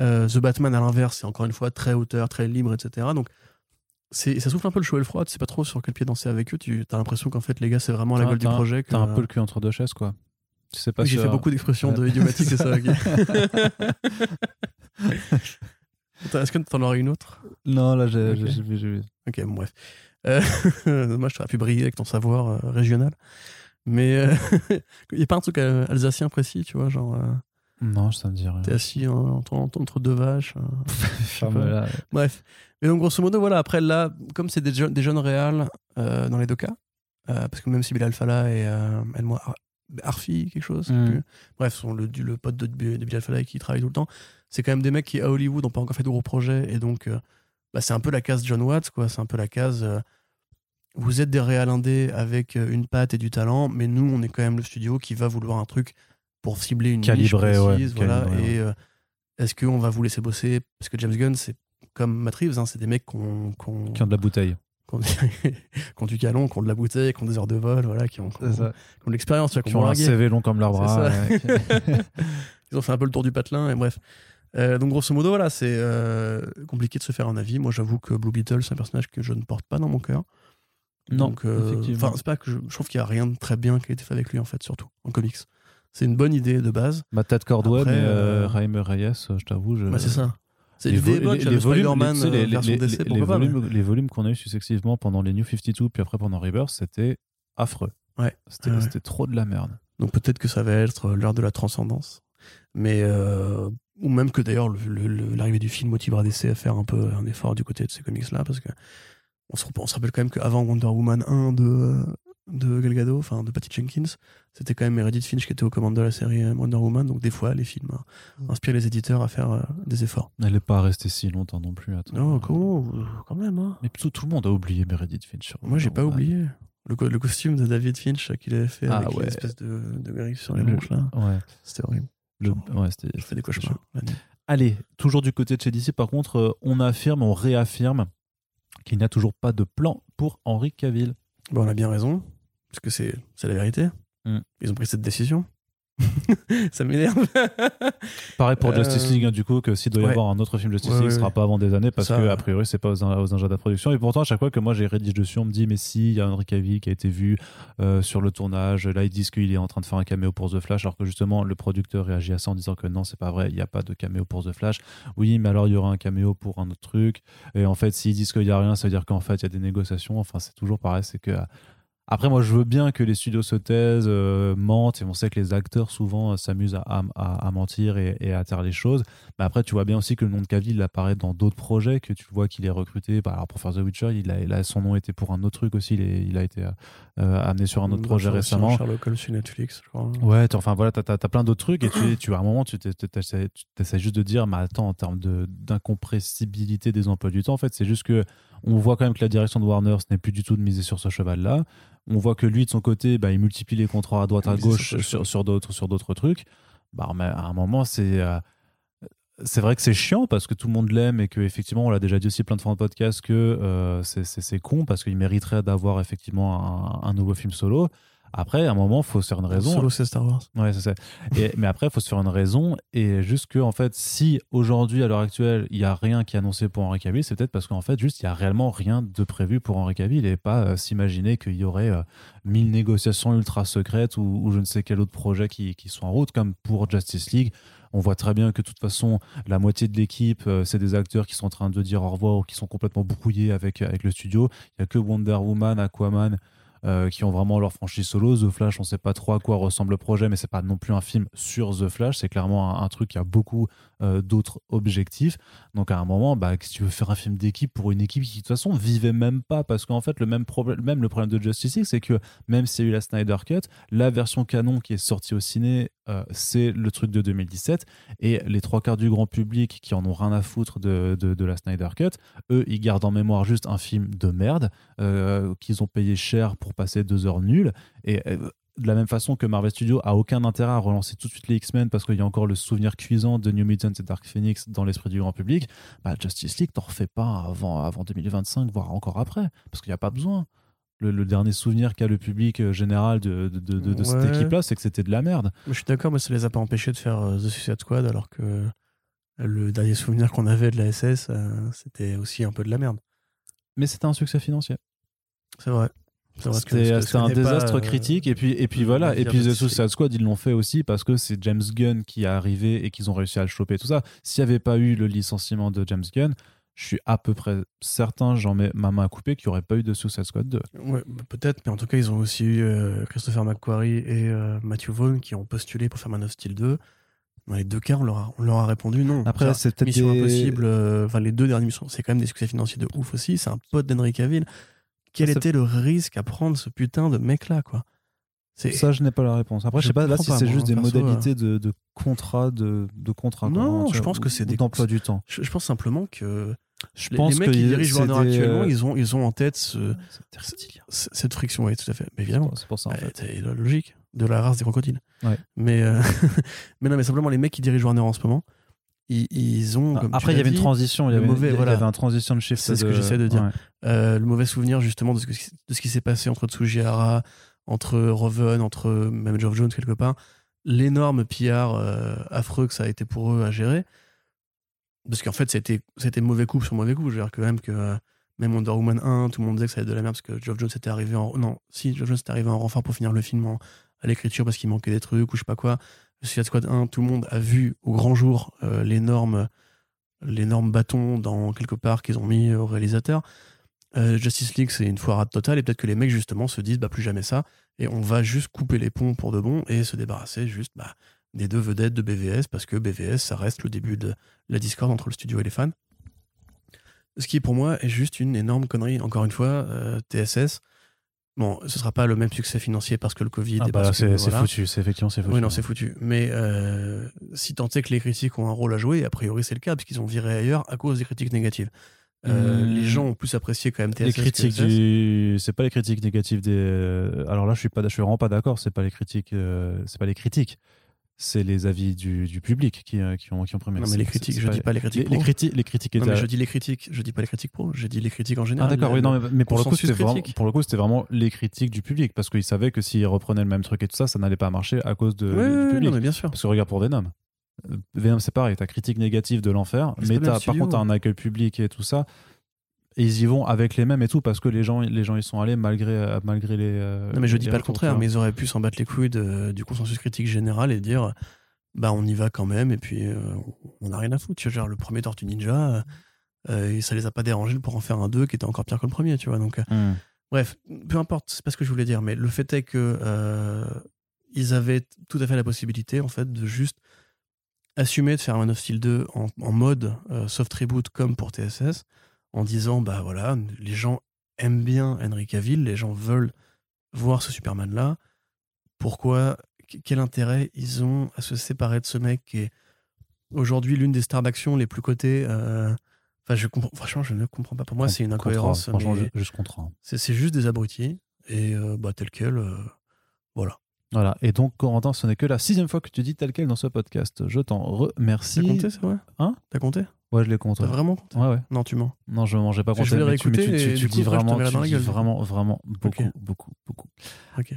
Euh, The Batman, à l'inverse, c'est encore une fois très auteur, très libre, etc. Donc, c'est- ça souffle un peu le chaud et le froid. Tu sais pas trop sur quel pied danser avec eux. Tu as l'impression qu'en fait, les gars, c'est vraiment la gueule du projet. que- T'as un peu le cul entre deux chaises, quoi. Tu sais pas Oui, J'ai fait beaucoup d'expressions de Ouais. idiomatiques, c'est ça. Est-ce que t'en aurais une autre? Non, là, j'ai vu. j'ai vu. Ok, bon, bref. Euh, moi, je t'aurais pu briller avec ton savoir euh, régional. Mais il n'y a pas un truc euh, alsacien précis, tu vois, genre, euh, Non, ça me dit rien. t'es assis en- entre, entre deux vaches. mais là, Bref. Mais donc, grosso modo, voilà, après, là, comme c'est des, jeunes- des jeunes réals euh, dans les deux cas, euh, parce que même si Bilal Fallah et euh, Ar- Arfi, quelque chose, Mm. plus. bref, sont le, pote de, de Bilal Fallah qui travaille tout le temps, c'est quand même des mecs qui, à Hollywood, n'ont pas encore fait de gros projets, et donc, bah, c'est un peu la case John Watts, quoi, c'est un peu la case. vous êtes des réals indés avec une patte et du talent, mais nous, on est quand même le studio qui va vouloir un truc pour cibler une Calibré, niche ouais, précise, voilà, calibré, et euh, est-ce qu'on va vous laisser bosser? Parce que James Gunn, c'est comme Matt Reeves, hein, c'est des mecs qu'on, qu'on- qui ont de la bouteille. qui ont, qui ont du canon, qui ont de la bouteille, qui ont des heures de vol, voilà, qui ont, qui ont- qui ont de l'expérience, tu vois, qui Qui ont un. CV long comme l'arbre. C'est ça. ouais. Ils ont fait un peu le tour du patelin, et bref. Euh, donc, grosso modo, voilà, c'est euh, compliqué de se faire un avis. Moi, j'avoue que Blue Beetle, c'est un personnage que je ne porte pas dans mon cœur. non, Donc, euh, effectivement. enfin, c'est pas que je, je trouve qu'il y a rien de très bien qui a été fait avec lui, en fait, surtout, en comics. C'est une bonne idée de base. Ted Cordway, Après, mais euh, euh, Reyes, euh, je t'avoue. Je... Bah, c'est ça. C'est Les, vo- les- volumes, les- euh, mais- volumes, qu'on a eu successivement pendant les New 52 puis après pendant Rebirth, c'était affreux. Ouais. C'était Ouais. trop de la merde. Donc peut-être que ça va être l'heure de la transcendance. Mais euh, ou même que d'ailleurs le- le- le- l'arrivée du film motivera DC à faire un peu un effort du côté de ces comics là parce que on se, on se rappelle quand même qu'avant Wonder Woman 1 de de Gal Gadot, enfin de Patty Jenkins, c'était quand même Meredith Finch qui était aux commandes de la série euh, Wonder Woman. Donc des fois les films euh, inspirent les éditeurs à faire euh, des efforts. Elle n'est pas restée si longtemps non plus. Attends. Non, comment euh, Quand même. Hein. Mais tout, tout le monde a oublié Meredith Finch. Moi j'ai pas oublié. Le, co- le costume de David Finch qu'il avait fait Ah avec ouais. l'espèce de, de griffe sur les Le- manches là. Ouais. C'était horrible. Le- ouais, c'était- Je fais des cauchemars. Allez, toujours du côté de chez DC, par contre, euh, on affirme, on réaffirme qu'il n'y a toujours pas de plan pour Henry Cavill. Bon, on a bien raison, parce que c'est c'est la vérité. Mm. Ils ont pris cette décision. ça m'énerve. Pareil pour Euh, Justice League, hein, du coup, que s'il doit y ouais. avoir un autre film Justice Ouais, League, ce sera pas avant des années, parce Ça, que, a priori, c'est pas aux, aux engins de production. Et pourtant, à chaque fois que moi j'ai rédige dessus, on me dit, mais si, il y a Henry Cavill qui a été vu euh, sur le tournage, là ils disent qu'il est en train de faire un caméo pour The Flash, alors que justement, le producteur réagit à ça en disant que non, c'est pas vrai, il n'y a pas de caméo pour The Flash. Oui, mais alors il y aura un caméo pour un autre truc. Et en fait, s'ils disent qu'il n'y a rien, ça veut dire qu'en fait, il y a des négociations. Enfin, c'est toujours pareil, c'est que. Après, moi, je veux bien que les studios se taisent, euh, mentent, et on sait que les acteurs souvent euh, s'amusent à, à- à mentir et, et à taire les choses. Mais après, tu vois bien aussi que le nom de Cavill il apparaît dans d'autres projets, que tu vois qu'il est recruté. Bah, alors pour faire The Witcher, il a, il a- son nom était pour un autre truc aussi. Il, est- il a été euh, amené sur un autre Dans projet récemment. Sherlock Holmes sur Netflix, je crois. Ouais, enfin voilà, t'as as, plein d'autres trucs et tu, tu à un moment, tu t'es- t'es- t'essaies juste de dire, mais attends, en termes de- d'incompressibilité des emplois du temps, en fait, c'est juste que on voit quand même que la direction de Warner, ce n'est plus du tout de miser sur ce cheval-là. On voit que lui, de son côté, bah, il multiplie les contrats à droite, à gauche sur, sur d'autres sur d'autres trucs. Bah, mais à un moment, c'est euh, c'est vrai que c'est chiant parce que tout le monde l'aime et que effectivement on l'a déjà dit aussi plein de fois en podcast que euh, c'est- c'est c'est con parce qu'il mériterait d'avoir effectivement un, un nouveau film solo. Après, à un moment, il faut se faire une raison. Solo, c'est Star Wars. Ouais, c'est ça. Et, mais après, il faut se faire une raison. Et juste que, en fait, si aujourd'hui, à l'heure actuelle, il n'y a rien qui est annoncé pour Henri Cavill, c'est peut-être parce qu'en fait, juste, il n'y a réellement rien de prévu pour Henri Cavill et pas euh, s'imaginer qu'il y aurait euh, mille négociations ultra secrètes ou, ou je ne sais quel autre projet qui, qui sont en route, comme pour Justice League. On voit très bien que de toute façon, la moitié de l'équipe, euh, c'est des acteurs qui sont en train de dire au revoir ou qui sont complètement brouillés avec, avec le studio. Il n'y a que Wonder Woman, Aquaman, euh, qui ont vraiment leur franchise solo. The Flash, on sait pas trop à quoi ressemble le projet, mais c'est pas non plus un film sur The Flash. C'est clairement un, truc qui a beaucoup euh, d'autres objectifs. Donc à un moment, bah, si tu veux faire un film d'équipe pour une équipe qui de toute façon vivait même pas, parce qu'en fait le même problème de Justice League, c'est que même s'il y a eu la Snyder Cut, la version canon qui est sortie au ciné, euh, c'est le truc de 2017, et les trois quarts du grand public qui en ont rien à foutre de, de, la Snyder Cut, eux, ils gardent en mémoire juste un film de merde euh, qu'ils ont payé cher pour passer deux heures nulles. Et euh, de la même façon que Marvel Studios a aucun intérêt à relancer tout de suite les X-Men parce qu'il y a encore le souvenir cuisant de New Mutants et Dark Phoenix dans l'esprit du grand public, bah, Justice League, t'en refais pas avant, avant 2025, voire encore après, parce qu'il n'y a pas besoin. Le, le dernier souvenir qu'a le public euh, général de, de, de- de- de cette équipe-là, c'est que c'était de la merde. Je suis d'accord, mais ça les a pas empêchés de faire euh, The Suicide Squad, alors que le dernier souvenir qu'on avait de la SS, euh, c'était aussi un peu de la merde. Mais c'était un succès financier. C'est vrai. C'était un désastre euh, critique et puis et puis voilà et puis The. Suicide Squad ils l'ont fait aussi parce que c'est James Gunn qui est arrivé et qu'ils ont réussi à le choper tout ça s'il n'y avait pas eu le licenciement de James Gunn je suis à peu près certain j'en mets ma main à couper qu'il n'y aurait pas eu de Suicide Squad 2 Ouais, bah, peut-être, mais en tout cas, ils ont aussi eu euh, Christopher McQuarrie et euh, Matthew Vaughn qui ont postulé pour faire Man of Steel 2. Dans les deux cas, on leur a, on leur a répondu non. après c'est peut-être Mission des- Impossible, euh, enfin les deux dernières missions, c'est quand même des succès financiers de ouf aussi. C'est un pote d'Henry Cavill. Quel était le risque à prendre ce putain de mec-là, quoi? Ça je n'ai pas la réponse après je Je sais pas là si c'est juste des perso, modalités de, de contrat de, de contrat Non, tu je pense que c'est des- d'emploi du temps je, je pense simplement que je les, pense les mecs que qui dirigent Warner des, actuellement, euh, ils ont, ils ont en tête ce- cette friction, oui, tout à fait. Mais évidemment. c'est pour ça en fait c'est la logique de la race des crocodiles. Ouais. Mais, euh, mais non, mais simplement les mecs qui dirigent Warner en ce moment, ils, ils ont. comme tu Après, il y avait une transition. Il y avait, mauvais, il y voilà. avait un transition de shift. C'est ce que j'essaie de dire. ouais. euh, le mauvais souvenir justement de ce, que- de ce qui s'est passé entre Tsujihara, entre Roven, entre même Geoff Jones quelque part. L'énorme pillard euh, affreux que ça a été pour eux à gérer. Parce qu'en fait, c'était c'était mauvais coup sur mauvais coup. Je veux dire que même que euh, même Wonder Woman 1, tout le monde disait que ça allait être de la merde parce que Geoff Jones était arrivé en. Non, si, Geoff Jones était arrivé en renfort pour finir le film à l'écriture parce qu'il manquait des trucs ou je sais pas quoi. Suicide Squad 1, tout le monde a vu au grand jour euh, l'énorme l'énorme bâton dans quelque part qu'ils ont mis au réalisateur. Euh, Justice League, c'est une foirade totale et peut-être que les mecs justement se disent bah plus jamais ça et on va juste couper les ponts pour de bon et se débarrasser juste bah, des deux vedettes de BVS parce que BVS ça reste le début de la discorde entre le studio et les fans. Ce qui pour moi est juste une énorme connerie. Encore une fois, euh, TSS. Bon, ce sera pas le même succès financier parce que le Covid. Ah bah, c'est voilà. foutu. C'est effectivement c'est foutu. Oui, non, c'est foutu. Mais euh, si tant est que les critiques ont un rôle à jouer, a priori c'est le cas, parce qu'ils ont viré ailleurs à cause des critiques négatives. Euh. Les gens ont plus apprécié quand même TSS. les que critiques du c'est pas les critiques négatives des euh, alors là je suis pas je suis vraiment pas d'accord c'est pas les critiques euh, c'est pas les critiques c'est les avis du, du public qui, euh, qui ont qui ont primé Non, mais les critiques, je dis pas les critiques les, les les critiques Non, mais étaient- je dis les critiques, je dis pas les critiques pro, j'ai dit les critiques en ah général. d'accord oui non mais, mais pour le coup vraiment pour le coup c'était vraiment les critiques du public parce qu'ils savaient que s'ils reprenaient le même truc et tout ça ça n'allait pas marcher à cause de, Ouais, du public non, mais bien sûr. Parce que regarde pour Venom. Euh, Venom, c'est pareil, t'as critique négative de l'enfer, Mais t'as- par contre, t'as un accueil public et tout ça. Et ils y vont avec les mêmes et tout, parce que les gens, les gens y sont allés malgré, euh, malgré les. euh, Non, mais je dis pas le contraire, mais ils auraient pu s'en battre les couilles de- du consensus critique général et dire bah on y va quand même, et puis euh, on n'a rien à foutre. Tu vois, genre, le premier Tortue Ninja, euh, et ça les a pas dérangés pour en faire un 2 qui était encore pire que le premier, tu vois. Donc, Hmm. Bref, peu importe, c'est pas ce que je voulais dire, mais le fait est que euh, ils avaient tout à fait la possibilité, en fait, de juste assumer de faire Man of Steel 2 en, en mode euh, soft reboot comme pour TSS, en disant bah voilà, les gens aiment bien Henry Cavill, les gens veulent voir ce Superman-là. Pourquoi qu- Quel intérêt ils ont à se séparer de ce mec qui est aujourd'hui l'une des stars d'action les plus cotées euh, Enfin, je comprends, franchement, je ne comprends pas. Pour moi, c'est une incohérence. Franchement, je, je comprends. c'est c'est juste des abrutis. Et euh, bah, tel quel, voilà. Voilà. Et donc, Corentin, ce n'est que la sixième fois que tu dis tel quel dans ce podcast. Je t'en remercie. T'as compté, c'est vrai? Hein? T'as compté? Ouais, je l'ai compté. T'as vraiment compté? Ouais, ouais. Non, tu mens. Non, je mangeais pas Je vais compté. mais tu, mais tu, dis coup, vraiment, tu dis vraiment, vraiment beaucoup, beaucoup, beaucoup. Ok.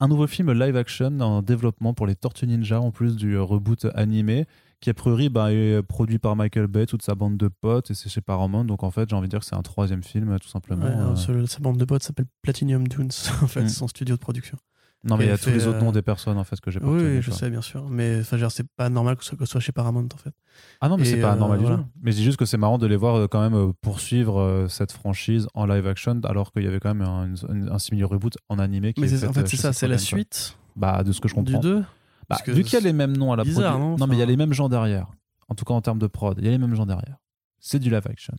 un nouveau film live action en développement pour les Tortues Ninja en plus du euh, reboot animé qui a priori bah, est produit par Michael Bay toute sa bande de potes et c'est chez Paramount donc en fait j'ai envie de dire que c'est un troisième film tout simplement Ouais, alors, Euh, ce- sa bande de potes s'appelle Platinum Dunes, en fait, Mm. son studio de production. Non mais il y a tous les autres euh, noms des personnes en fait que j'ai pas Oui, retenus, je sais, bien sûr. Mais enfin, c'est pas normal que ce soit, que ce soit chez Paramount, en fait. ah non mais c'est pas euh, normal du voilà. tout mais je dis juste que c'est marrant de les voir euh, quand même euh, poursuivre euh, cette franchise en live action alors qu'il y avait quand même un, un, un simili reboot en animé qui Mais est en fait, euh, c'est ça, c'est la suite bah de ce que je du comprends 2. Bah, vu qu'il y a les mêmes noms à la bizarre, produ- non mais il y a les mêmes gens derrière. En tout cas, en termes de prod, il y a les mêmes gens derrière. C'est du live action.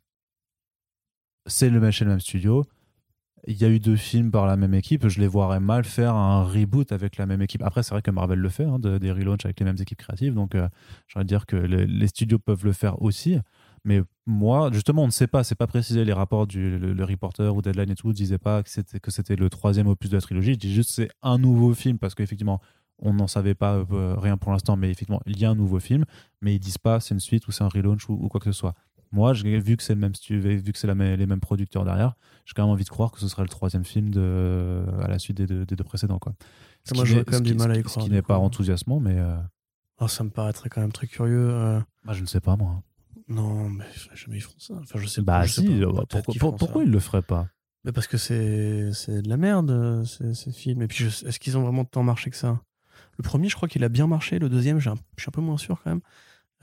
C'est le même chez le même studio. Il y a eu deux films par la même équipe. Je les voirais mal faire un reboot avec la même équipe. Après, c'est vrai que Marvel le fait, hein, de- des relaunchs avec les mêmes équipes créatives. Donc, euh, de dire que les, studios peuvent le faire aussi. Mais moi, justement, on ne sait pas. C'est pas précisé. Les rapports du le, reporter ou Deadline et tout ne disaient pas que c'était le troisième opus de la trilogie. Je dis juste c'est un nouveau film parce qu'effectivement, on n'en savait pas euh, rien pour l'instant, mais effectivement, il y a un nouveau film, mais ils disent pas c'est une suite ou c'est un relaunch ou quoi que ce soit. Moi, j'ai vu que c'est le même studio, vu que c'est les mêmes producteurs derrière, j'ai quand même envie de croire que ce serait le troisième film de, à la suite des deux, des deux précédents. Quoi. Ce Moi, n'est- quand même du mal à y croire, Ce qui n'est pas enthousiasmant, mais euh, Oh, ça me paraîtrait quand même très curieux. euh. bah, je ne sais pas moi. Non, mais jamais ils feront ça. Enfin, je sais Bah pas. je sais si, pas. euh, Peut-être pourquoi, qu'ils pour- pourquoi ils le feraient pas? Mais parce que c'est de la merde, euh, ces, ces films. Et puis, est-ce qu'ils ont vraiment tant marché que ça? Le premier, je crois qu'il a bien marché. Le deuxième, j'ai un- je suis un peu moins sûr quand même.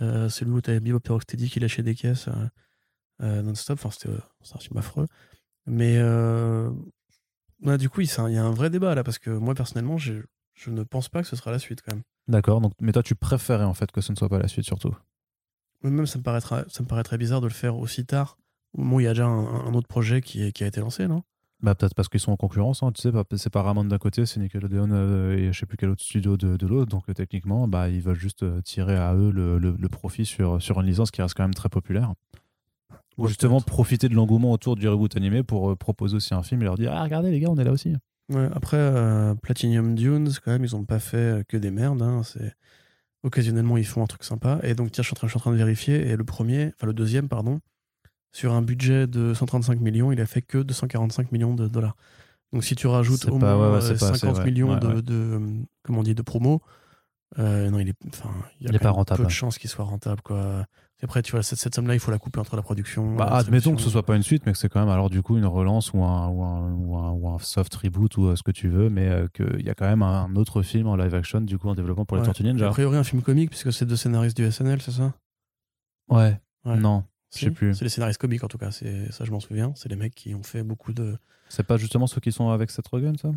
Euh, c'est le où t'avais Bebop et Rocksteady qui lâchait des caisses euh, euh, non-stop. Enfin, c'était euh, c'est un film affreux. Mais ouais, du coup, il y a un vrai débat là. Parce que moi, personnellement, je, je ne pense pas que ce sera la suite quand même. D'accord, donc, mais toi tu préférais en fait que ce ne soit pas la suite surtout. Même ça me, paraîtra, ça me paraîtrait bizarre de le faire aussi tard. Au moment où il y a déjà un, un autre projet qui, est- qui a été lancé, non? Bah, peut-être parce qu'ils sont en concurrence, hein, tu sais, pas- c'est Paramount d'un côté, c'est Nickelodeon euh, et je sais plus quel autre studio de, de l'autre, donc euh, techniquement, bah, ils veulent juste euh, tirer à eux le, le- le profit sur, sur une licence qui reste quand même très populaire. Ou Ouais, justement profiter de l'engouement autour du reboot animé pour proposer aussi un film et leur dire Ah, regardez les gars, on est là aussi. Ouais, après, Platinum Dunes, quand même, ils ont pas fait que des merdes. hein. C'est Occasionnellement, ils font un truc sympa. Et donc, tiens, je suis en train, je suis en train de vérifier. Et le premier, enfin le deuxième, pardon, sur un budget de 135 millions, il a fait que 245 millions de dollars. Donc, si tu rajoutes au pas- moins ouais, ouais, c'est euh, pas assez, 50 ouais. millions Ouais, de, euh, comment on dit, de promo, euh, non, il est, enfin, il y a Il est quand pas rentable. peu de chances qu'il soit rentable, quoi. Et après, tu vois, cette, cette somme-là, il faut la couper entre la production. Bah, la admettons que ce soit pas une suite, mais que c'est quand même alors du coup une relance ou un, ou un, ou un, ou un soft reboot ou euh, ce que tu veux, mais euh, qu'il y a quand même un autre film en live action du coup en développement pour les. Tortues A Ninja. priori, un film comique, puisque c'est deux scénaristes du SNL, c'est ça? Ouais. Ouais. Non, je Si sais plus. C'est les scénaristes comiques, en tout cas. C'est ça, je m'en souviens. C'est les mecs qui ont fait beaucoup de. C'est pas justement ceux qui sont avec Seth Rogen, ça?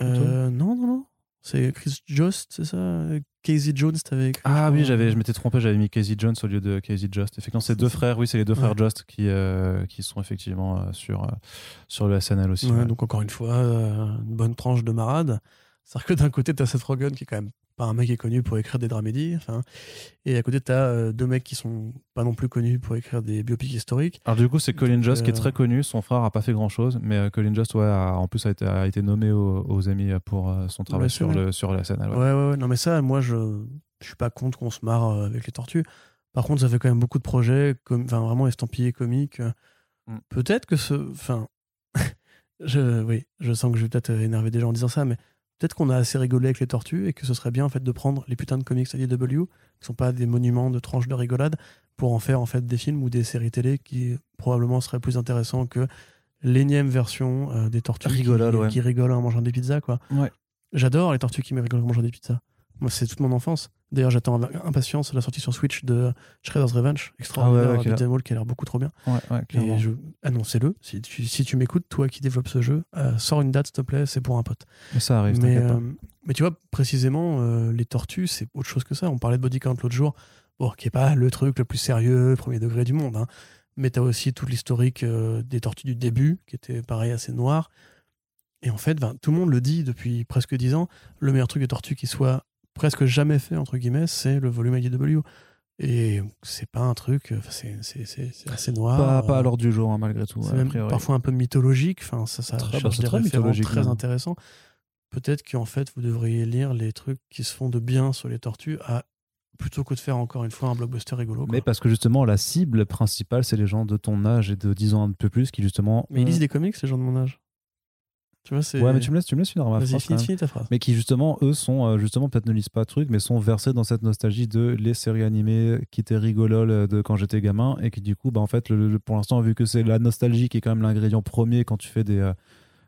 Euh, non, non, non. C'est Chris Jost, c'est ça? Casey Jones, t'avais. Ah oui, j'avais, je m'étais trompé, j'avais mis Casey Jones au lieu de Casey Just. Effectivement, c'est deux frères, oui, c'est les deux Ouais. frères Just qui, euh, qui sont effectivement euh, sur, sur le SNL aussi. Ouais, ouais. Donc, encore une fois, une bonne tranche de marade. C'est-à-dire que d'un côté, t'as Seth Rogen, qui est quand même pas un mec qui est connu pour écrire des dramédies. Enfin, et à côté, t'as euh, deux mecs qui sont pas non plus connus pour écrire des biopics historiques. Alors du coup, c'est Colin Jost qui est euh, très connu. Son frère a pas fait grand chose, mais euh, Colin Jost, ouais, a- en plus a été, a été nommé aux, aux Emmy pour son travail Ouais, sur, le, la SNL. Ouais, ouais. ouais, ouais. Non, mais ça, moi, je, je suis pas contre qu'on se marre avec les tortues. Par contre, ça fait quand même beaucoup de projets, comme, enfin, vraiment estampillés comiques. Mm. Peut-être que ce. Enfin. je, oui, je sens que je vais peut-être énerver des gens en disant ça, mais peut-être qu'on a assez rigolé avec les tortues et que ce serait bien en fait de prendre les putains de comics IDW, qui sont pas des monuments de tranches de rigolade, pour en faire en fait des films ou des séries télé qui probablement seraient plus intéressants que l'énième version euh, des tortues Rigolade, qui, ouais. qui rigolent en mangeant des pizzas, quoi. Ouais. J'adore les tortues qui me rigolent en mangeant des pizzas. Moi, c'est toute mon enfance. D'ailleurs, j'attends avec impatience la sortie sur Switch de Shredder's Revenge, extraordinaire, Ah ouais, ouais, qui a l'air beaucoup trop bien. Ouais. Et je... annoncez-le. Si tu, si tu m'écoutes, toi qui développes ce jeu, euh, sors une date, s'il te plaît, c'est pour un pote. Mais ça arrive, Mais, euh, mais tu vois, précisément, euh, les tortues, c'est autre chose que ça. On parlait de Body Count l'autre jour, bon, qui est pas le truc le plus sérieux, premier degré du monde. Hein. Mais tu as aussi tout l'historique des tortues du début, qui était pareil, assez noir. Et en fait, ben, tout le monde le dit depuis presque dix ans, le meilleur truc des tortues qui soit presque jamais fait, entre guillemets, c'est le volume IDW. Et c'est pas un truc, enfin, c'est assez noir. Pas, pas euh, à l'ordre du jour, hein, malgré tout. c'est même parfois un peu mythologique. Enfin, ça, ça Très- cherche des très mythologique, très même. intéressants. Peut-être qu'en fait, vous devriez lire les trucs qui se font de bien sur les tortues à, plutôt que de faire encore une fois un blockbuster rigolo. quoi. Mais parce que justement, la cible principale, c'est les gens de ton âge et de 10 ans un peu plus qui justement. Mais ils lisent des comics, les gens de mon âge? Tu vois, c'est. Ouais, mais tu me laisses, tu me laisses finir ma Vas-y, phrase, quand finis, même. finis ta phrase. mais qui justement eux sont euh, justement peut-être ne lisent pas de trucs mais sont versés dans cette nostalgie de les séries animées qui étaient rigololes de quand j'étais gamin et qui du coup bah en fait le- le- pour l'instant vu que c'est la nostalgie qui est quand même l'ingrédient premier quand tu fais des, euh,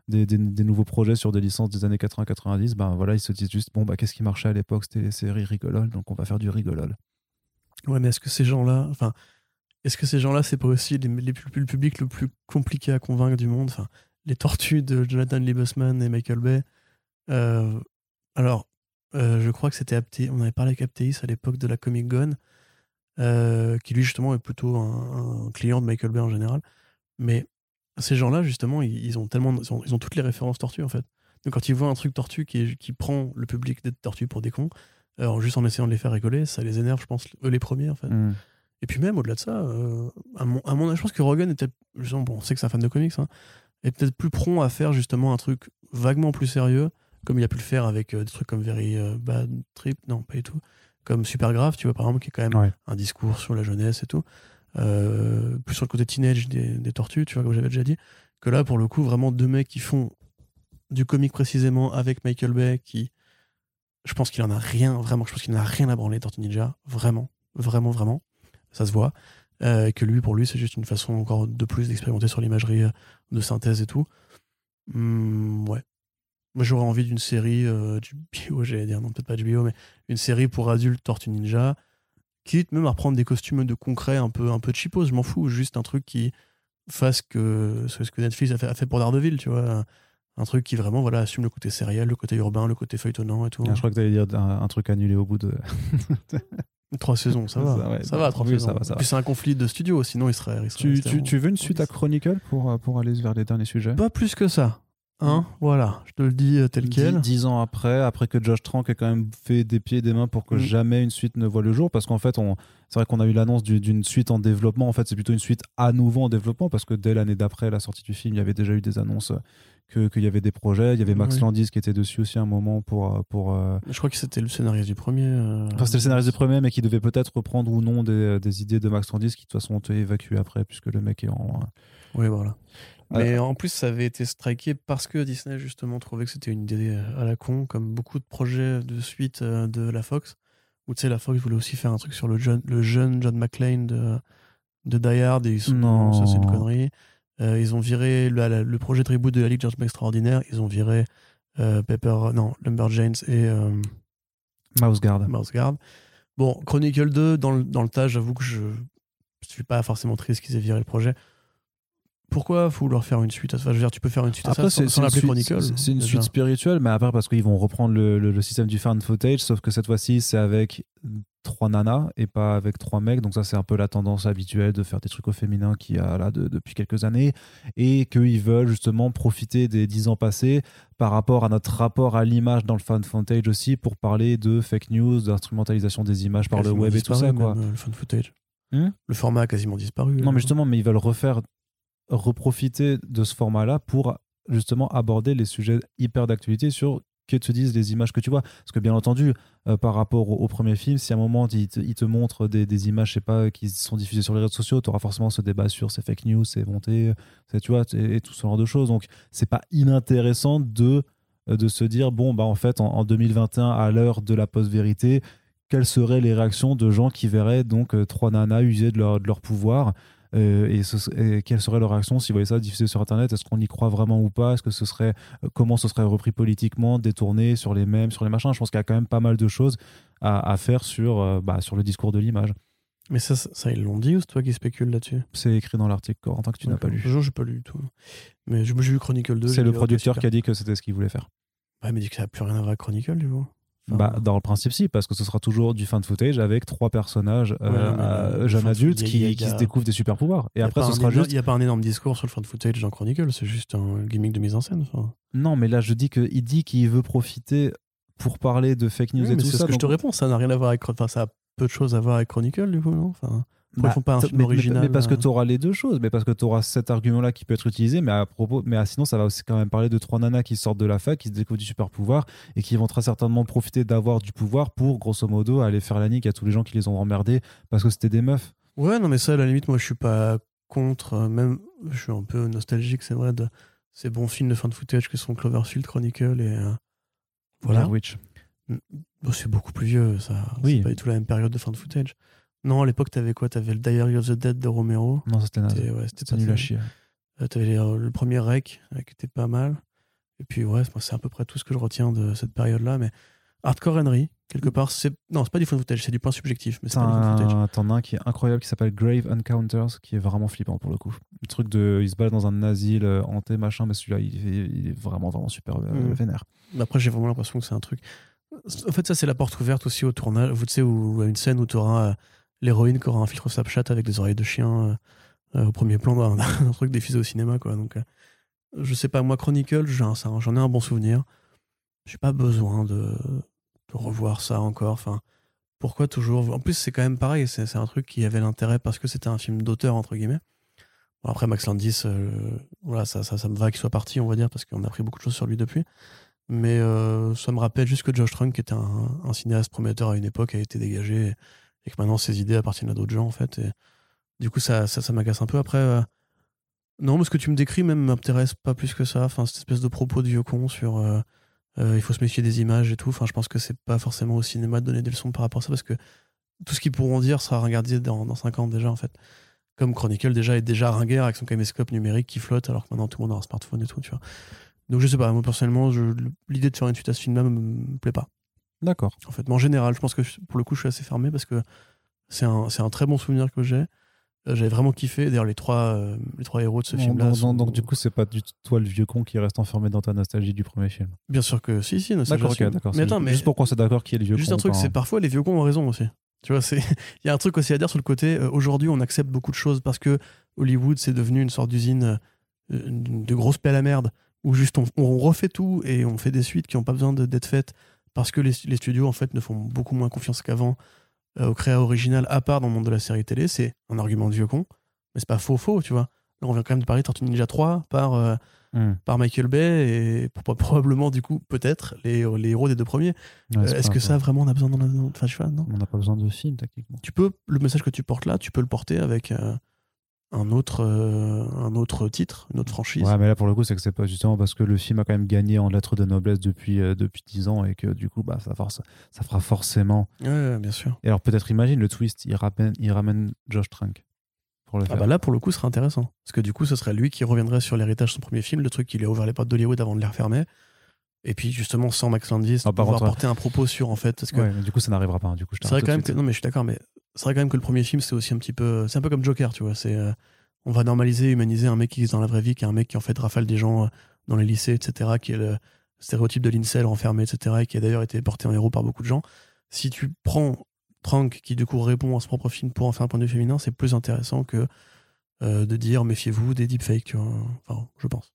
des, des- des nouveaux projets sur des licences des années 80-90 ben voilà ils se disent juste bon bah qu'est-ce qui marchait à l'époque? C'était les séries rigololes donc on va faire du rigolol Ouais, mais est-ce que ces gens-là. Enfin, est-ce que ces gens-là, c'est pas aussi les, les plus- le public le plus compliqué à convaincre du monde? Enfin, les tortues de Jonathan Liebesman et Michael Bay. Euh, alors, euh, je crois que c'était Apté. On avait parlé avec Aptéis à l'époque de la Comic Con, euh, qui lui, justement, est plutôt un, un client de Michael Bay en général. Mais ces gens-là, justement, ils, ils ont tellement. Ils ont, ils ont toutes les références tortues, en fait. Donc, quand ils voient un truc tortue qui, prend le public des tortues pour des cons, alors, juste en essayant de les faire rigoler, ça les énerve, je pense, eux les premiers, en fait. Hmm. Et puis même au-delà de ça, à, mon, à mon avis, je pense que Rogan était, bon, on sait que c'est un fan de comics, hein, est peut-être plus prompt à faire justement un truc vaguement plus sérieux, comme il a pu le faire avec euh, des trucs comme Very euh, Bad Trip, non, pas du tout, comme Super Grave, tu vois, par exemple, qui est quand même Ouais. un discours sur la jeunesse et tout, Euh, plus sur le côté teenage des, des tortues, tu vois, comme j'avais déjà dit, que là, pour le coup, vraiment deux mecs qui font du comic précisément avec Michael Bay, qui, je pense qu'il en a rien, vraiment, je pense qu'il n'en a rien à branler, Tortue Ninja, vraiment, vraiment, vraiment, ça se voit. Euh, que lui, pour lui, c'est juste une façon encore de plus d'expérimenter sur l'imagerie euh, de synthèse et tout. Hmm, ouais. Moi, j'aurais envie d'une série euh, du bio, j'allais dire, non, peut-être pas du bio, mais une série pour adultes Tortue Ninja, quitte même à reprendre des costumes de concret un peu, un peu cheapos, je m'en fous, juste un truc qui fasse que ce que Netflix a fait, pour Daredevil, tu vois. Un, truc qui vraiment voilà, assume le côté sériel, le côté urbain, le côté feuilletonnant et tout. Je crois que tu allais dire un truc annulé au bout de Trois saisons, ça va. Ça, va, trois oui, saisons. ça va, ça va. Puis c'est un conflit de studio, sinon il serait. il serait tu, tu, en- tu veux une suite à. Chronicle pour, euh, pour aller vers les derniers sujets? Pas plus que ça. Hein Voilà, je te le dis euh, tel Dix- quel. Dix ans après, après que Josh Trank ait quand même fait des pieds et des mains pour que Mm. jamais une suite ne voit le jour, parce qu'en fait, c'est vrai qu'on a eu l'annonce du- d'une suite en développement. En fait, c'est plutôt une suite à nouveau en développement parce que dès l'année d'après la sortie du film, il y avait déjà eu des annonces euh, que- qu'il y avait des projets. Il y avait Max Oui. Landis qui était dessus aussi à un moment pour. euh, pour Je crois que c'était le scénario du premier. euh, Enfin, c'était le scénariste du premier, mais qui devait peut-être reprendre ou non des, des idées de Max Landis qui de toute façon ont été évacuées après puisque le mec est en. Oui, voilà. Mais en plus, ça avait été striké parce que Disney, justement, trouvait que c'était une idée euh, à la con, comme beaucoup de projets de suite euh, de la Fox. Où tu sais, la Fox voulait aussi faire un truc sur le jeune, le jeune John McClane de, de Die Hard, et ils sont, Non. ça c'est une connerie. Euh, ils ont viré le, projet de reboot de la Ligue Gentleman Extraordinaire, ils ont viré euh, Pepper, non, Lumberjanes et euh, Mouse Guard. Mouse Guard. Bon, Chronicle 2, dans le, dans le tas, j'avoue que je suis pas forcément triste qu'ils aient viré le projet. Pourquoi vouloir faire une suite à ça? Enfin, je veux dire, tu peux faire une suite à Après, ça c'est sans, sans l'appeler suite, Chronicle. c'est- une déjà. suite spirituelle, mais après, parce qu'ils vont reprendre le, le- le système du fan footage, sauf que cette fois-ci, c'est avec trois nanas et pas avec trois mecs. Donc, ça, c'est un peu la tendance habituelle de faire des trucs au féminin qui a là de- depuis quelques années. Et qu'ils veulent justement profiter des dix ans passés par rapport à notre rapport à l'image dans le fan footage aussi pour parler de fake news, d'instrumentalisation des images par le web et tout ça. Quoi. même, euh, le fan footage. Hmm? Le format a quasiment disparu. Non, mais justement, mais ils veulent refaire, reprofiter de ce format-là pour justement aborder les sujets hyper d'actualité sur que te disent les images que tu vois. Parce que bien entendu, euh, par rapport au, premier film, si à un moment il te, il montre des, images, je pas, qui sont diffusées sur les réseaux sociaux, tu auras forcément ce débat sur ces fake news, c'est monté, tu vois, et, et tout ce genre de choses. Donc c'est pas inintéressant de euh, de se dire bon bah en fait en, en 2021 à l'heure de la post-vérité quelles seraient les réactions de gens qui verraient donc euh, trois nanas user de leur, de leur pouvoir euh, et, ce- et quelle serait leur réaction s'ils voyaient ça diffusé sur internet? Est-ce qu'on y croit vraiment ou pas? Est-ce que ce serait euh, comment ce serait repris politiquement détourné sur les mêmes sur les machins? Je pense qu'il y a quand même pas mal de choses à, à faire sur euh, bah, sur le discours de l'image. Mais ça, ça, ça, ils l'ont dit ou c'est toi qui spécules là-dessus? C'est écrit dans l'article Corentin que tu n'as pas lu. Je j'ai pas lu du tout. Mais j'ai lu Chronicle 2. c'est le producteur qui a dit que c'était ce qu'il voulait faire. Ouais, mais dit que ça n'a plus rien à voir avec Chronicle, du coup. Enfin, Bah, dans le principe, si, parce que ce sera toujours du fan footage avec trois personnages Ouais, euh, euh, jeunes adultes il y a- qui, il y a- qui se découvrent des super pouvoirs. Et après, ce sera énorme- juste. Il n'y a pas un énorme discours sur le fan footage dans Chronicle, c'est juste un gimmick de mise en scène. enfin. Non, mais là, je dis qu'il dit qu'il veut profiter pour parler de fake news Oui, et tout c'est ça. ce que je te donc- réponds, ça n'a rien à voir avec. Enfin, ça a peu de choses à voir avec Chronicle, du coup, non enfin, pourquoi Bah, ils font pas un film mais, original mais parce que euh, tu auras les deux choses, mais parce que tu auras cet argument-là qui peut être utilisé, mais à propos, mais sinon ça va aussi quand même parler de trois nanas qui sortent de la fac, qui se découvrent du super pouvoir et qui vont très certainement profiter d'avoir du pouvoir pour grosso modo aller faire la nique à tous les gens qui les ont emmerdés parce que c'était des meufs. Ouais, non, mais ça, à la limite, moi, je suis pas contre. euh, Même, je suis un peu nostalgique, c'est vrai, de ces bons films de fan footage que sont Cloverfield, Chronicle et. euh, voilà. Blair Witch. Bon, c'est beaucoup plus vieux, ça. Oui. C'est pas du tout la même période de fan footage. Non, à l'époque, t'avais quoi? T'avais le Diary of the Dead de Romero. Non, ça, c'était naze. Ouais, c'était nul à chier. Euh, T'avais euh, le premier Rec, euh, qui était pas mal. Et puis, ouais, c'est- c'est à peu près tout ce que je retiens de cette période-là. Mais Hardcore Henry, quelque part, c'est. Non, c'est pas du fan footage, c'est du point subjectif, mais c'est T'en pas du fan footage. as t'en as un qui est incroyable qui s'appelle Grave Encounters qui est vraiment flippant pour le coup. Le truc de il se balade dans un asile euh, hanté machin mais celui-là il, est- il est vraiment vraiment super euh, Mm. vénère. Mais Après, j'ai vraiment l'impression que c'est un truc. En fait, ça, c'est la porte ouverte aussi au tournage. Vous savez, où à une scène où tu auras l'héroïne qui aura un filtre Snapchat avec des oreilles de chien euh, euh, au premier plan d'un truc diffusé au cinéma, quoi. Donc, euh, je sais pas, moi, Chronicle, j'en ai un bon souvenir. J'ai pas besoin de, de revoir ça encore. Enfin, pourquoi toujours En plus, c'est quand même pareil. C'est un truc qui avait l'intérêt parce que c'était un film d'auteur, entre guillemets. Après, Max Landis, voilà, ça, ça, ça me va qu'il soit parti, on va dire, parce qu'on a appris beaucoup de choses sur lui depuis. Mais ça me rappelle juste que Josh Trank, qui était un, un cinéaste prometteur à une époque, a été dégagé que maintenant ses idées appartiennent à d'autres gens, en fait. Et du coup, ça, ça, ça m'agace un peu. Après, euh, non, mais ce que tu me décris même m'intéresse pas plus que ça. Enfin, cette espèce de propos de vieux con sur euh, euh, il faut se méfier des images et tout. Enfin, je pense que c'est pas forcément au cinéma de donner des leçons par rapport à ça parce que tout ce qu'ils pourront dire sera regardé dans, dans 5 ans déjà, en fait. Comme Chronicle déjà est déjà ringueur avec son caméscope numérique qui flotte alors que maintenant tout le monde a un smartphone et tout, tu vois. Donc je sais pas, moi personnellement, l'idée de faire une suite à ce film-là me plaît pas. D'accord. En fait, mais en général, je pense que pour le coup, je suis assez fermé parce que c'est un, c'est un très bon souvenir que j'ai. Euh, J'avais vraiment kiffé. D'ailleurs, les trois, euh, les trois héros de ce film-là. donc- sont- donc, du coup c'est pas du tout toi le vieux con qui reste enfermé dans ta nostalgie du premier film. bien sûr que si, si, D'accord, ok, j'assume. d'accord. Mais C'est attends, juste- mais juste pour qu'on soit d'accord qui est le vieux juste con. un truc, c'est parfois les vieux cons ont raison aussi. Tu vois, c'est il y a un truc aussi à dire sur le côté. euh, Aujourd'hui, on accepte beaucoup de choses parce que Hollywood c'est devenu une sorte d'usine euh, de grosse pelle à merde où juste on, on refait tout et on fait des suites qui n'ont pas besoin de- d'être faites parce que les, les studios en fait ne font beaucoup moins confiance qu'avant euh, au créa original à part dans le monde de la série télé, c'est un argument de vieux con, mais c'est pas faux faux, tu vois. Là, on vient quand même de parler de Tortue Ninja 3 par, euh, Hmm. par Michael Bay et pour- probablement, du coup, peut-être les, les héros des deux premiers. Ouais, Euh, Est-ce que ça, vraiment, on a besoin d'en Enfin, vois, non. On n'a pas besoin de film, techniquement. Tu peux, le message que tu portes là, tu peux le porter avec euh, un, autre, euh, un autre titre, une autre franchise. Ouais, mais là, pour le coup, c'est que c'est pas justement parce que le film a quand même gagné en lettres de noblesse depuis, euh, depuis 10 ans et que du coup, bah, ça, force, ça fera forcément. Ouais, ouais, bien sûr. Et alors, peut-être, imagine le twist, il ramène, il ramène Josh Trank pour le Ah faire. bah là, pour le coup, ce serait intéressant. Parce que du coup, ce serait lui qui reviendrait sur l'héritage de son premier film, le truc qui lui a ouvert les portes d'Hollywood avant de les refermer. Et puis, justement, sans Max Landis, Ah, pouvoir contre, porter un propos sur, en fait. Parce que Ouais, mais du coup, ça n'arrivera pas. hein, Du coup, je c'est vrai quand même que. Non, mais je suis d'accord, mais c'est vrai quand même que le premier film, c'est aussi un petit peu. C'est un peu comme Joker, tu vois. C'est. euh, on va normaliser, humaniser un mec qui existe dans la vraie vie, qui est un mec qui en fait rafale des gens euh, dans les lycées, etc., qui est le stéréotype de l'incel renfermé, etc., et qui a d'ailleurs été porté en héros par beaucoup de gens. Si tu prends Trank, qui du coup répond à son propre film pour en faire un point de vue féminin, c'est plus intéressant que euh, de dire méfiez-vous des deepfakes, tu vois. Enfin, je pense,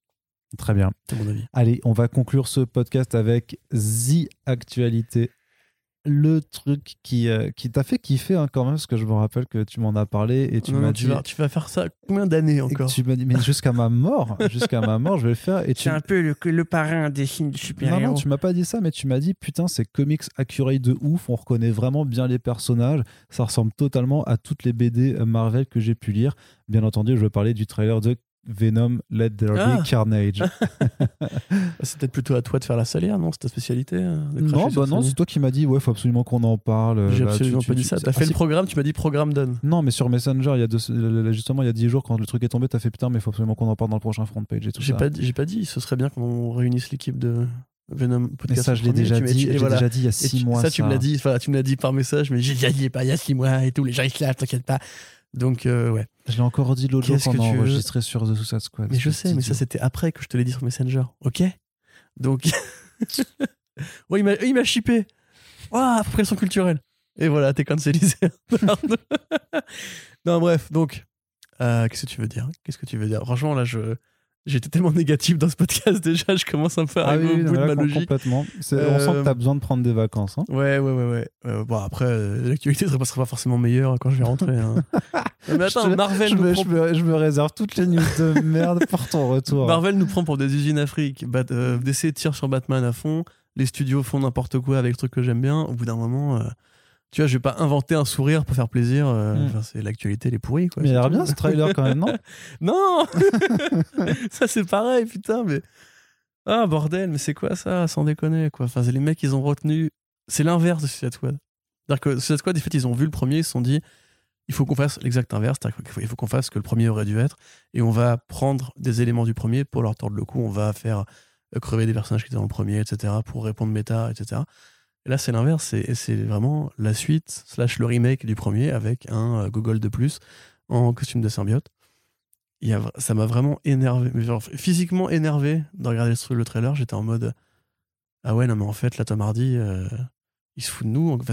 Très bien. c'est mon avis. Allez, on va conclure ce podcast avec The Actualité. Le truc qui, euh, qui t'a fait kiffer hein, quand même, parce que je me rappelle que tu m'en as parlé et tu Non, m'as non, dit. tu, vas, tu vas faire ça combien d'années encore tu m'as dit, mais jusqu'à ma mort, jusqu'à ma mort, je vais le faire. Et tu, peu le, le parrain des films de non, super-héros. non, tu m'as pas dit ça, mais tu m'as dit, putain, c'est comics accurate de ouf, on reconnaît vraiment bien les personnages, ça ressemble totalement à toutes les BD Marvel que j'ai pu lire. Bien entendu, je veux parler du trailer de Venom Let There Be Ah. Carnage. C'est peut-être plutôt à toi de faire la salière, non C'est ta spécialité euh, de non, bah non, c'est toi qui m'as dit, ouais, faut absolument qu'on en parle. J'ai absolument tu- pas tu- dit tu- ça. T'as Ah, fait le programme, tu m'as dit programme donne. Non, mais sur Messenger, il y a deux- justement, il y a 10 jours, quand le truc est tombé, t'as fait putain, mais il faut absolument qu'on en parle dans le prochain front page et tout J'ai ça. pas, dit- j'ai pas dit, ce serait bien qu'on réunisse l'équipe de Venom mais Podcast. ça, je l'ai déjà dit, j'ai voilà. déjà dit il y a Et 6 tu- mois. Ça, tu me l'as dit, enfin, tu me l'as dit par message, mais j'ai déjà dit pas il y a 6 mois et tout, les gens ils se t'inquiète pas. Donc, euh, ouais. Je l'ai encore dit l'autre jour Qu'est-ce quand que on a veux enregistré sur The Suicide Squad. Mais je sais, mais ça c'était après que je te l'ai dit sur Messenger, ok Donc, ouais, il m'a, chippé. Ouah, pression culturelle. Et voilà, t'es cancelisé. Pardon. non, bref, donc, euh, qu'est-ce que tu veux dire? Qu'est-ce que tu veux dire? Franchement, là, je, j'étais tellement négatif dans ce podcast déjà, je commence un peu à Ah arriver oui, au bout de ma logique. complètement. On sent Euh, que t'as besoin de prendre des vacances. hein. Ouais, ouais, ouais, ouais. Euh, bon, après, euh, l'actualité ne sera pas forcément meilleure quand je vais rentrer. hein. Mais attends, Je Marvel Je nous me, prend je me- je me réserve toutes les news de merde pour ton retour. Marvel nous prend pour des usines Afrique. Bat- euh, DC tire sur Batman à fond. Les studios font n'importe quoi avec le truc que j'aime bien. Au bout d'un moment, euh, tu vois, je vais pas inventer un sourire pour faire plaisir. euh, Mm. enfin, c'est l'actualité, elle est pourrie. Quoi, mais il a l'air bien ce trailer quand même, non Non Ça, c'est pareil, putain, mais. Ah, bordel, mais c'est quoi ça Sans déconner, quoi. Enfin, c'est les mecs, ils ont retenu. C'est l'inverse de Suicide Squad. C'est-à-dire que Suicide Squad, en fait, ils ont vu le premier, ils se sont dit il faut qu'on fasse l'exact inverse, c'est-à-dire qu'il faut, il faut qu'on fasse ce que le premier aurait dû être, et on va prendre des éléments du premier pour leur tordre le cou, on va faire euh, crever des personnages qui étaient dans le premier, etc., pour répondre méta, etc. Là, c'est l'inverse, c'est vraiment la suite, slash le remake du premier, avec un euh, gogol de plus en costume de symbiote. Il y a, ça m'a vraiment énervé, physiquement énervé de regarder le, le trailer. J'étais en mode Ah ouais, non, mais en fait, là, Tom Hardy, euh, il se fout de nous. Enfin,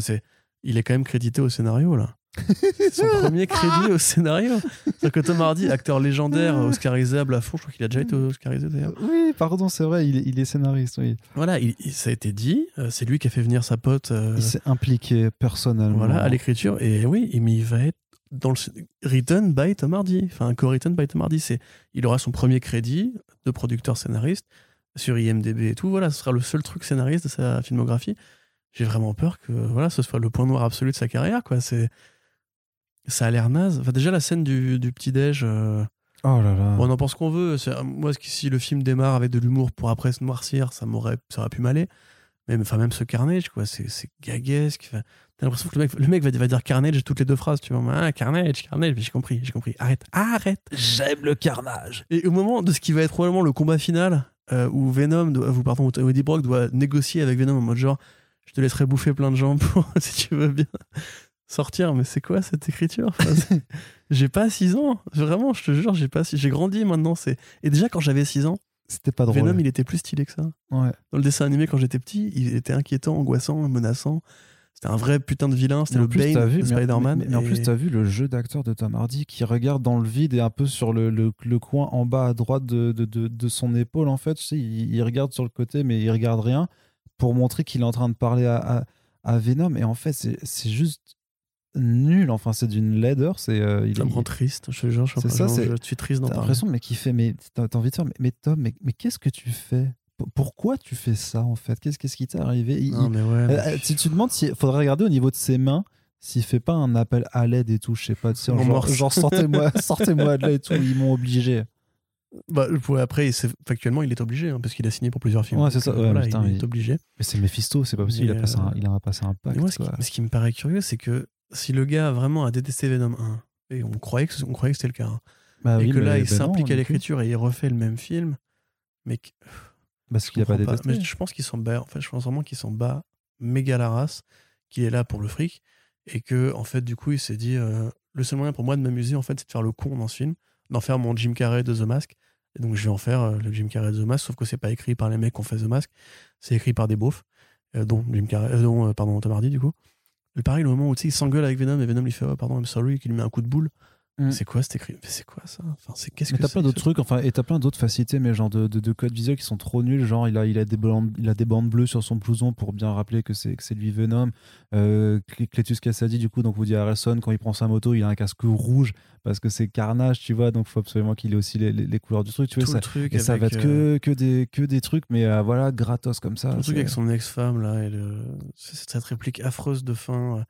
il est quand même crédité au scénario, là. C'est son premier crédit au scénario. C'est-à-dire que Tom Hardy, acteur légendaire, oscarisable à fond, je crois qu'il a déjà été oscarisé d'ailleurs. Oui, pardon, c'est vrai, il est, il est scénariste, oui. Voilà, il, il- ça a été dit. euh, c'est lui qui a fait venir sa pote euh, Il s'est impliqué personnellement. voilà, à l'écriture. Et oui, mais il va être dans le written by Tom Hardy. Enfin, co-written by Tom Hardy. C'est, il aura son premier crédit de producteur scénariste sur IMDb et tout. Voilà, ce sera le seul truc scénariste de sa filmographie. J'ai vraiment peur que voilà, ce soit le point noir absolu de sa carrière. Quoi. C'est, ça a l'air naze. Enfin, déjà, la scène du, du petit-déj. euh, Oh là là. Bon, on en pense qu'on veut. C'est- Moi, si le film démarre avec de l'humour pour après se noircir, ça m'aurait, ça aurait pu m'aller. Mais enfin, même ce Carnage, quoi, c'est, c'est gaguesque. Enfin, T'as l'impression que le mec, le mec va, va dire Carnage toutes les deux phrases. Tu vois, ah, Carnage, Carnage. Mais j'ai compris, j'ai compris. Arrête, arrête. J'aime le carnage. Et au moment de ce qui va être probablement le combat final, euh, où Venom, doit, ou pardon, où Eddie Brock doit négocier avec Venom en mode genre, je te laisserai bouffer plein de gens pour, si tu veux bien sortir. Mais c'est quoi cette écriture Enfin, J'ai pas 6 ans. Vraiment, je te jure, j'ai pas six- J'ai grandi maintenant. C'est Et déjà, quand j'avais 6 ans, C'était pas drôle. Venom, il était plus stylé que ça. Ouais. Dans le dessin animé, quand j'étais petit, il était inquiétant, angoissant, menaçant. C'était un vrai putain de vilain. C'était le plus, Bane vu, de Spider-Man. Mais, mais en et- plus, t'as vu le jeu d'acteur de Tom Hardy qui regarde dans le vide et un peu sur le, le, le coin en bas à droite de, de, de, de son épaule, en fait. Tu sais, il, il regarde sur le côté, mais il regarde rien pour montrer qu'il est en train de parler à, à, à Venom. Et en fait, c'est juste nul. Enfin, c'est d'une laideur. C'est. euh, il Ça me rend triste. Je te jure, je, ça, c'est- je suis triste d'en T'as parler. l'impression, mais qui fait, mais t'as envie de faire, mais, mais Tom, mais, mais qu'est-ce que tu fais? P- Pourquoi tu fais ça en fait? Qu'est-ce qui t'est arrivé? Il- Non, mais ouais. euh, mais- euh, tu, demandes s'il faudrait regarder au niveau de ses mains s'il fait pas un appel à l'aide et tout, je sais pas, tu sais, En genre, genre sortez-moi, sortez-moi de là et tout, ils m'ont obligé. Bah, après, factuellement, il est obligé, hein, parce qu'il a signé pour plusieurs films. Ouais, c'est ça, euh, ouais, voilà, putain, il est obligé. Mais c'est Mephisto, c'est pas possible, il a, passé un, il a passé un pacte. Moi, qui, ce qui me paraît curieux, c'est que si le gars vraiment a détesté Venom 1, et on croyait que, on croyait que c'était le cas, hein, Bah et oui, que là, il non, s'implique à l'écriture et il refait le même film, mais que- Parce je qu'il a pas détesté. Mais je pense qu'il s'en bat. En fait, je pense vraiment qu'il s'en bat méga la race, qu'il est là pour le fric, et que en fait, du coup, il s'est dit euh, le seul moyen pour moi de m'amuser, en fait, c'est de faire le con dans ce film, d'en faire mon Jim Carrey de The Mask. Et donc, je vais en faire euh, le Jim Carrey de The Mask, sauf que c'est pas écrit par les mecs qui ont fait The Mask, c'est écrit par des beaufs, euh, dont Jim Carrey, dont, pardon, Tom Hardy, du coup. Le pareil, le moment où il s'engueule avec Venom et Venom lui fait oh, pardon, I'm sorry, qu'il lui met un coup de boule. Mm. C'est quoi cet écrit Mais c'est quoi ça? Enfin, c'est qu'est-ce que t'as plein que d'autres trucs, enfin, et t'as plein d'autres facilités, mais genre de, de, de codes visuels qui sont trop nuls. Genre, il a, il a, des, bandes, il a des bandes bleues sur son blouson pour bien rappeler que c'est, que c'est lui Venom. Euh, Cl- Cletus Cassidy, du coup, donc Woody Harrelson, quand il prend sa moto, il a un casque rouge parce que c'est Carnage, tu vois, donc il faut absolument qu'il ait aussi les, les, les couleurs du truc, tu vois. Tout Ça, le truc et ça va être euh, que, que, des, que des trucs, mais euh, voilà, gratos comme ça. Tout le truc avec son ex-femme, là, et le- c'est cette réplique affreuse de fin. euh,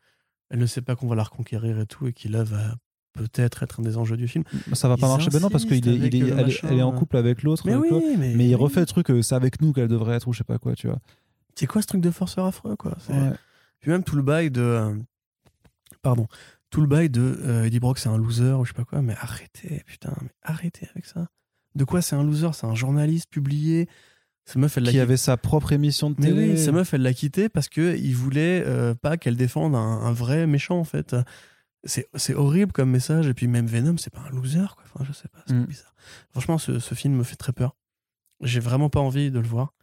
Elle ne sait pas qu'on va la reconquérir et tout, et qui là va peut-être être un des enjeux du film. Ça va pas marcher, ben non, parce qu'il est, il est, avec le elle, est- machin, elle est en euh. couple avec l'autre, Mais euh, oui, quoi. mais. mais il refait le truc, euh, c'est avec nous qu'elle devrait être, ou je sais pas quoi, tu vois. C'est quoi ce truc de forceur affreux, quoi? Ouais. Puis même tout le bail de. euh, Pardon. Tout le bail de euh, Eddie Brock, c'est un loser, ou je sais pas quoi, mais arrêtez, putain, mais arrêtez avec ça. De quoi c'est un loser? C'est un journaliste publié. Meuf, elle Qui avait sa propre émission de Mais télé. oui, sa meuf, elle l'a quitté parce que il voulait euh, pas qu'elle défende un, un vrai méchant, en fait. C'est horrible comme message. Et puis même Venom, c'est pas un loser, quoi. Enfin, je sais pas, c'est Mm. bizarre. Franchement, ce, ce film me fait très peur. J'ai vraiment pas envie de le voir.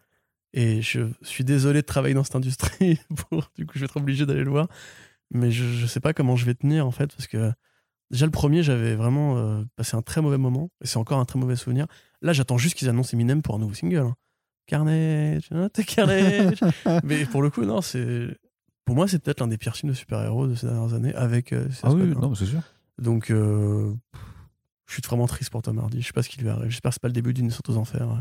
Et je suis désolé de travailler dans cette industrie. Pour, du coup, je vais être obligé d'aller le voir. Mais je, je sais pas comment je vais tenir, en fait, parce que déjà, le premier, j'avais vraiment euh, passé un très mauvais moment. Et c'est encore un très mauvais souvenir. Là, j'attends juste qu'ils annoncent Eminem pour un nouveau single. hein. Carnage, hein, t'es Carnage. Mais pour le coup, non, c'est. Pour moi, c'est peut-être l'un des pires films de super-héros de ces dernières années avec. euh, Ah oui, non, c'est sûr. Donc, euh, je suis vraiment triste pour Tom Hardy. Je sais pas ce qui lui arrive. J'espère que c'est pas le début d'une sorte aux enfers euh,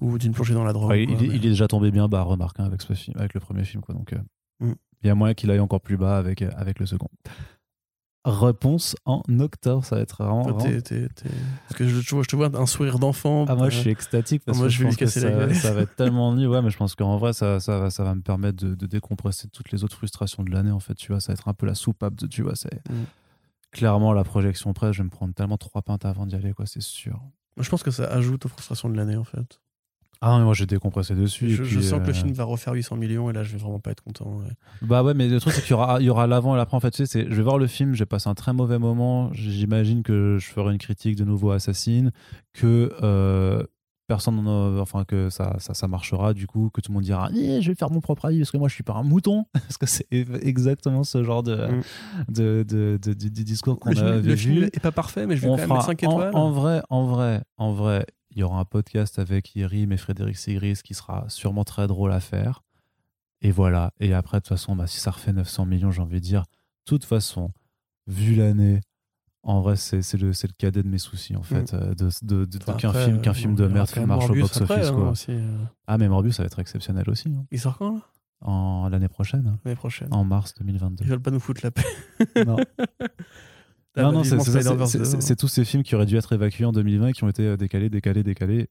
ou d'une plongée dans la drogue. Ouais, il, quoi, il est- mais- il est déjà tombé bien bas, remarque, hein, avec, ce film, avec le premier film. Quoi, donc, euh, Mm. il y a moyen qu'il aille encore plus bas avec, avec le second. Réponse en octobre, ça va être vraiment. Toi, vraiment- t'es- t'es- t'es- Parce que je, je te vois- un sourire d'enfant. Ah, moi, euh, je suis extatique parce moi, que je pense que ça, va être tellement nul. Ouais, mais je pense qu'en vrai, ça, ça, va, ça va me permettre de, de décompresser toutes les autres frustrations de l'année. En fait, tu vois, ça va être un peu la soupape. De, tu vois, c'est Mm. clairement la projection presse. Je vais me prendre tellement trois pintes avant d'y aller, quoi, c'est sûr. Moi, je pense que ça ajoute aux frustrations de l'année, en fait. Ah, mais moi, j'ai décompressé dessus. et Je, sens que le euh, film va refaire 800 millions et là, je vais vraiment pas être content. ouais. Bah ouais, mais le truc, c'est qu'il y aura, il y aura l'avant et l'après. En fait, tu sais, c'est, je vais voir le film, j'ai passé un très mauvais moment. J'imagine que je ferai une critique de nouveau Assassin, que euh, personne, n'en a- enfin, que ça, ça, ça marchera, du coup, que tout le monde dira, Eh, je vais faire mon propre avis parce que moi, je suis pas un mouton. parce que c'est exactement ce genre de, Mm. de, de, de- discours qu'on Le film- avait le film vu. est pas parfait, mais je vais On quand même mettre 5 en, étoiles. en vrai, en vrai, en vrai, il y aura un podcast avec Yerim et Frédéric Sigris qui sera sûrement très drôle à faire. Et voilà. Et après, de toute façon, bah, si ça refait 900 millions, j'ai envie de dire, de toute façon, vu l'année, en vrai, c'est le, cadet de mes soucis, en fait, euh, de, de- de- de- Enfin, qu'un film, qu'un euh, film de merde qui marche au box-office. hein, euh. Ah, mais Morbius, ça va être exceptionnel aussi, hein, Il sort quand, là? En l'année prochaine, hein, L'année prochaine. en mars 2022. Ils veulent pas nous foutre la paix. non, non, non, c'est- vivement c'est ça, Spider-Verse c'est- 2, c'est hein. c'est tous ces films qui auraient dû être évacués en 2020 et qui ont été décalés, décalés, décalés.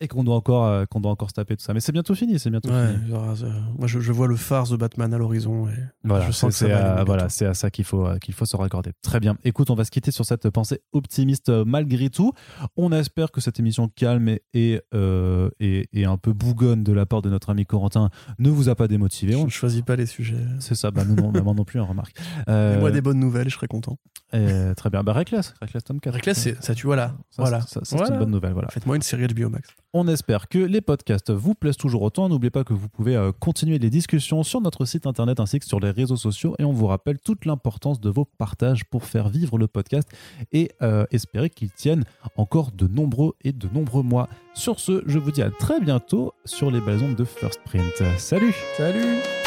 Et qu'on doit, encore, euh, qu'on doit encore se taper tout ça. Mais c'est bientôt fini, c'est bientôt Ouais, fini. euh, moi je, je vois le phare de Batman à l'horizon. Et... Voilà, Je sens c'est à, voilà, c'est à ça qu'il faut, euh, qu'il faut se raccorder. Très bien. Écoute, on va se quitter sur cette pensée optimiste malgré tout. On espère que cette émission calme et, et, euh, et, et un peu bougonne de la part de notre ami Corentin ne vous a pas démotivé. Je On- ne choisis pas les sujets. C'est ça, bah, nous non, bah, moi non plus, on remarque. Euh, Moi des bonnes nouvelles, je serais content. et très bien. Bah, Reckless, Reckless tome 4. Reckless, ça, tu vois là. Ça, Voilà. ça, ça, c'est Voilà. une bonne nouvelle. Voilà. Faites-moi une série HBO Max. On espère que les podcasts vous plaisent toujours autant. N'oubliez pas que vous pouvez euh, continuer les discussions sur notre site internet ainsi que sur les réseaux sociaux. Et on vous rappelle toute l'importance de vos partages pour faire vivre le podcast et euh, espérer qu'il tienne encore de nombreux et de nombreux mois. Sur ce, je vous dis à très bientôt sur les belles de First Print. Salut Salut